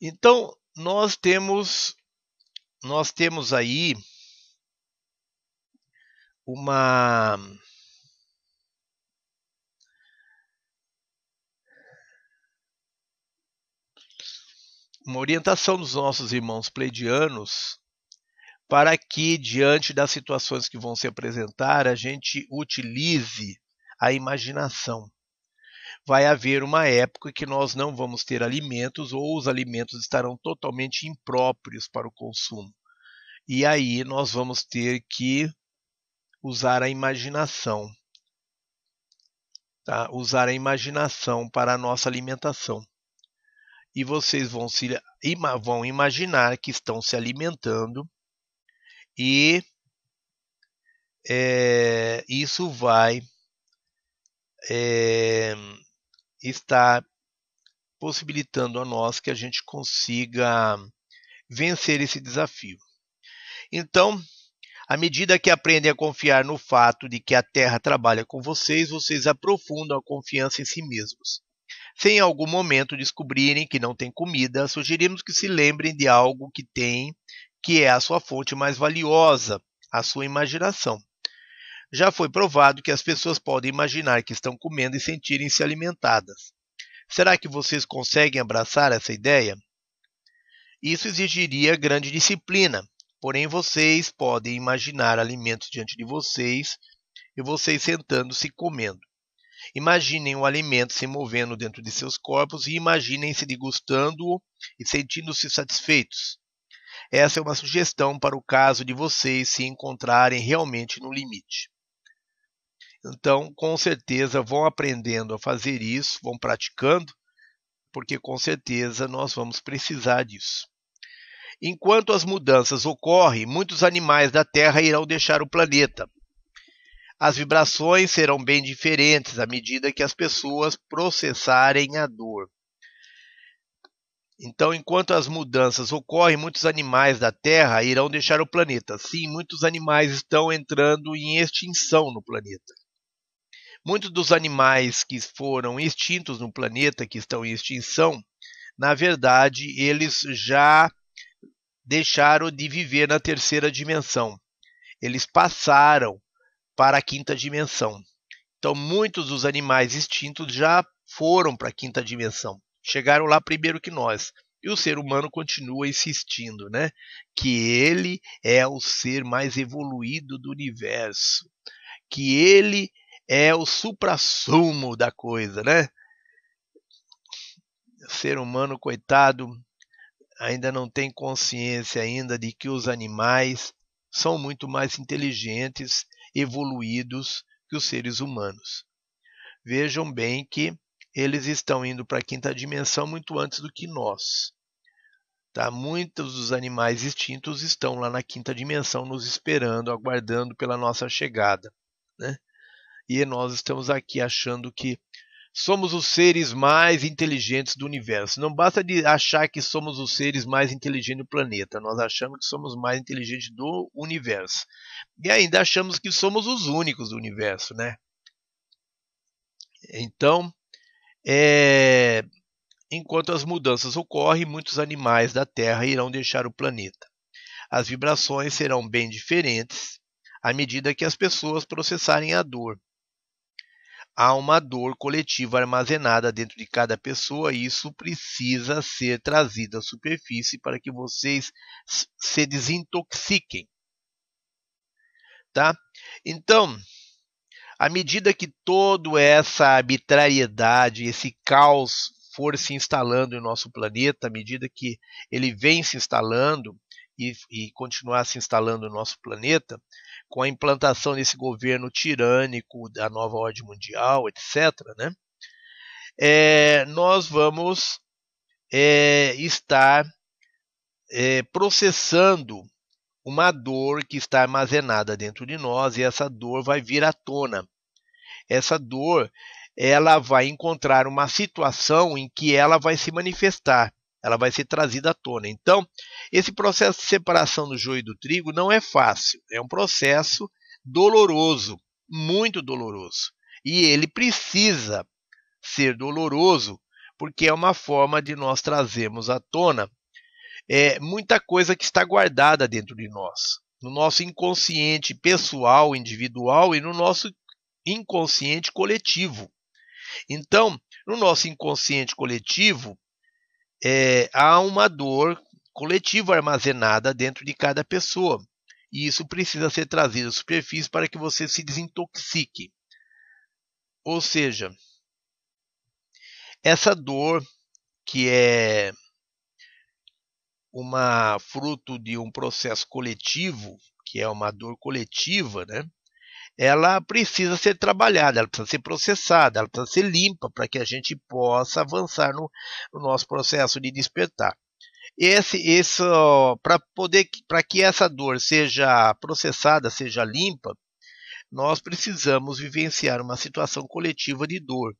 então nós temos nós temos aí uma uma orientação dos nossos irmãos pleidianos para que, diante das situações que vão se apresentar, a gente utilize a imaginação. Vai haver uma época que nós não vamos ter alimentos ou os alimentos estarão totalmente impróprios para o consumo. E aí nós vamos ter que usar a imaginação. Tá? Usar a imaginação para a nossa alimentação. E vocês vão, se, vão imaginar que estão se alimentando e é, isso vai é, estar possibilitando a nós que a gente consiga vencer esse desafio. Então, à medida que aprendem a confiar no fato de que a Terra trabalha com vocês, vocês aprofundam a confiança em si mesmos. Se em algum momento descobrirem que não tem comida, sugerimos que se lembrem de algo que tem, que é a sua fonte mais valiosa, a sua imaginação. Já foi provado que as pessoas podem imaginar que estão comendo e sentirem-se alimentadas. Será que vocês conseguem abraçar essa ideia? Isso exigiria grande disciplina, porém vocês podem imaginar alimentos diante de vocês e vocês sentando-se comendo. Imaginem o alimento se movendo dentro de seus corpos e imaginem-se degustando-o e sentindo-se satisfeitos. Essa é uma sugestão para o caso de vocês se encontrarem realmente no limite. Então, com certeza, vão aprendendo a fazer isso, vão praticando, porque com certeza nós vamos precisar disso. Enquanto as mudanças ocorrem, muitos animais da Terra irão deixar o planeta. As vibrações serão bem diferentes à medida que as pessoas processarem a dor. Então, enquanto as mudanças ocorrem, muitos animais da Terra irão deixar o planeta. Sim, muitos animais estão entrando em extinção no planeta. Muitos dos animais que foram extintos no planeta, que estão em extinção, na verdade, eles já deixaram de viver na terceira dimensão. Eles passaram para a quinta dimensão. Então, muitos dos animais extintos já foram para a quinta dimensão. Chegaram lá primeiro que nós. E o ser humano continua insistindo, né? Que ele é o ser mais evoluído do universo. Que ele é o suprassumo da coisa, né? Ser humano, coitado, ainda não tem consciência ainda de que os animais são muito mais inteligentes, evoluídos que os seres humanos. Vejam bem que eles estão indo para a quinta dimensão muito antes do que nós. Tá? Muitos dos animais extintos estão lá na quinta dimensão nos esperando, aguardando pela nossa chegada. Né? e nós estamos aqui achando que somos os seres mais inteligentes do universo. Não basta de achar que somos os seres mais inteligentes do planeta, nós achamos que somos mais inteligentes do universo. E ainda achamos que somos os únicos do universo, né? Então, é, enquanto as mudanças ocorrem, muitos animais da Terra irão deixar o planeta. As vibrações serão bem diferentes à medida que as pessoas processarem a dor há uma dor coletiva armazenada dentro de cada pessoa e isso precisa ser trazido à superfície para que vocês se desintoxiquem. Tá? Então, à medida que toda essa arbitrariedade, esse caos for se instalando em nosso planeta, à medida que ele vem se instalando e, e continuar se instalando no nosso planeta, com a implantação desse governo tirânico da nova ordem mundial, etc., né, é, nós vamos é, estar é, processando uma dor que está armazenada dentro de nós e essa dor vai vir à tona. Essa dor ela vai encontrar uma situação em que ela vai se manifestar ela vai ser trazida à tona. Então, esse processo de separação do joio e do trigo não é fácil, é um processo doloroso, muito doloroso. E ele precisa ser doloroso porque é uma forma de nós trazermos à tona é, muita coisa que está guardada dentro de nós, no nosso inconsciente pessoal, individual e no nosso inconsciente coletivo. Então, no nosso inconsciente coletivo, é, há uma dor coletiva armazenada dentro de cada pessoa. E isso precisa ser trazido à superfície para que você se desintoxique. Ou seja, essa dor que é uma fruto de um processo coletivo, que é uma dor coletiva, né? Ela precisa ser trabalhada, ela precisa ser processada, ela precisa ser limpa para que a gente possa avançar no, no nosso processo de despertar. Esse, esse para poder, para que essa dor seja processada, seja limpa, nós precisamos vivenciar uma situação coletiva de dor.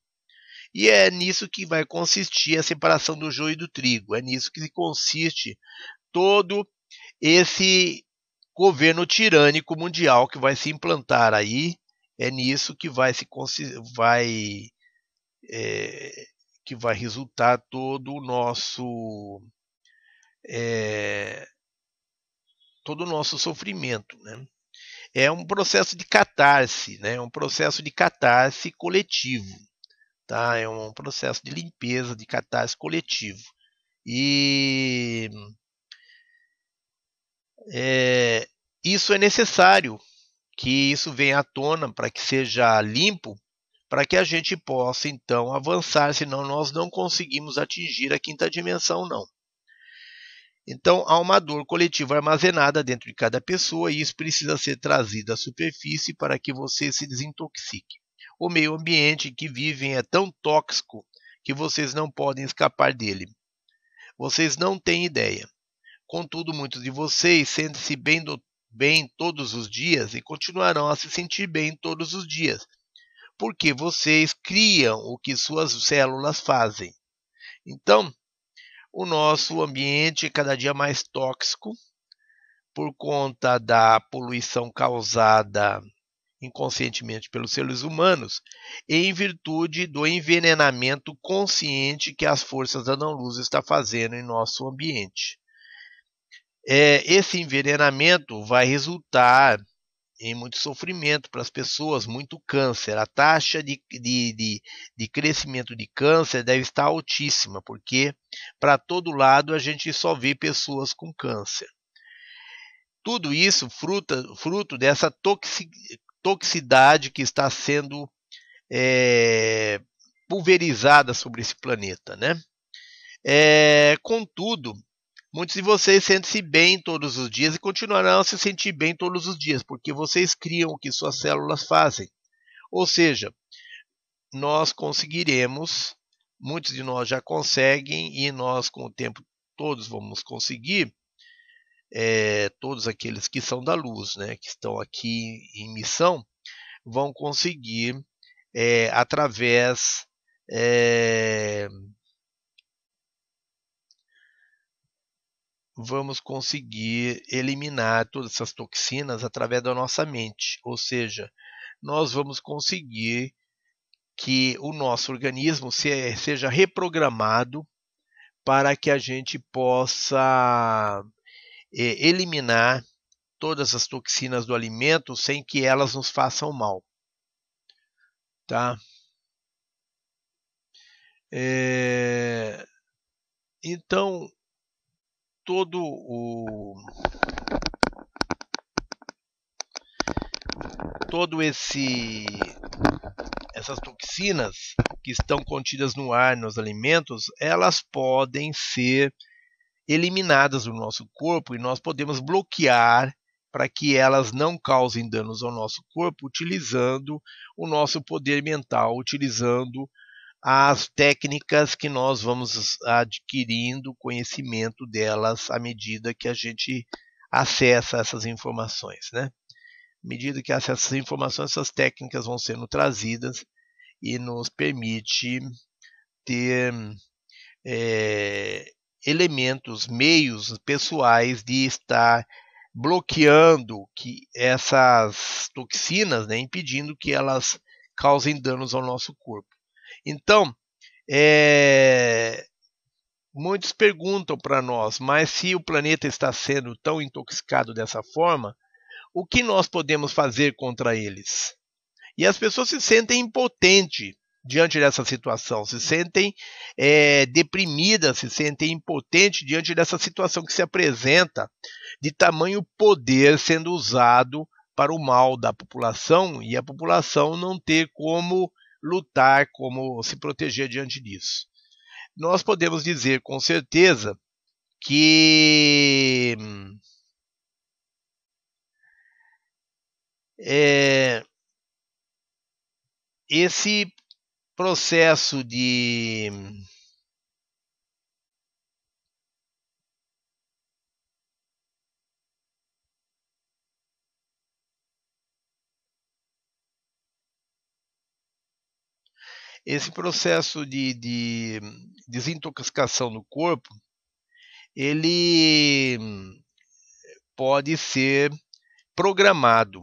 E é nisso que vai consistir a separação do joio e do trigo. É nisso que consiste todo esse governo tirânico mundial que vai se implantar aí. É nisso que vai se vai é, que vai resultar todo o nosso é, todo o nosso sofrimento, né? É um processo de catarse, né? É um processo de catarse coletivo, tá? É um processo de limpeza, de catarse coletivo. E é, isso é necessário que isso venha à tona para que seja limpo, para que a gente possa então avançar, senão nós não conseguimos atingir a quinta dimensão, não. Então, há uma dor coletiva armazenada dentro de cada pessoa e isso precisa ser trazido à superfície para que você se desintoxique. O meio ambiente em que vivem é tão tóxico que vocês não podem escapar dele. Vocês não têm ideia. Contudo, muitos de vocês sentem-se bem, bem todos os dias e continuarão a se sentir bem todos os dias, porque vocês criam o que suas células fazem. Então, o nosso ambiente é cada dia mais tóxico por conta da poluição causada inconscientemente pelos seres humanos, em virtude do envenenamento consciente que as forças da não-luz estão fazendo em nosso ambiente. É, esse envenenamento vai resultar em muito sofrimento para as pessoas, muito câncer. A taxa de, de, de, de crescimento de câncer deve estar altíssima, porque para todo lado a gente só vê pessoas com câncer. Tudo isso fruta, fruto dessa toxi, toxicidade que está sendo é, pulverizada sobre esse planeta. Né? É, contudo, Muitos de vocês sentem-se bem todos os dias e continuarão a se sentir bem todos os dias, porque vocês criam o que suas células fazem. Ou seja, nós conseguiremos, muitos de nós já conseguem, e nós, com o tempo, todos vamos conseguir, é, todos aqueles que são da luz, né, que estão aqui em missão, vão conseguir, é, através é, vamos conseguir eliminar todas essas toxinas através da nossa mente, ou seja, nós vamos conseguir que o nosso organismo seja reprogramado para que a gente possa é, eliminar todas as toxinas do alimento sem que elas nos façam mal. Tá? É... Então, todo o todo esse essas toxinas que estão contidas no ar, nos alimentos, elas podem ser eliminadas do nosso corpo e nós podemos bloquear para que elas não causem danos ao nosso corpo utilizando o nosso poder mental, utilizando as técnicas que nós vamos adquirindo conhecimento delas à medida que a gente acessa essas informações, né? À medida que acessa essas informações, essas técnicas vão sendo trazidas e nos permite ter é, elementos, meios pessoais de estar bloqueando que essas toxinas, né, impedindo que elas causem danos ao nosso corpo. Então, é, muitos perguntam para nós, mas se o planeta está sendo tão intoxicado dessa forma, o que nós podemos fazer contra eles? E as pessoas se sentem impotentes diante dessa situação, se sentem é, deprimidas, se sentem impotentes diante dessa situação que se apresenta de tamanho poder sendo usado para o mal da população e a população não ter como lutar, como se proteger diante disso. Nós podemos dizer com certeza que é, esse processo de esse processo de, de desintoxicação no corpo, ele pode ser programado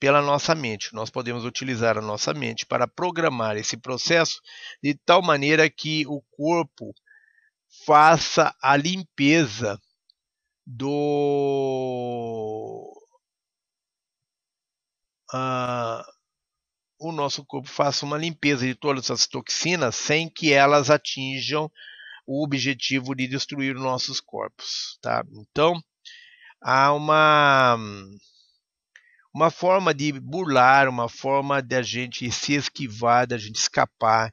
pela nossa mente. Nós podemos utilizar a nossa mente para programar esse processo de tal maneira que o corpo faça a limpeza do uh, o nosso corpo faça uma limpeza de todas as toxinas sem que elas atinjam o objetivo de destruir nossos corpos, tá? Então, há uma uma forma de burlar, uma forma de a gente se esquivar, da gente escapar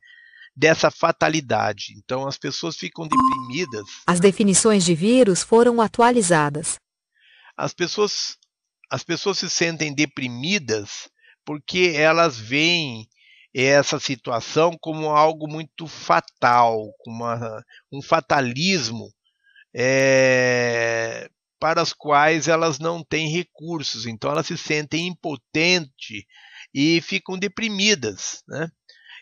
dessa fatalidade. Então as pessoas ficam deprimidas. As definições de vírus foram atualizadas. As pessoas as pessoas se sentem deprimidas porque elas veem essa situação como algo muito fatal, como uma, um fatalismo é, para as quais elas não têm recursos, então elas se sentem impotentes e ficam deprimidas. Né?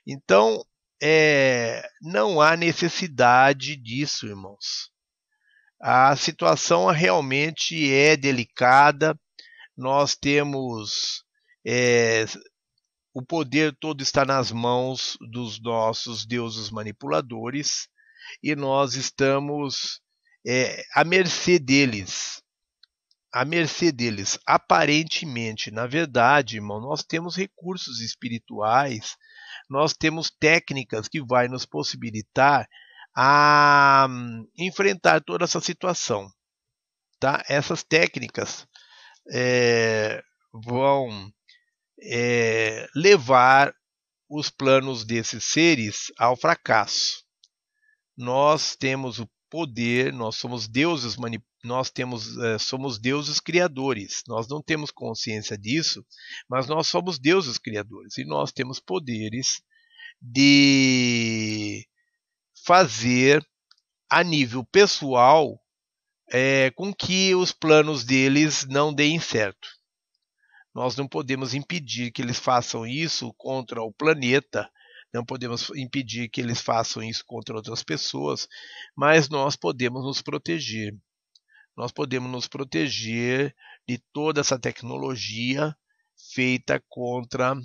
Então, é, não há necessidade disso, irmãos. A situação realmente é delicada, nós temos é, o poder todo está nas mãos dos nossos deuses manipuladores e nós estamos é, à mercê deles. À mercê deles. Aparentemente, na verdade, irmão, nós temos recursos espirituais, nós temos técnicas que vai nos possibilitar a um, enfrentar toda essa situação. Tá? Essas técnicas é, vão é, levar os planos desses seres ao fracasso. Nós temos o poder, nós somos deuses, nós temos, é, somos deuses criadores. Nós não temos consciência disso, mas nós somos deuses criadores e nós temos poderes de fazer a nível pessoal é, com que os planos deles não deem certo. Nós não podemos impedir que eles façam isso contra o planeta, não podemos impedir que eles façam isso contra outras pessoas, mas nós podemos nos proteger. Nós podemos nos proteger de toda essa tecnologia feita contra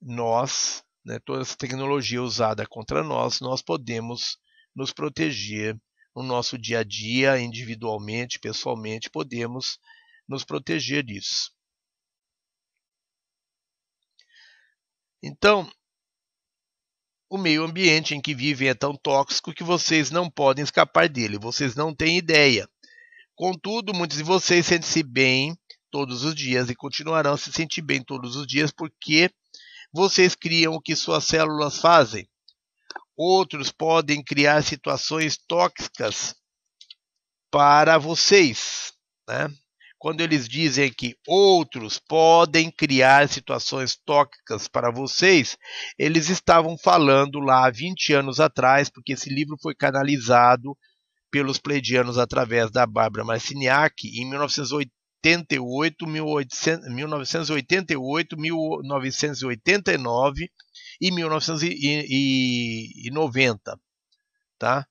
nós, né, toda essa tecnologia usada contra nós, nós podemos nos proteger no nosso dia a dia, individualmente, pessoalmente, podemos nos proteger disso. Então, o meio ambiente em que vivem é tão tóxico que vocês não podem escapar dele, vocês não têm ideia. Contudo, muitos de vocês sentem-se bem todos os dias e continuarão a se sentir bem todos os dias porque vocês criam o que suas células fazem. Outros podem criar situações tóxicas para vocês, né? Quando eles dizem que outros podem criar situações tóxicas para vocês, eles estavam falando lá há 20 anos atrás, porque esse livro foi canalizado pelos pleidianos através da Bárbara Marciniak em 1988, 1988, 1989 e 1990, tá?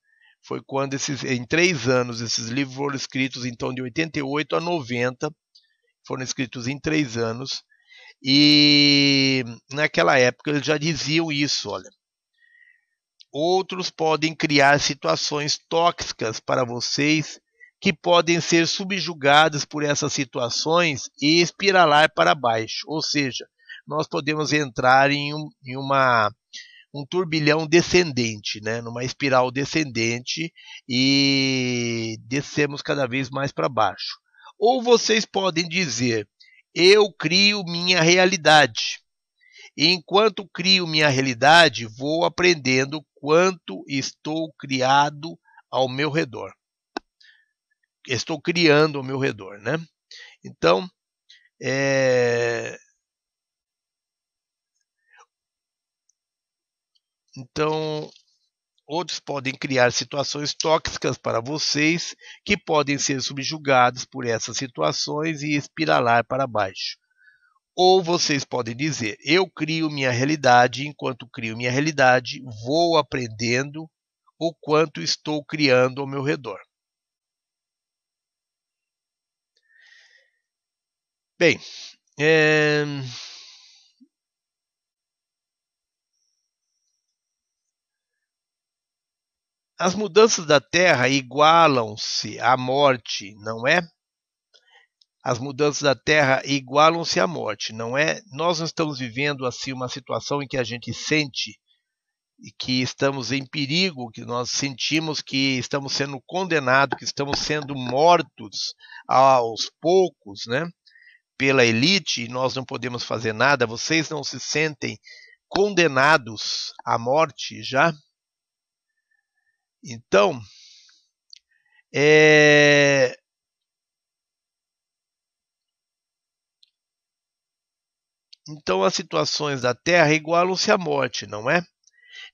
Foi quando esses, em três anos esses livros foram escritos então de 88 a 90 foram escritos em três anos. E naquela época eles já diziam isso olha. Outros podem criar situações tóxicas para vocês que podem ser subjugadas por essas situações e espiralar para baixo. Ou seja nós podemos entrar em, um, em uma um turbilhão descendente, né, numa espiral descendente e descemos cada vez mais para baixo. Ou vocês podem dizer: eu crio minha realidade. Enquanto crio minha realidade, vou aprendendo quanto estou criado ao meu redor. estou criando ao meu redor, né? Então, é... então outros podem criar situações tóxicas para vocês que podem ser subjugados por essas situações e espiralar para baixo. Ou vocês podem dizer: eu crio minha realidade, enquanto crio minha realidade, vou aprendendo o quanto estou criando ao meu redor. Bem, é... as mudanças da Terra igualam-se à morte, não é? As mudanças da Terra igualam-se à morte, não é? Nós não estamos vivendo assim uma situação em que a gente sente que estamos em perigo, que nós sentimos que estamos sendo condenados, que estamos sendo mortos aos poucos, né? pela elite e nós não podemos fazer nada, vocês não se sentem condenados à morte já? Então, é... Então as situações da Terra igualam-se à morte, não é?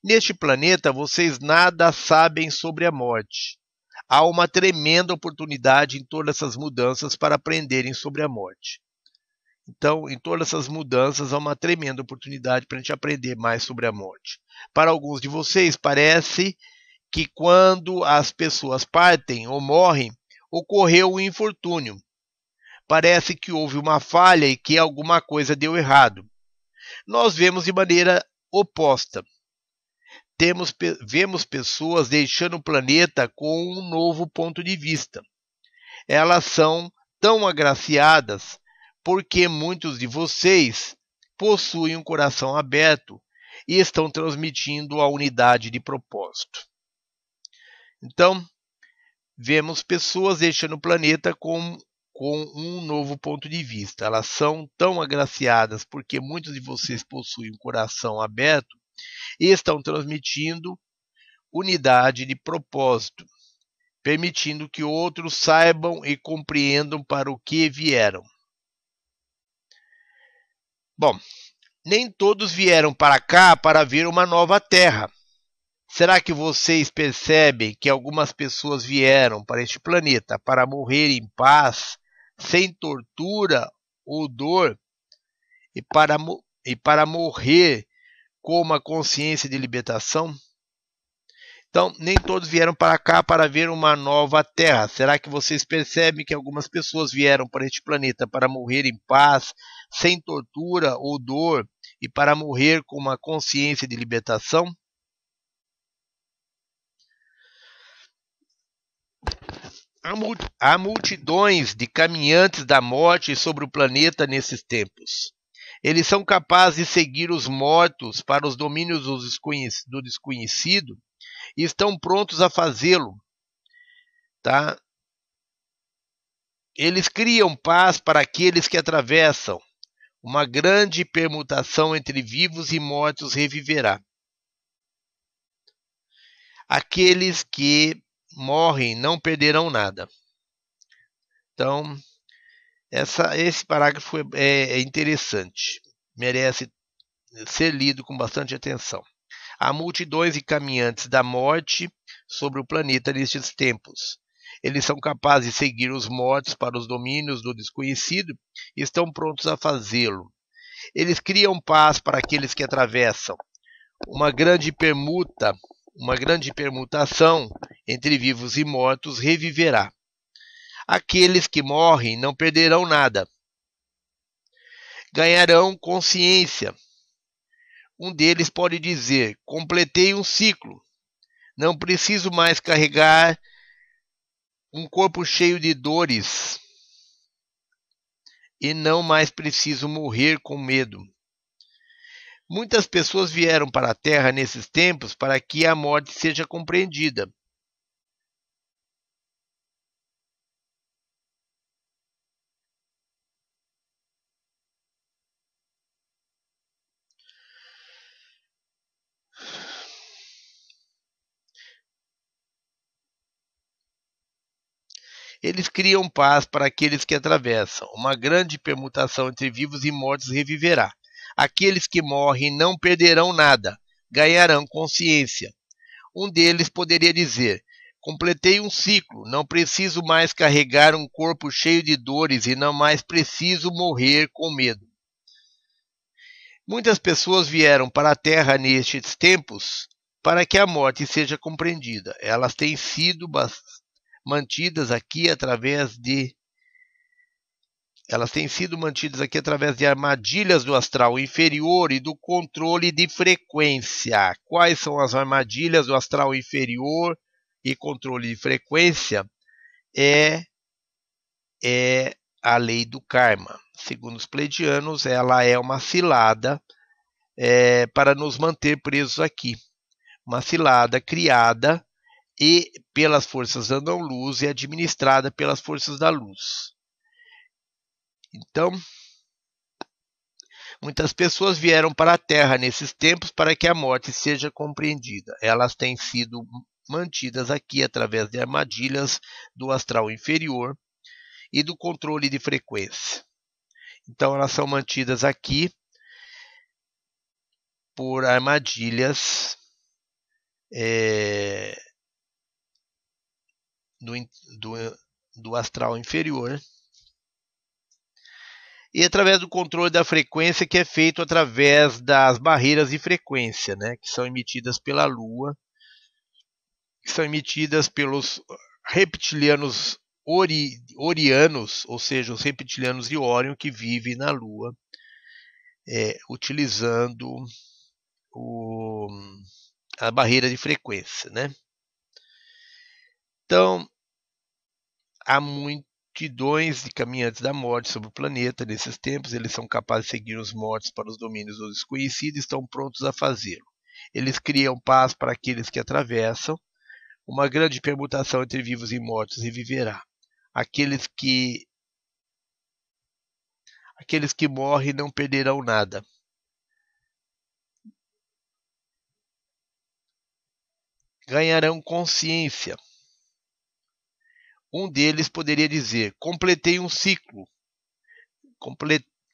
Neste planeta vocês nada sabem sobre a morte. Há uma tremenda oportunidade em todas essas mudanças para aprenderem sobre a morte. Então, em todas essas mudanças, há uma tremenda oportunidade para a gente aprender mais sobre a morte. Para alguns de vocês, parece que quando as pessoas partem ou morrem, ocorreu um infortúnio. Parece que houve uma falha e que alguma coisa deu errado. Nós vemos de maneira oposta. Temos, vemos pessoas deixando o planeta com um novo ponto de vista. Elas são tão agraciadas porque muitos de vocês possuem um coração aberto e estão transmitindo a unidade de propósito. Então, vemos pessoas deixando o planeta com, com um novo ponto de vista. Elas são tão agraciadas porque muitos de vocês possuem um coração aberto e estão transmitindo unidade de propósito, permitindo que outros saibam e compreendam para o que vieram. Bom, nem todos vieram para cá para ver uma nova terra. Será que vocês percebem que algumas pessoas vieram para este planeta para morrer em paz, sem tortura ou dor, e para, e para morrer com uma consciência de libertação? Então, nem todos vieram para cá para ver uma nova terra. Será que vocês percebem que algumas pessoas vieram para este planeta para morrer em paz, sem tortura ou dor, e para morrer com uma consciência de libertação? Há multidões de caminhantes da morte sobre o planeta nesses tempos. Eles são capazes de seguir os mortos para os domínios do desconhecido e estão prontos a fazê-lo. Tá? Eles criam paz para aqueles que atravessam. Uma grande permutação entre vivos e mortos reviverá. Aqueles que morrem não perderão nada. Então, essa, esse parágrafo é, é interessante, merece ser lido com bastante atenção. Há multidões de caminhantes da morte sobre o planeta nestes tempos. Eles são capazes de seguir os mortos para os domínios do desconhecido e estão prontos a fazê-lo. Eles criam paz para aqueles que atravessam. Uma grande permuta, uma grande permutação entre vivos e mortos reviverá. Aqueles que morrem não perderão nada. Ganharão consciência um deles pode dizer: completei um ciclo. Não preciso mais carregar um corpo cheio de dores. E não mais preciso morrer com medo. Muitas pessoas vieram para a Terra nesses tempos para que a morte seja compreendida. Eles criam paz para aqueles que atravessam. Uma grande permutação entre vivos e mortos reviverá. Aqueles que morrem não perderão nada, ganharão consciência. Um deles poderia dizer: Completei um ciclo, não preciso mais carregar um corpo cheio de dores e não mais preciso morrer com medo. Muitas pessoas vieram para a Terra nestes tempos para que a morte seja compreendida. Elas têm sido mantidas aqui através de elas têm sido mantidas aqui através de armadilhas do astral inferior e do controle de frequência. Quais são as armadilhas do astral inferior e controle de frequência? É é a lei do karma. Segundo os pleidianos, ela é uma cilada é, para nos manter presos aqui. Uma cilada criada e pelas forças da não-luz e administrada pelas forças da luz. Então, muitas pessoas vieram para a Terra nesses tempos para que a morte seja compreendida. Elas têm sido mantidas aqui através de armadilhas do astral inferior e do controle de frequência. Então, elas são mantidas aqui por armadilhas é, do, do, do astral inferior e através do controle da frequência que é feito através das barreiras de frequência, né, que são emitidas pela Lua, que são emitidas pelos reptilianos ori, orianos, ou seja, os reptilianos de Órion que vivem na Lua, é, utilizando o, a barreira de frequência, né? Então, há multidões de caminhantes da morte sobre o planeta nesses tempos. Eles são capazes de seguir os mortos para os domínios do desconhecido e estão prontos a fazê-lo. Eles criam paz para aqueles que atravessam. Uma grande permutação entre vivos e mortos reviverá. Aqueles que aqueles que morrem não perderão nada. Ganharão consciência um deles poderia dizer: completei um ciclo.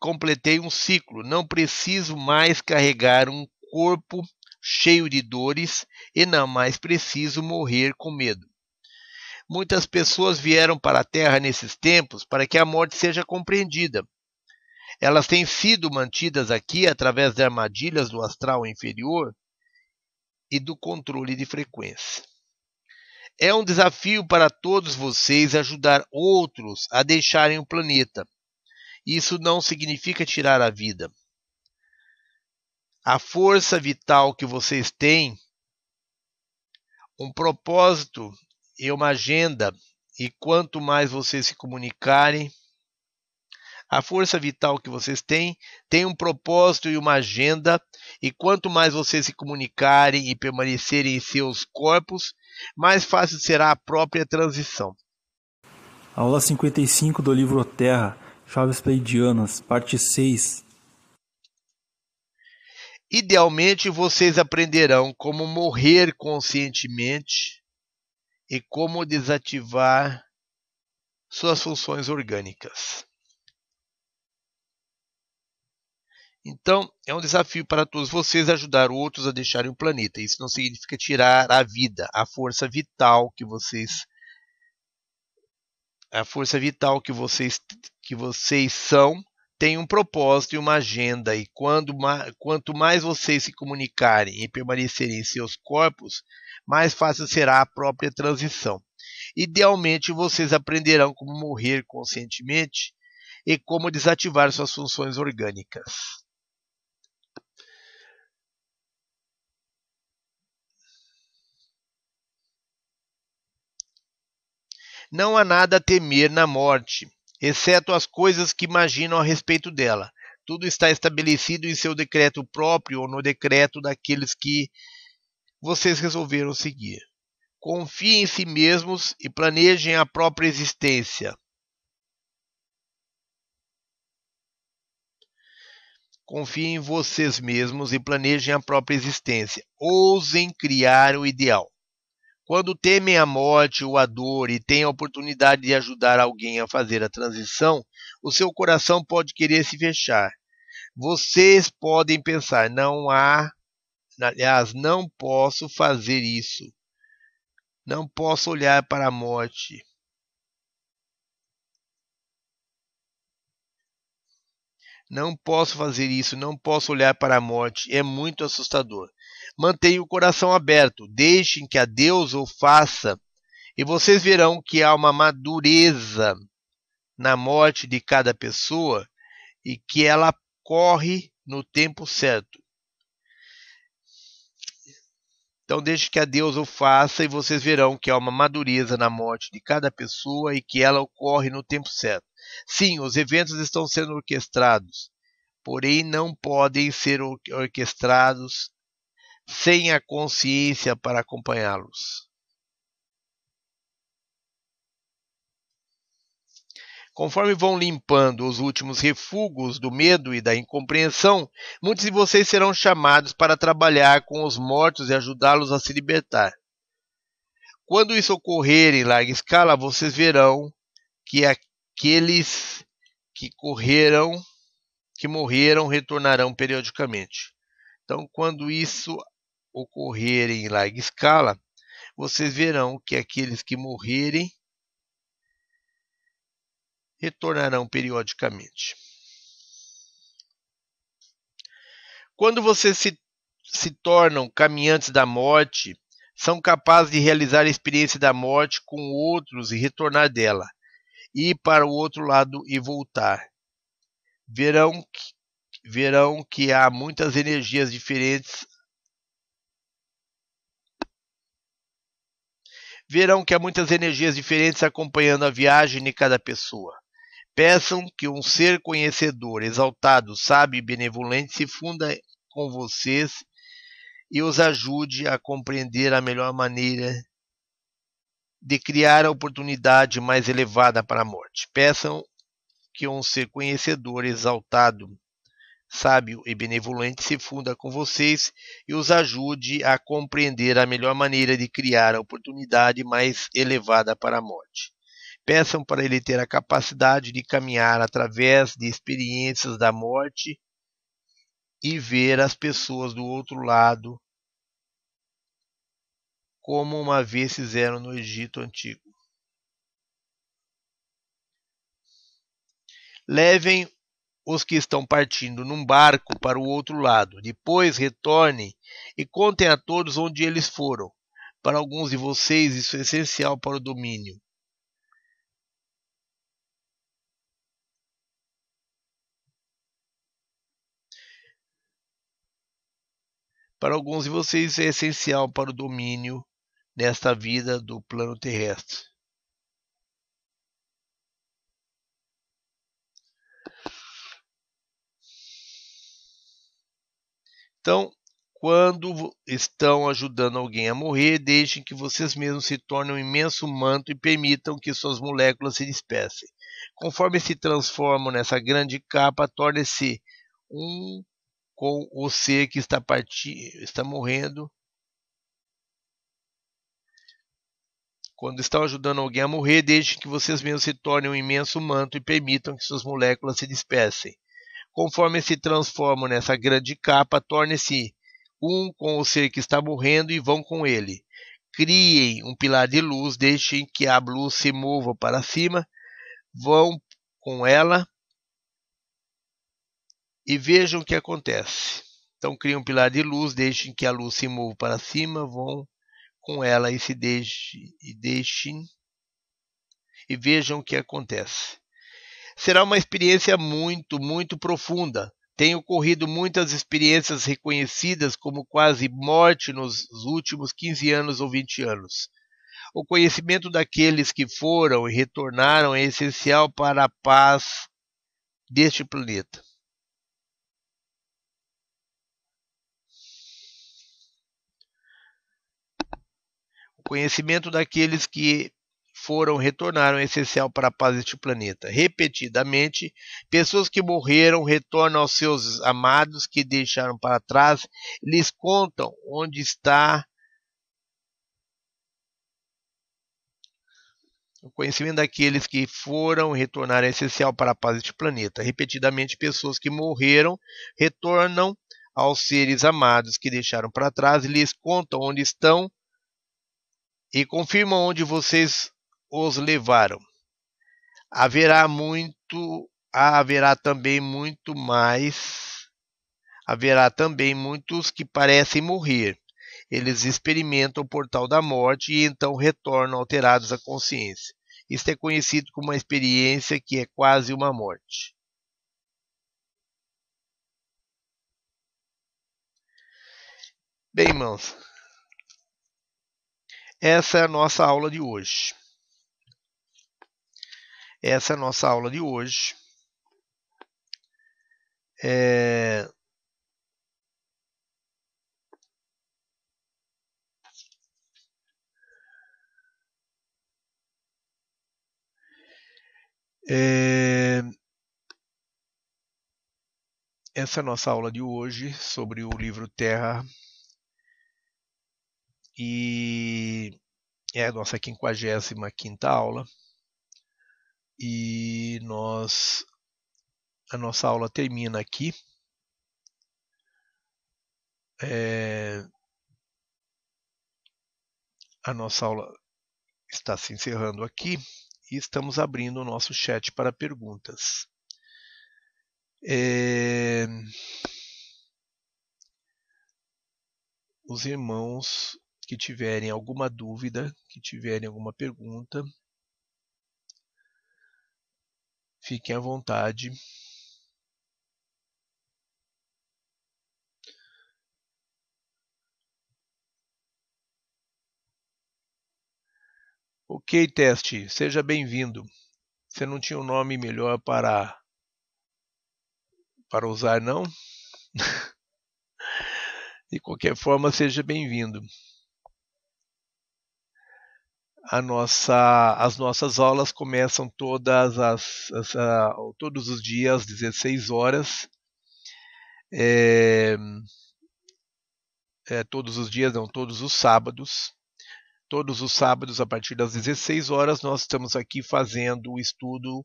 Completei um ciclo. Não preciso mais carregar um corpo cheio de dores e não mais preciso morrer com medo. Muitas pessoas vieram para a Terra nesses tempos para que a morte seja compreendida. Elas têm sido mantidas aqui através de armadilhas do astral inferior e do controle de frequência. É um desafio para todos vocês ajudar outros a deixarem o planeta. Isso não significa tirar a vida. A força vital que vocês têm, um propósito e uma agenda, e quanto mais vocês se comunicarem, a força vital que vocês têm tem um propósito e uma agenda, e quanto mais vocês se comunicarem e permanecerem em seus corpos, mais fácil será a própria transição. Aula 55 do livro Terra, Chaves Pleidianas, parte 6. Idealmente, vocês aprenderão como morrer conscientemente e como desativar suas funções orgânicas. Então, é um desafio para todos vocês ajudar outros a deixarem o planeta. Isso não significa tirar a vida, a força vital que vocês a força vital que vocês que vocês são tem um propósito e uma agenda e quando quanto mais vocês se comunicarem e permanecerem em seus corpos, mais fácil será a própria transição. Idealmente, vocês aprenderão como morrer conscientemente e como desativar suas funções orgânicas. Não há nada a temer na morte, exceto as coisas que imaginam a respeito dela. Tudo está estabelecido em seu decreto próprio ou no decreto daqueles que vocês resolveram seguir. Confiem em si mesmos e planejem a própria existência. Confiem em vocês mesmos e planejem a própria existência. Ousem criar o ideal. Quando temem a morte ou a dor e têm a oportunidade de ajudar alguém a fazer a transição, o seu coração pode querer se fechar. Vocês podem pensar, não há, aliás, não posso fazer isso. Não posso olhar para a morte. Não posso fazer isso, não posso olhar para a morte, é muito assustador. Mantenha o coração aberto, deixem que a Deus o faça, e vocês verão que há uma madureza na morte de cada pessoa e que ela corre no tempo certo. Então deixe que a Deus o faça e vocês verão que há uma madureza na morte de cada pessoa e que ela ocorre no tempo certo. Sim, os eventos estão sendo orquestrados, porém não podem ser orquestrados sem a consciência para acompanhá-los. Conforme vão limpando os últimos refugos do medo e da incompreensão, muitos de vocês serão chamados para trabalhar com os mortos e ajudá-los a se libertar. Quando isso ocorrer em larga escala, vocês verão que aqueles que correram, que morreram, retornarão periodicamente. Então, quando isso ocorrer em larga escala, vocês verão que aqueles que morrerem retornarão periodicamente. Quando vocês se, se tornam caminhantes da morte, são capazes de realizar a experiência da morte com outros e retornar dela ir para o outro lado e voltar. Verão que, verão que há muitas energias diferentes. Verão que há muitas energias diferentes acompanhando a viagem de cada pessoa. Peçam que um ser conhecedor, exaltado, sábio e benevolente se funda com vocês e os ajude a compreender a melhor maneira de criar a oportunidade mais elevada para a morte. Peçam que um ser conhecedor, exaltado, sábio e benevolente se funda com vocês e os ajude a compreender a melhor maneira de criar a oportunidade mais elevada para a morte. Peçam para ele ter a capacidade de caminhar através de experiências da morte e ver as pessoas do outro lado como uma vez fizeram no Egito Antigo. Levem os que estão partindo num barco para o outro lado. Depois retornem e contem a todos onde eles foram. Para alguns de vocês, isso é essencial para o domínio. Para alguns de vocês, é essencial para o domínio nesta vida do plano terrestre. Então, quando estão ajudando alguém a morrer, deixem que vocês mesmos se tornem um imenso manto e permitam que suas moléculas se despecem. Conforme se transformam nessa grande capa, torne-se um com o ser que está, está morrendo Quando estão ajudando alguém a morrer, deixem que vocês mesmos se tornem um imenso manto e permitam que suas moléculas se despecem. Conforme se transformam nessa grande capa, tornem-se um com o ser que está morrendo e vão com ele. Criem um pilar de luz, deixem que a luz se mova para cima, vão com ela e vejam o que acontece. Então, criem um pilar de luz, deixem que a luz se mova para cima, vão com ela e se deixe, e deixem e vejam o que acontece. Será uma experiência muito, muito profunda. Tem ocorrido muitas experiências reconhecidas como quase morte nos últimos 15 anos ou 20 anos. O conhecimento daqueles que foram e retornaram é essencial para a paz deste planeta. Conhecimento daqueles que foram retornaram essencial para a paz deste planeta. Repetidamente, pessoas que morreram retornam aos seus amados que deixaram para trás, lhes contam onde está O conhecimento daqueles que foram retornaram é essencial para a paz deste planeta. Repetidamente, pessoas que morreram retornam aos seres amados que deixaram para trás e lhes contam onde estão e confirmam onde vocês os levaram. Haverá muito, haverá também muito mais, haverá também muitos que parecem morrer. Eles experimentam o portal da morte e então retornam alterados à consciência. Isto é conhecido como uma experiência que é quase uma morte. Bem, irmãos, essa é a nossa aula de hoje. Essa é a nossa aula de hoje. É... É... Essa é a nossa aula de hoje sobre o livro Terra e é a nossa 55 aula. E nós a nossa aula termina aqui. É, a nossa aula está se encerrando aqui e estamos abrindo o nosso chat para perguntas. É, os irmãos que tiverem alguma dúvida, que tiverem alguma pergunta, fiquem à vontade. Ok, teste, seja bem-vindo. Você não tinha um nome melhor para para usar, não? De qualquer forma, seja bem-vindo nossa, as nossas aulas começam todas as, as todos os dias, 16 horas. É, é, todos os dias, não, todos os sábados. Todos os sábados, a partir das 16 horas, nós estamos aqui fazendo o estudo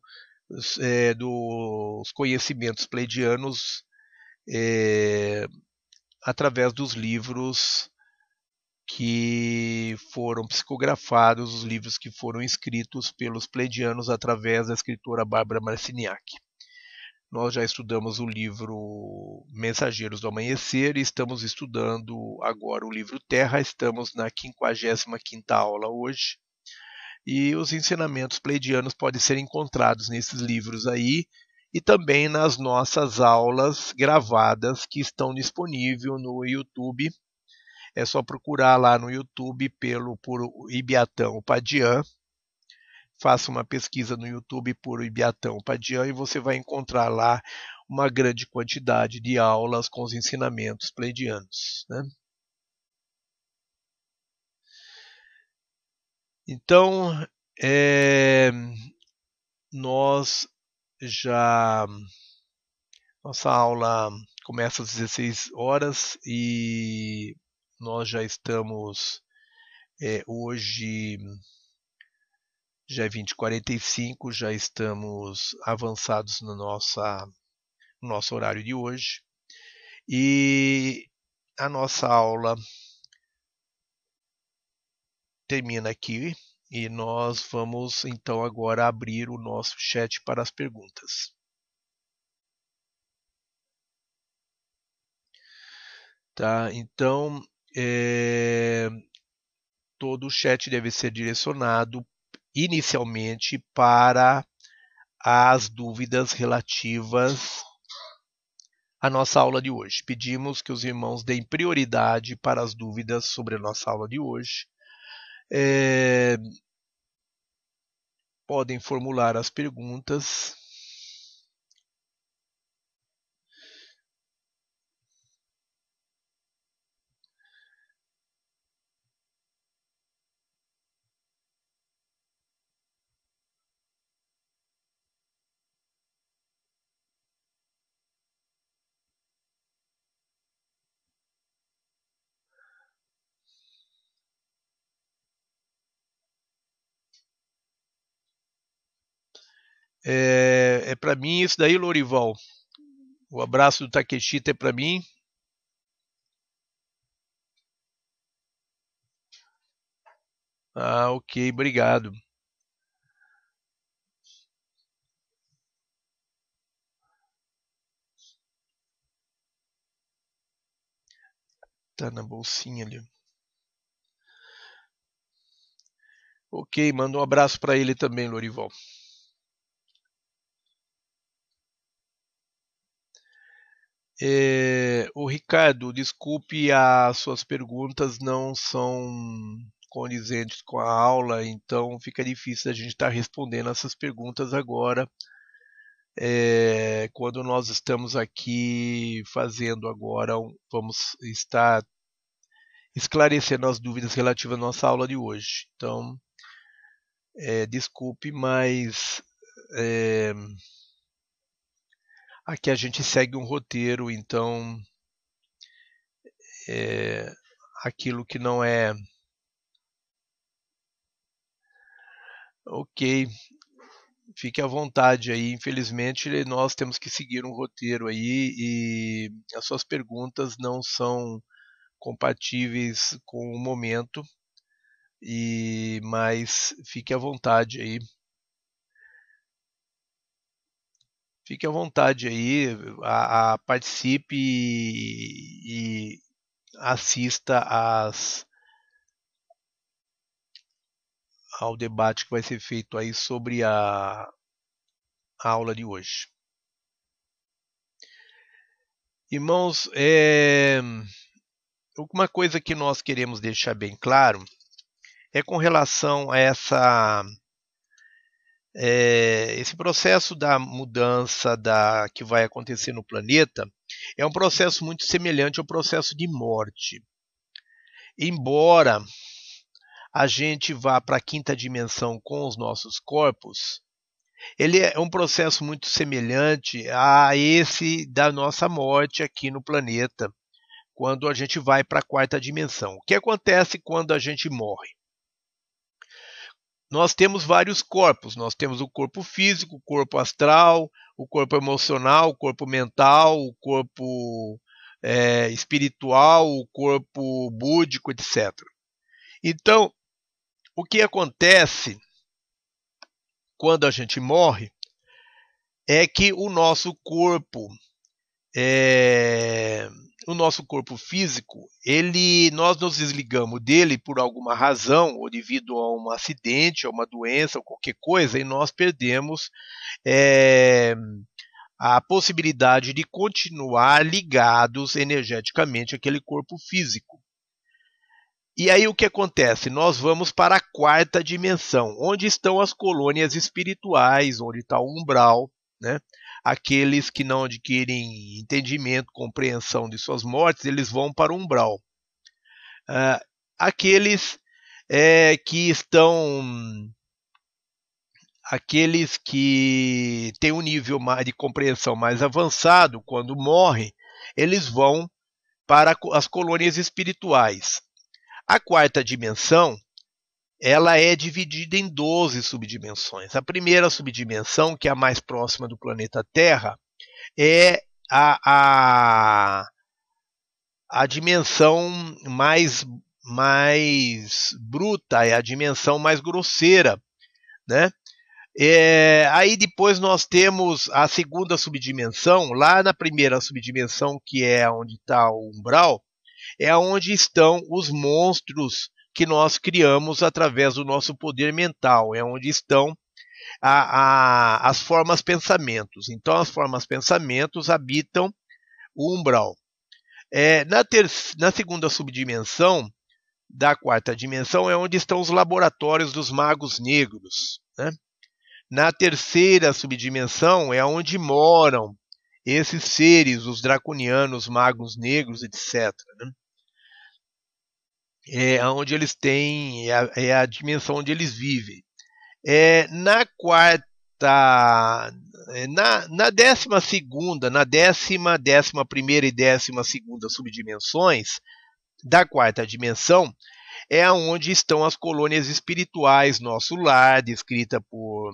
é, dos conhecimentos pleidianos é, através dos livros que foram psicografados, os livros que foram escritos pelos pleidianos através da escritora Bárbara Marciniak. Nós já estudamos o livro Mensageiros do Amanhecer e estamos estudando agora o livro Terra. Estamos na 55ª aula hoje. E os ensinamentos pleidianos podem ser encontrados nesses livros aí e também nas nossas aulas gravadas que estão disponíveis no YouTube é só procurar lá no YouTube pelo por Ibiatão Padian. Faça uma pesquisa no YouTube por Ibiatão Padian e você vai encontrar lá uma grande quantidade de aulas com os ensinamentos pleidianos. Né? Então, é, nós já. Nossa aula começa às 16 horas e nós já estamos é, hoje, já é 20h45, já estamos avançados no, nossa, no nosso horário de hoje. E a nossa aula termina aqui e nós vamos então agora abrir o nosso chat para as perguntas. Tá, então é, todo o chat deve ser direcionado inicialmente para as dúvidas relativas à nossa aula de hoje. Pedimos que os irmãos deem prioridade para as dúvidas sobre a nossa aula de hoje. É, podem formular as perguntas É, é para mim isso daí, Lorival. O abraço do Takeshita é para mim. Ah, ok, obrigado. Tá na bolsinha ali. Ok, manda um abraço para ele também, Lorival. É, o Ricardo, desculpe, as suas perguntas não são condizentes com a aula, então fica difícil a gente estar tá respondendo essas perguntas agora, é, quando nós estamos aqui fazendo agora, vamos estar esclarecendo as dúvidas relativas à nossa aula de hoje. Então, é, desculpe, mas é, aqui a gente segue um roteiro, então é, aquilo que não é ok, fique à vontade aí. Infelizmente, nós temos que seguir um roteiro aí e as suas perguntas não são compatíveis com o momento. E mas fique à vontade aí. Fique à vontade aí, a, a participe e, e assista às ao debate que vai ser feito aí sobre a, a aula de hoje. Irmãos, é, uma coisa que nós queremos deixar bem claro é com relação a essa é, esse processo da mudança da que vai acontecer no planeta é um processo muito semelhante ao processo de morte. Embora a gente vá para a quinta dimensão com os nossos corpos, ele é um processo muito semelhante a esse da nossa morte aqui no planeta, quando a gente vai para a quarta dimensão. O que acontece quando a gente morre? Nós temos vários corpos. Nós temos o corpo físico, o corpo astral, o corpo emocional, o corpo mental, o corpo é, espiritual, o corpo búdico, etc. Então, o que acontece quando a gente morre é que o nosso corpo, é, o nosso corpo físico, ele, nós nos desligamos dele por alguma razão, ou devido a um acidente, a uma doença, ou qualquer coisa, e nós perdemos é, a possibilidade de continuar ligados energeticamente àquele corpo físico. E aí o que acontece? Nós vamos para a quarta dimensão, onde estão as colônias espirituais, onde está o umbral, né? Aqueles que não adquirem entendimento, compreensão de suas mortes, eles vão para o umbral. Uh, aqueles é, que estão aqueles que têm um nível de compreensão mais avançado, quando morrem, eles vão para as colônias espirituais. A quarta dimensão, ela é dividida em 12 subdimensões. A primeira subdimensão, que é a mais próxima do planeta Terra, é a, a, a dimensão mais, mais bruta, é a dimensão mais grosseira, né? É, aí depois nós temos a segunda subdimensão, lá na primeira subdimensão, que é onde está o umbral, é onde estão os monstros que nós criamos através do nosso poder mental, é onde estão a, a, as formas pensamentos. Então, as formas pensamentos habitam o umbral. É, na, ter, na segunda subdimensão, da quarta dimensão, é onde estão os laboratórios dos magos negros. Né? Na terceira subdimensão, é onde moram esses seres, os draconianos, magos negros, etc. Né? É onde eles têm, é a, é a dimensão onde eles vivem. É, na quarta, é, na, na décima segunda, na décima, décima primeira e décima segunda subdimensões da quarta dimensão, é onde estão as colônias espirituais, nosso lar, descrita por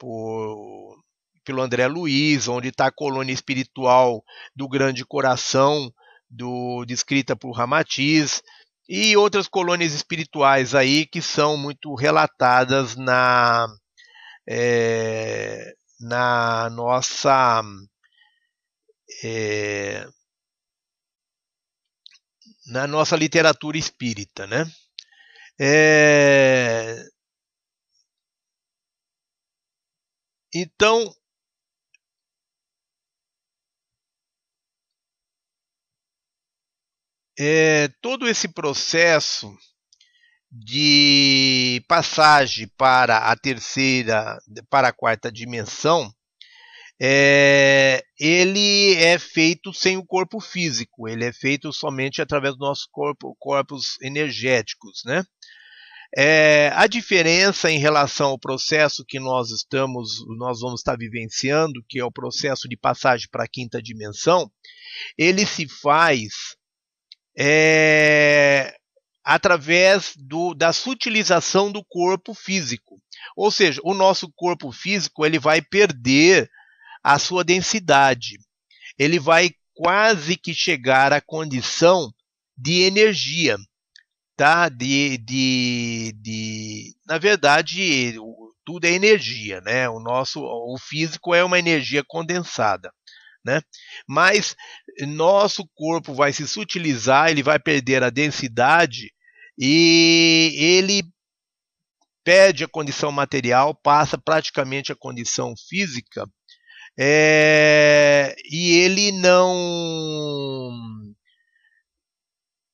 por, pelo André Luiz, onde está a colônia espiritual do Grande Coração, do, descrita por Ramatiz, e outras colônias espirituais aí que são muito relatadas na, é, na nossa é, na nossa literatura espírita, né? É... Então, é, todo esse processo de passagem para a terceira, para a quarta dimensão, é, ele é feito sem o corpo físico, ele é feito somente através dos nossos corpo, corpos energéticos, né? É, a diferença em relação ao processo que nós estamos, nós vamos estar vivenciando, que é o processo de passagem para a quinta dimensão, ele se faz é, através do, da sutilização do corpo físico. Ou seja, o nosso corpo físico ele vai perder a sua densidade. Ele vai quase que chegar à condição de energia, tá? De, de, de, na verdade, tudo é energia, né? O nosso, o físico é uma energia condensada, né? Mas nosso corpo vai se sutilizar, ele vai perder a densidade e ele perde a condição material, passa praticamente a condição física é, e ele não.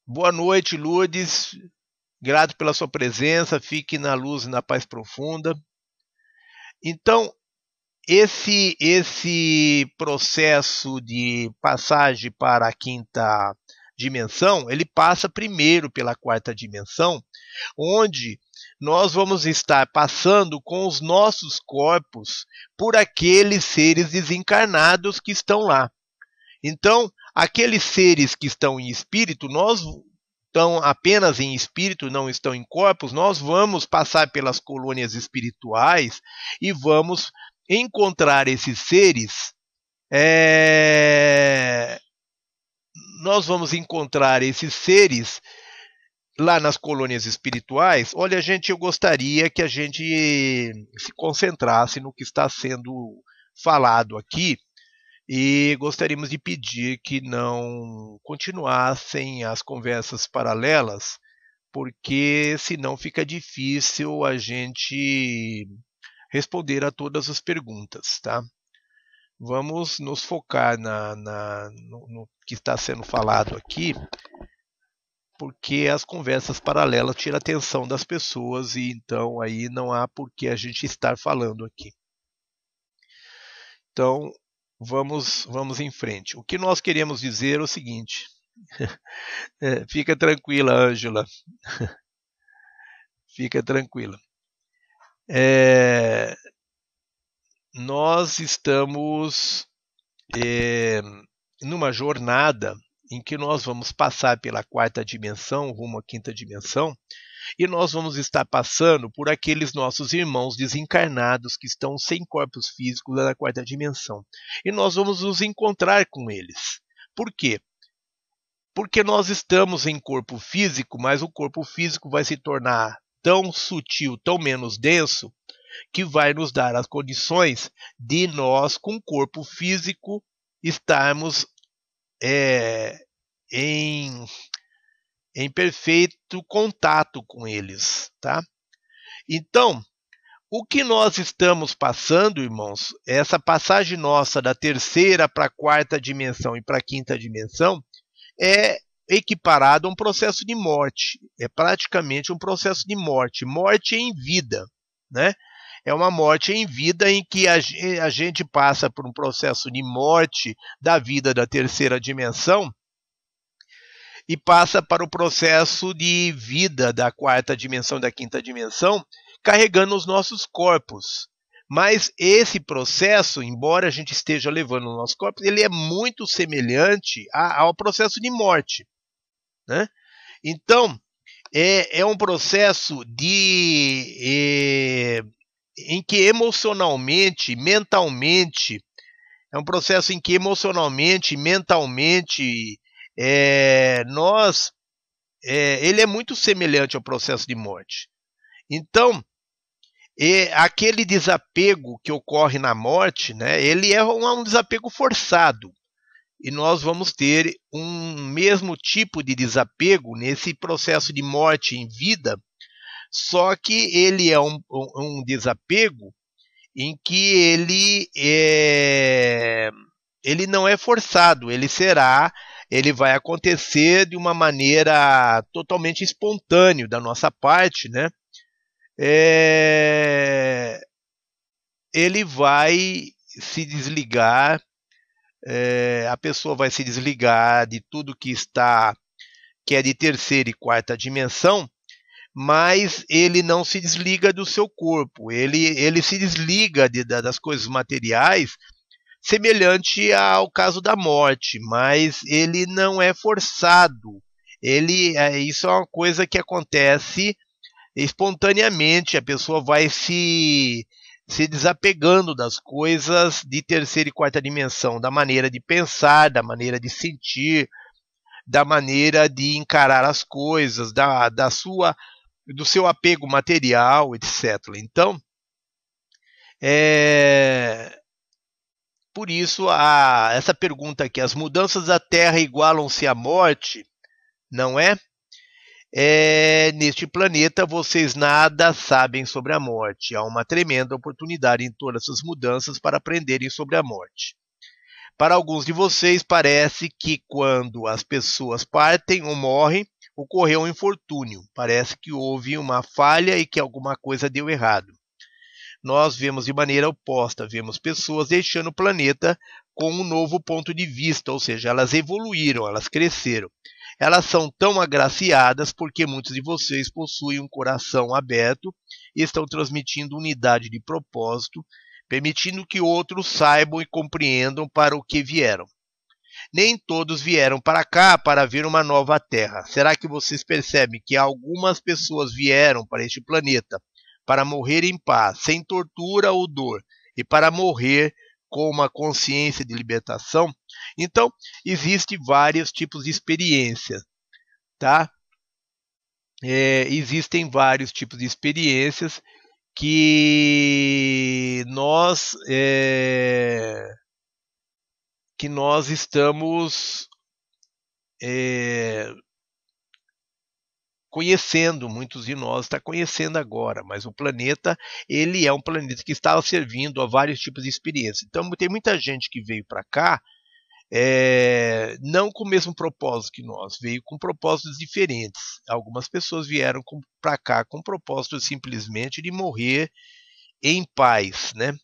Boa noite, Lourdes. Grato pela sua presença. Fique na luz e na paz profunda. Então, esse esse processo de passagem para a quinta dimensão, ele passa primeiro pela quarta dimensão, onde nós vamos estar passando com os nossos corpos por aqueles seres desencarnados que estão lá. Então, aqueles seres que estão em espírito, nós estão apenas em espírito, não estão em corpos, nós vamos passar pelas colônias espirituais e vamos encontrar esses seres. É... Nós vamos encontrar esses seres lá nas colônias espirituais, olha, gente, eu gostaria que a gente se concentrasse no que está sendo falado aqui e gostaríamos de pedir que não continuassem as conversas paralelas, porque senão fica difícil a gente responder a todas as perguntas, tá? Vamos nos focar na, na no, no que está sendo falado aqui porque as conversas paralelas tiram a atenção das pessoas e então aí não há por que a gente estar falando aqui. Então, vamos vamos em frente. O que nós queremos dizer é o seguinte. é, fica tranquila, Ângela. fica tranquila. É, nós estamos é, numa jornada em que nós vamos passar pela quarta dimensão, rumo à quinta dimensão, e nós vamos estar passando por aqueles nossos irmãos desencarnados que estão sem corpos físicos na quarta dimensão. E nós vamos nos encontrar com eles. Por quê? Porque nós estamos em corpo físico, mas o corpo físico vai se tornar tão sutil, tão menos denso, que vai nos dar as condições de nós, com corpo físico, estarmos é, em, em perfeito contato com eles, tá? Então, o que nós estamos passando, irmãos, essa passagem nossa da terceira para a quarta dimensão e para a quinta dimensão é equiparado a um processo de morte. É praticamente um processo de morte, morte em vida, né? é uma morte em vida em que a, gente passa por um processo de morte da vida da terceira dimensão e passa para o processo de vida da quarta dimensão, da quinta dimensão, carregando os nossos corpos. Mas esse processo, embora a gente esteja levando os nossos corpos, ele é muito semelhante ao processo de morte. Né? Então, é, é um processo de. É, em que emocionalmente, mentalmente, é um processo em que emocionalmente, mentalmente, é, nós, é, ele é muito semelhante ao processo de morte. Então, e aquele desapego que ocorre na morte, né, ele é um, um desapego forçado. E nós vamos ter um mesmo tipo de desapego nesse processo de morte em vida, só que ele é um, um, desapego em que ele é, ele não é forçado, ele será, ele vai acontecer de uma maneira totalmente espontânea da nossa parte, né? é, ele vai se desligar, é, a pessoa vai se desligar de tudo que está, que é de terceira e quarta dimensão, mas ele não se desliga do seu corpo, ele, ele se desliga de, das coisas materiais, semelhante ao caso da morte, mas ele não é forçado. Ele, é, isso é uma coisa que acontece espontaneamente a pessoa vai se se desapegando das coisas de terceira e quarta dimensão, da maneira de pensar, da maneira de sentir, da maneira de encarar as coisas, da, da sua do seu apego material, etc. Então, é, por isso a, essa pergunta aqui, as mudanças da Terra igualam-se à morte? Não é? É, neste planeta vocês nada sabem sobre a morte. Há uma tremenda oportunidade em todas essas mudanças para aprenderem sobre a morte. Para alguns de vocês, parece que quando as pessoas partem ou morrem, ocorreu um infortúnio. Parece que houve uma falha e que alguma coisa deu errado. Nós vemos de maneira oposta, vemos pessoas deixando o planeta com um novo ponto de vista, ou seja, elas evoluíram, elas cresceram. Elas são tão agraciadas porque muitos de vocês possuem um coração aberto e estão transmitindo unidade de propósito, permitindo que outros saibam e compreendam para o que vieram. Nem todos vieram para cá para ver uma nova terra. Será que vocês percebem que algumas pessoas vieram para este planeta para morrer em paz, sem tortura ou dor, e para morrer com uma consciência de libertação. Então, existem vários tipos de experiência, tá? É, existem vários tipos de experiências que nós é, que nós estamos é, conhecendo, muitos de nós está conhecendo agora, mas o planeta ele é um planeta que está servindo a vários tipos de experiência. Então tem muita gente que veio para cá é, não com o mesmo propósito que nós, veio com propósitos diferentes. Algumas pessoas vieram para cá com o propósito simplesmente de morrer em paz, né?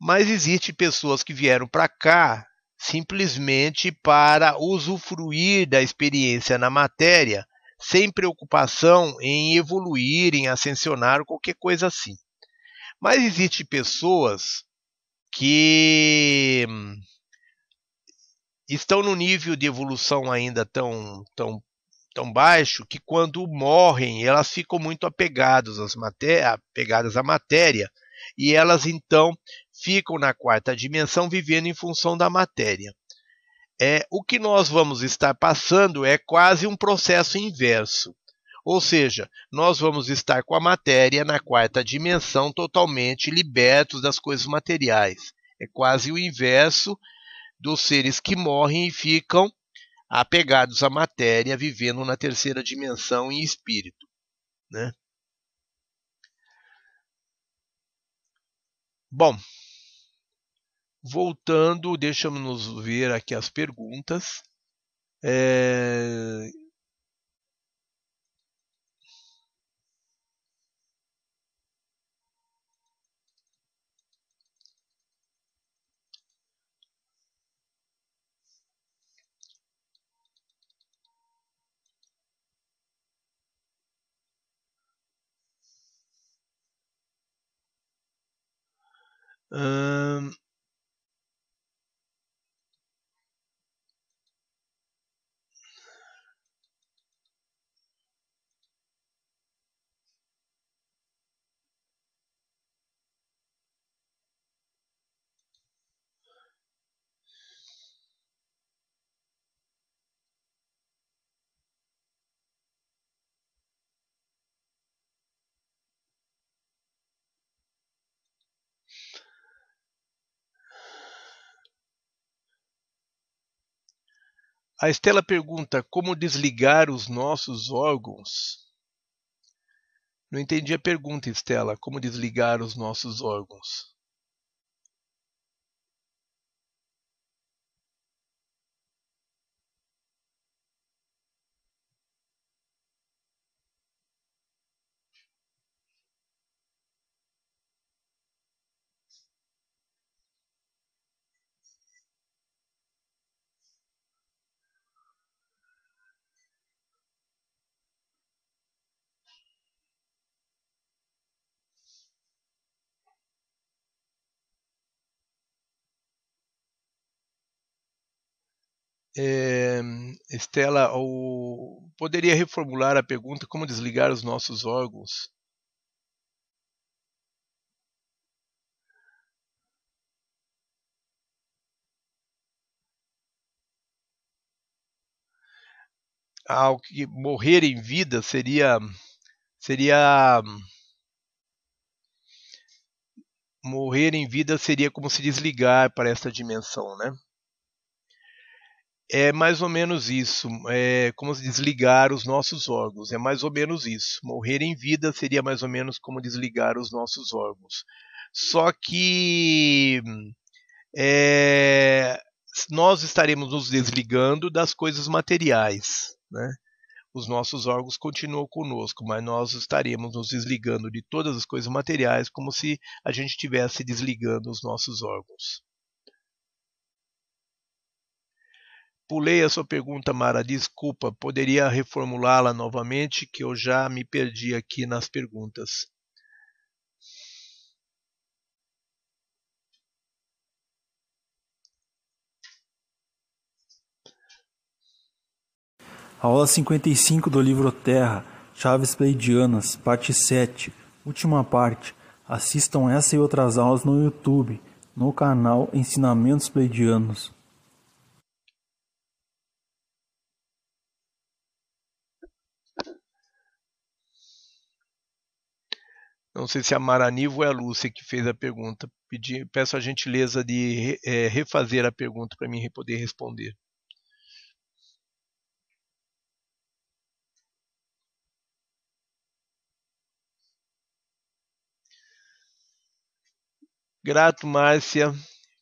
Mas existem pessoas que vieram para cá simplesmente para usufruir da experiência na matéria, sem preocupação em evoluir, em ascensionar qualquer coisa assim. Mas existem pessoas que estão no nível de evolução ainda tão, tão, tão baixo que quando morrem elas ficam muito apegadas, às apegadas à matéria e elas então ficam na quarta dimensão vivendo em função da matéria. É, o que nós vamos estar passando é quase um processo inverso. Ou seja, nós vamos estar com a matéria na quarta dimensão totalmente libertos das coisas materiais. É quase o inverso dos seres que morrem e ficam apegados à matéria, vivendo na terceira dimensão em espírito. Né? Bom, voltando, deixamos ver aqui as perguntas. É... Um, A Estela pergunta como desligar os nossos órgãos. Não entendi a pergunta, Estela. Como desligar os nossos órgãos? É, Estela, poderia reformular a pergunta como desligar os nossos órgãos? Ao que morrer em vida seria seria morrer em vida seria como se desligar para esta dimensão, né? É mais ou menos isso, é como desligar os nossos órgãos, é mais ou menos isso. Morrer em vida seria mais ou menos como desligar os nossos órgãos. Só que é, nós estaremos nos desligando das coisas materiais, né? Os nossos órgãos continuam conosco, mas nós estaremos nos desligando de todas as coisas materiais, como se a gente estivesse desligando os nossos órgãos. Pulei a sua pergunta, Mara. Desculpa, poderia reformulá-la novamente, que eu já me perdi aqui nas perguntas. Aula 55 do livro Terra, Chaves Pleidianas, parte 7, última parte. Assistam essa e outras aulas no YouTube, no canal Ensinamentos Pleidianos. Não sei se a Maranivo ou é a Lúcia que fez a pergunta. Pedi, peço a gentileza de é, refazer a pergunta para mim poder responder. Grato, Márcia.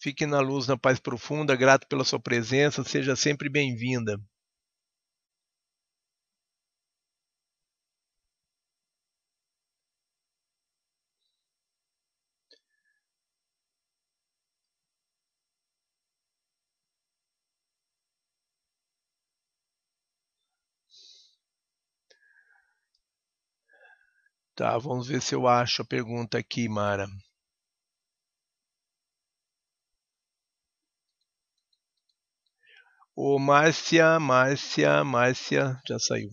Fique na luz, na paz profunda. Grato pela sua presença. Seja sempre bem-vinda. Tá, vamos ver se eu acho a pergunta aqui, Mara. Ô, Márcia, Márcia, Márcia, já saiu.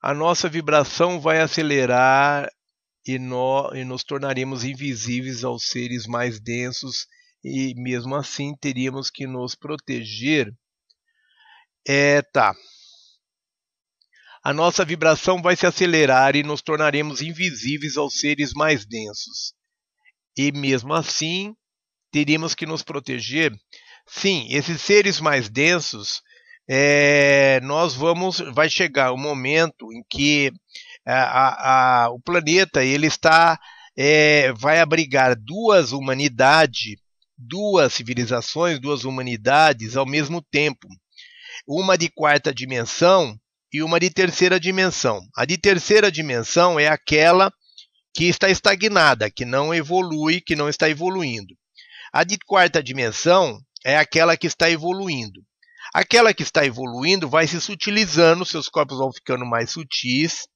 A nossa vibração vai acelerar e, no, e nos tornaremos invisíveis aos seres mais densos e mesmo assim teríamos que nos proteger. É, tá. A nossa vibração vai se acelerar e nos tornaremos invisíveis aos seres mais densos. E mesmo assim, teríamos que nos proteger. Sim, esses seres mais densos, é, nós vamos, vai chegar o um momento em que a, a, a, o planeta ele está, é, vai abrigar duas humanidades duas civilizações, duas humanidades ao mesmo tempo. Uma de quarta dimensão e uma de terceira dimensão. A de terceira dimensão é aquela que está estagnada, que não evolui, que não está evoluindo. A de quarta dimensão é aquela que está evoluindo. Aquela que está evoluindo vai se sutilizando, seus corpos vão ficando mais sutis,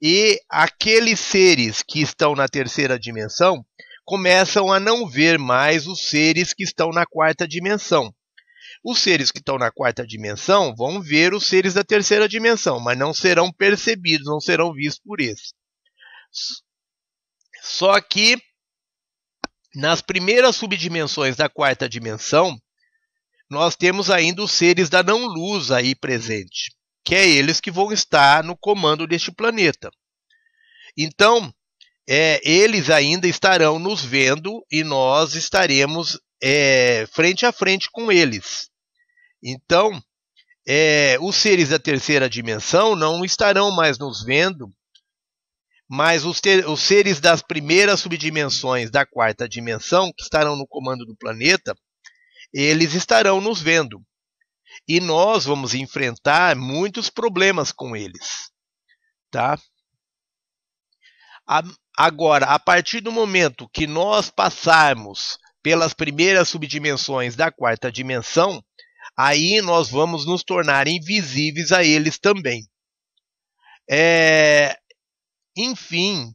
e aqueles seres que estão na terceira dimensão começam a não ver mais os seres que estão na quarta dimensão. Os seres que estão na quarta dimensão vão ver os seres da terceira dimensão, mas não serão percebidos, não serão vistos por esses. Só que nas primeiras subdimensões da quarta dimensão, nós temos ainda os seres da não-luz aí presente, que é eles que vão estar no comando deste planeta. Então, é, eles ainda estarão nos vendo e nós estaremos é, frente a frente com eles. Então, é, os seres da terceira dimensão não estarão mais nos vendo, mas os, os seres das primeiras subdimensões da quarta dimensão, que estarão no comando do planeta, eles estarão nos vendo. E nós vamos enfrentar muitos problemas com eles. Tá? Agora, a partir do momento que nós passarmos pelas primeiras subdimensões da quarta dimensão, aí nós vamos nos tornar invisíveis a eles também. É, enfim,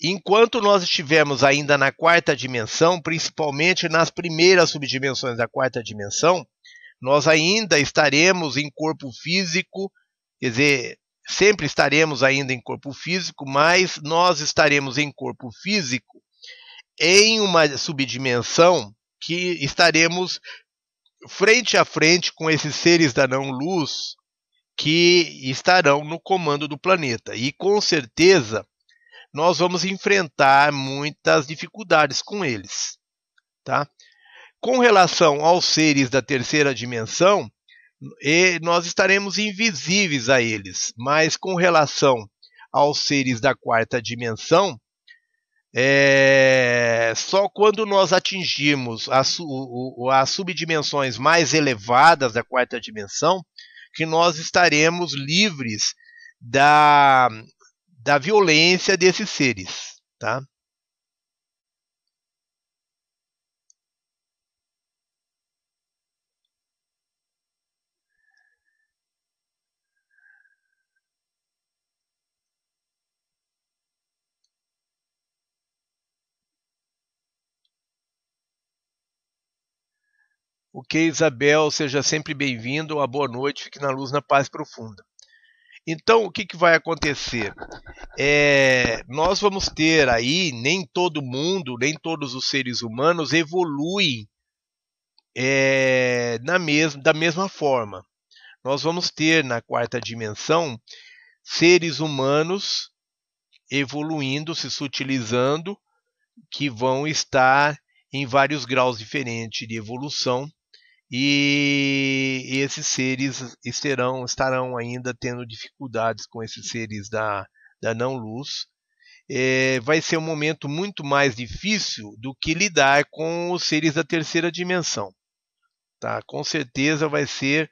enquanto nós estivermos ainda na quarta dimensão, principalmente nas primeiras subdimensões da quarta dimensão, nós ainda estaremos em corpo físico, quer dizer, sempre estaremos ainda em corpo físico, mas nós estaremos em corpo físico em uma subdimensão que estaremos frente a frente com esses seres da não-luz que estarão no comando do planeta. E com certeza nós vamos enfrentar muitas dificuldades com eles. Tá? Com relação aos seres da terceira dimensão, nós estaremos invisíveis a eles, mas com relação aos seres da quarta dimensão, é, só quando nós atingirmos as, as subdimensões mais elevadas da quarta dimensão que nós estaremos livres da, da violência desses seres. Tá? Ok, Isabel, seja sempre bem-vindo. Uma boa noite, fique na luz, na paz profunda. Então, o que, que vai acontecer? É, nós vamos ter aí, nem todo mundo, nem todos os seres humanos evoluem é, na mes da mesma forma. Nós vamos ter na quarta dimensão seres humanos evoluindo, se sutilizando, que vão estar em vários graus diferentes de evolução e esses seres estarão, estarão ainda tendo dificuldades com esses seres da, da não-luz. É, vai ser um momento muito mais difícil do que lidar com os seres da terceira dimensão. Tá? Com certeza vai ser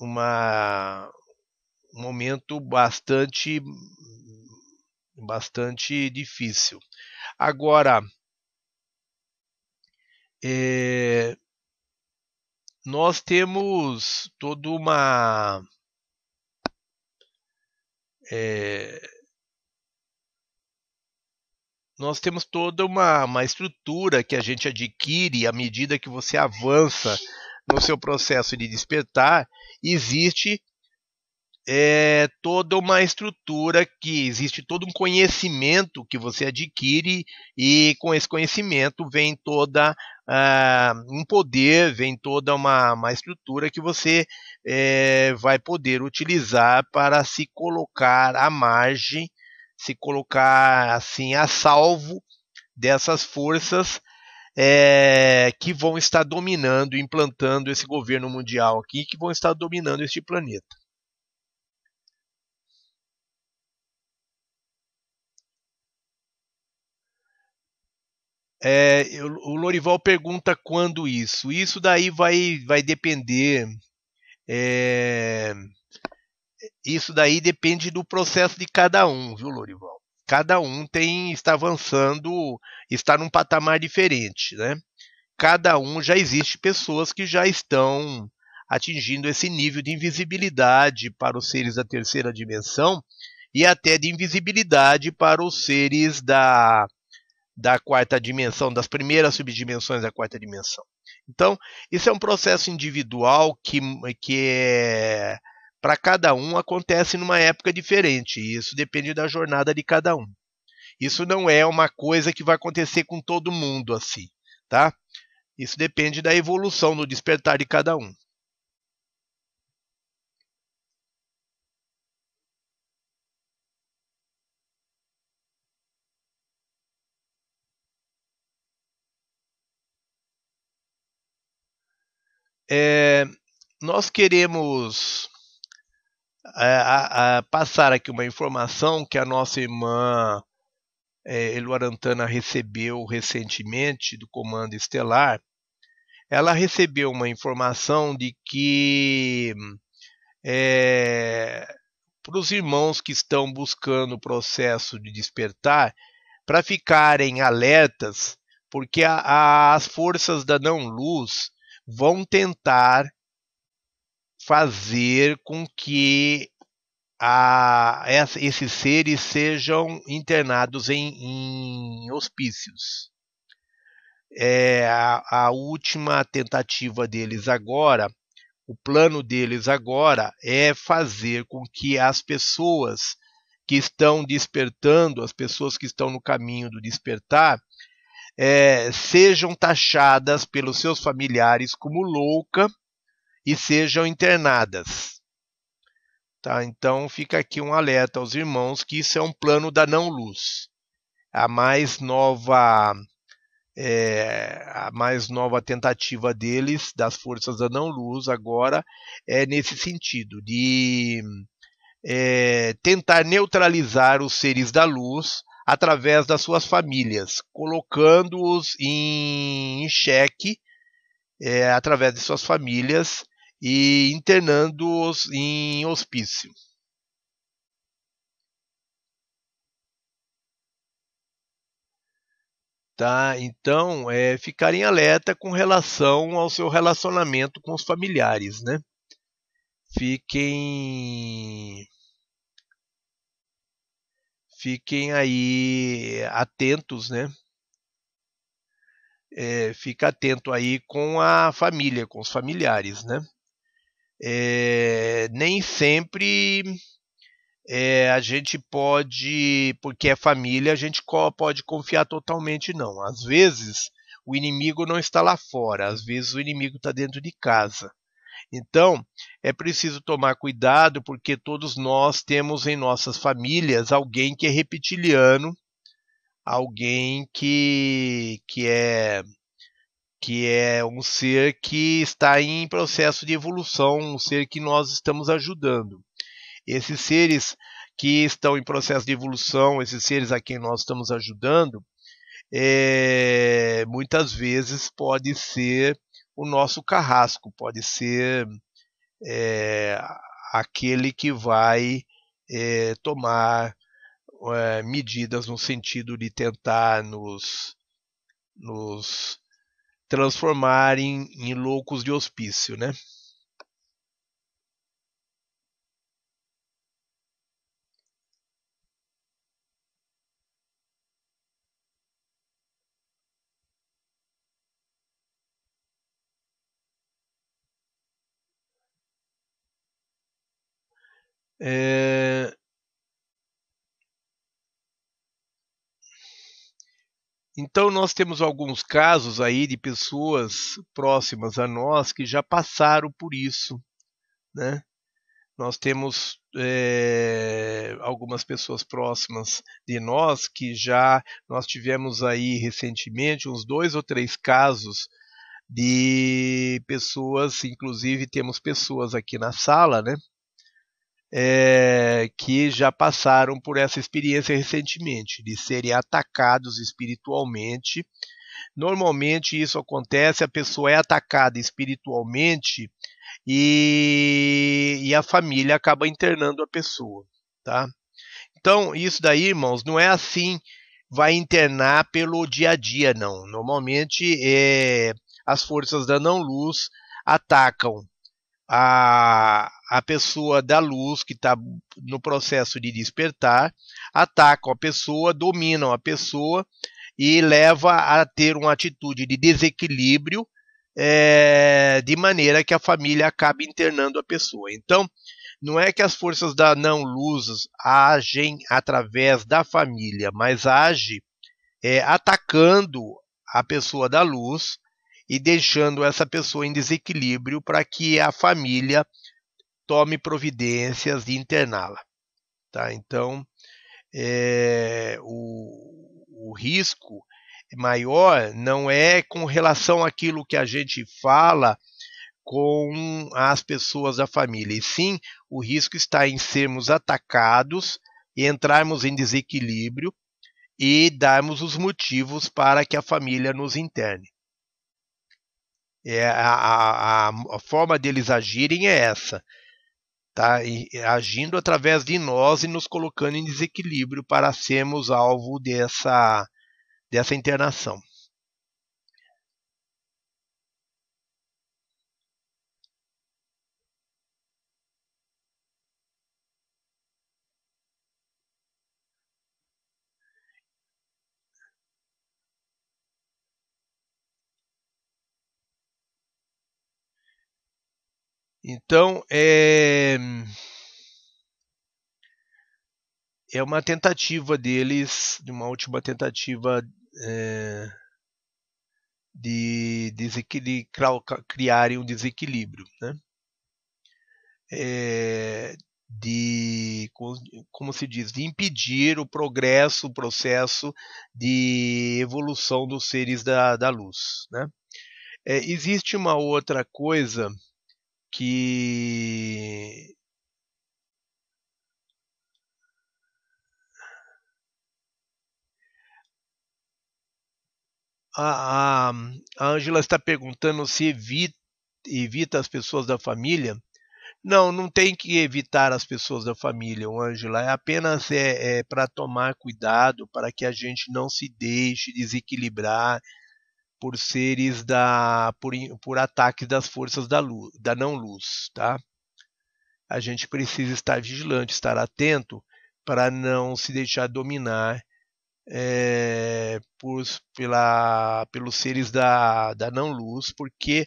uma, um momento bastante, bastante difícil. Agora, é, nós temos toda uma é, nós temos toda uma, uma estrutura que a gente adquire à medida que você avança no seu processo de despertar. Existe é, toda uma estrutura que existe todo um conhecimento que você adquire e com esse conhecimento vem toda uh, um poder, vem toda uma, uma estrutura que você é, vai poder utilizar para se colocar à margem, se colocar assim a salvo dessas forças é, que vão estar dominando, implantando esse governo mundial aqui, que vão estar dominando este planeta. É, o Lorival pergunta quando isso. Isso daí vai, vai depender. É, isso daí depende do processo de cada um, viu, Lorival? Cada um tem está avançando, está num patamar diferente, né? Cada um já existe pessoas que já estão atingindo esse nível de invisibilidade para os seres da terceira dimensão e até de invisibilidade para os seres da da quarta dimensão, das primeiras subdimensões da quarta dimensão. Então, isso é um processo individual que, que é, para cada um acontece numa época diferente. E isso depende da jornada de cada um. Isso não é uma coisa que vai acontecer com todo mundo assim, tá? Isso depende da evolução no despertar de cada um. É, nós queremos é, a, a passar aqui uma informação que a nossa irmã é, Eluarantana recebeu recentemente do Comando Estelar. Ela recebeu uma informação de que é, para os irmãos que estão buscando o processo de despertar, para ficarem alertas, porque a, a, as forças da não-luz vão tentar fazer com que a, esses seres sejam internados em, em hospícios. É, a, a última tentativa deles agora, o plano deles agora é fazer com que as pessoas que estão despertando, as pessoas que estão no caminho do despertar, é, sejam taxadas pelos seus familiares como louca e sejam internadas. Tá? Então fica aqui um alerta aos irmãos que isso é um plano da não-luz. A mais nova é, a mais nova tentativa deles, das forças da não-luz, agora é nesse sentido, de é, tentar neutralizar os seres da luz através das suas famílias, colocando-os em xeque é, através de suas famílias e internando-os em hospício. Tá? Então, é, ficar em alerta com relação ao seu relacionamento com os familiares, né? Fiquem fiquem aí atentos, né? É, fica atento aí com a família, com os familiares, né? é, nem sempre é, a gente pode, porque é família, a gente pode confiar totalmente, não. Às vezes o inimigo não está lá fora, às vezes o inimigo está dentro de casa. Então, é preciso tomar cuidado porque todos nós temos em nossas famílias alguém que é reptiliano, alguém que, que é que é um ser que está em processo de evolução, um ser que nós estamos ajudando. Esses seres que estão em processo de evolução, esses seres a quem nós estamos ajudando, é, muitas vezes pode ser o nosso carrasco, pode ser é, aquele que vai é, tomar é, medidas no sentido de tentar nos, nos em loucos de hospício, né? É, Então nós temos alguns casos aí de pessoas próximas a nós que já passaram por isso, né? Nós temos é, algumas pessoas próximas de nós que já nós tivemos aí recentemente uns dois ou três casos de pessoas, inclusive temos pessoas aqui na sala, né? É, que já passaram por essa experiência recentemente, de serem atacados espiritualmente. Normalmente isso acontece, a pessoa é atacada espiritualmente e, e a família acaba internando a pessoa, tá? Então, isso daí, irmãos, não é assim, vai internar pelo dia a dia, não. Normalmente, é, as forças da não-luz atacam a, a pessoa da luz que está no processo de despertar, atacam a pessoa, dominam a pessoa e leva a ter uma atitude de desequilíbrio é, de maneira que a família acabe internando a pessoa. Então, não é que as forças da não luz agem através da família, mas age é, atacando a pessoa da luz e deixando essa pessoa em desequilíbrio para que a família tome providências de interná-la. Tá? Então, é, o, o risco maior não é com relação àquilo que a gente fala com as pessoas da família, e sim o risco está em sermos atacados e entrarmos em desequilíbrio e darmos os motivos para que a família nos interne. É, a, a, a forma deles agirem é essa, tá? E, agindo através de nós e nos colocando em desequilíbrio para sermos alvo dessa, dessa internação. Então, é, é uma tentativa deles, de uma última tentativa é, de, de criarem um desequilíbrio, né? É, de, como se diz, de impedir o progresso, o processo de evolução dos seres da, da luz. Né? É, existe uma outra coisa que a Ângela está perguntando se evita, evita as pessoas da família. Não, não tem que evitar as pessoas da família, Ângela. É apenas é, é para tomar cuidado para que a gente não se deixe desequilibrar por seres da por, por ataques das forças da luz, da não luz, tá? A gente precisa estar vigilante, estar atento para não se deixar dominar é, por, pela, pelos seres da, da não luz, porque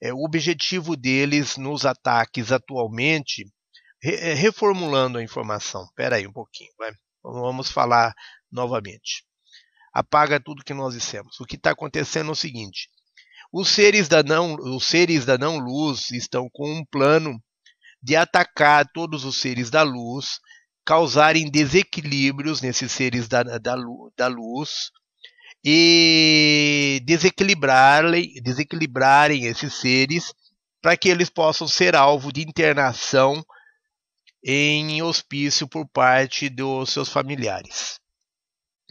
é, o objetivo deles nos ataques atualmente, re, é, reformulando a informação, espera aí um pouquinho, vai, vamos falar novamente apaga tudo que nós dissemos. O que está acontecendo é o seguinte: os seres da não, os seres da não luz estão com um plano de atacar todos os seres da luz, causarem desequilíbrios nesses seres da, da, da luz e desequilibrarem, desequilibrarem esses seres para que eles possam ser alvo de internação em hospício por parte dos seus familiares.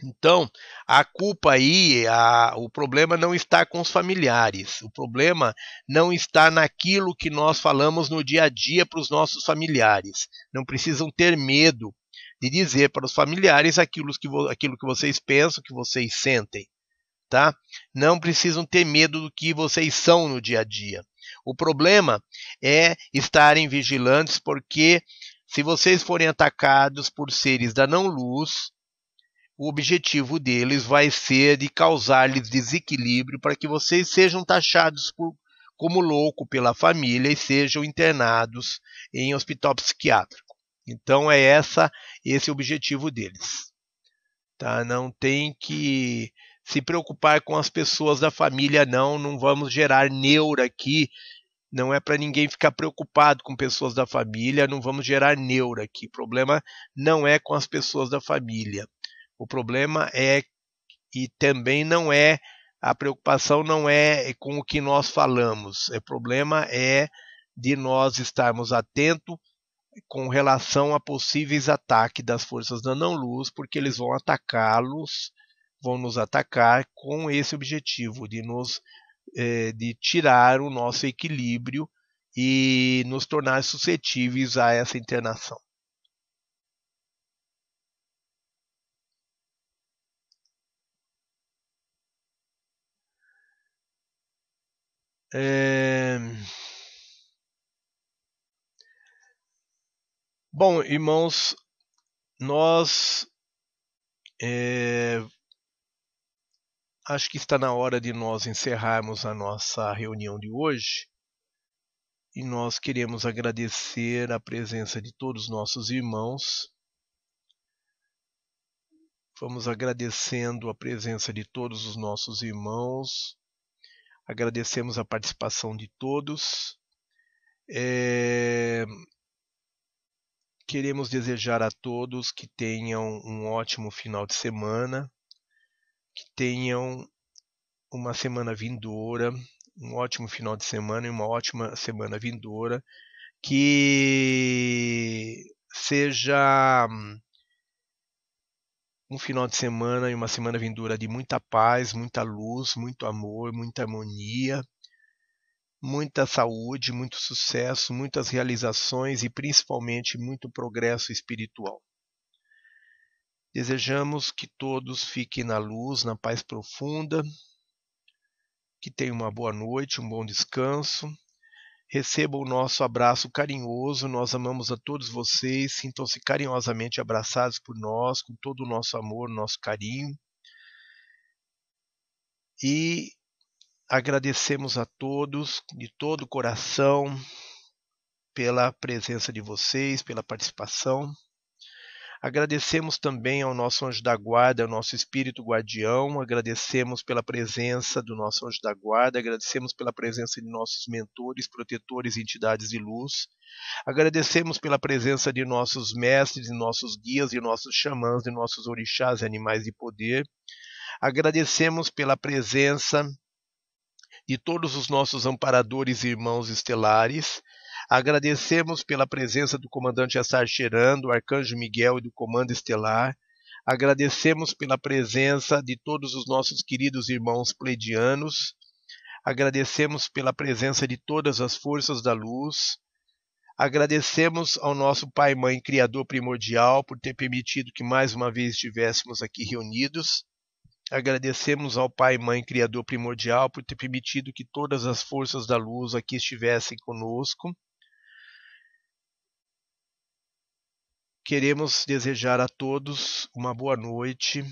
Então, a culpa aí, a, o problema não está com os familiares. O problema não está naquilo que nós falamos no dia a dia para os nossos familiares. Não precisam ter medo de dizer para os familiares aquilo que, aquilo que vocês pensam, que vocês sentem. Tá? Não precisam ter medo do que vocês são no dia a dia. O problema é estarem vigilantes, porque se vocês forem atacados por seres da não-luz, o objetivo deles vai ser de causar-lhes desequilíbrio para que vocês sejam taxados por, como louco pela família e sejam internados em hospital psiquiátrico. Então é essa esse o objetivo deles. Tá? Não tem que se preocupar com as pessoas da família não, não vamos gerar neura aqui. Não é para ninguém ficar preocupado com pessoas da família, não vamos gerar neura aqui. O problema não é com as pessoas da família. O problema é e também não é a preocupação não é com o que nós falamos. O problema é de nós estarmos atentos com relação a possíveis ataques das forças da não-luz, porque eles vão atacá-los, vão nos atacar com esse objetivo de nos eh, de tirar o nosso equilíbrio e nos tornar suscetíveis a essa internação. É... Bom, irmãos, nós é... acho que está na hora de nós encerrarmos a nossa reunião de hoje. E nós queremos agradecer a presença de todos os nossos irmãos. Vamos agradecendo a presença de todos os nossos irmãos Agradecemos a participação de todos. É... Queremos desejar a todos que tenham um ótimo final de semana, que tenham uma semana vindoura, um ótimo final de semana e uma ótima semana vindoura. Que seja um final de semana e uma semana vindoura de muita paz, muita luz, muito amor, muita harmonia, muita saúde, muito sucesso, muitas realizações e principalmente muito progresso espiritual. Desejamos que todos fiquem na luz, na paz profunda, que tenham uma boa noite, um bom descanso. Recebam o nosso abraço carinhoso, nós amamos a todos vocês, sintam-se carinhosamente abraçados por nós, com todo o nosso amor, nosso carinho. E agradecemos a todos de todo o coração pela presença de vocês, pela participação. Agradecemos também ao nosso anjo da guarda, ao nosso espírito guardião, agradecemos pela presença do nosso anjo da guarda, agradecemos pela presença de nossos mentores, protetores e entidades de luz. Agradecemos pela presença de nossos mestres, de nossos guias, de nossos xamãs, de nossos orixás e animais de poder. Agradecemos pela presença de todos os nossos amparadores e irmãos estelares. Agradecemos pela presença do comandante Assar Cheran, do Arcanjo Miguel e do Comando Estelar. Agradecemos pela presença de todos os nossos queridos irmãos pleidianos. Agradecemos pela presença de todas as forças da luz. Agradecemos ao nosso Pai e Mãe Criador Primordial por ter permitido que mais uma vez estivéssemos aqui reunidos. Agradecemos ao Pai e Mãe Criador Primordial por ter permitido que todas as forças da luz aqui estivessem conosco. Queremos desejar a todos uma boa noite,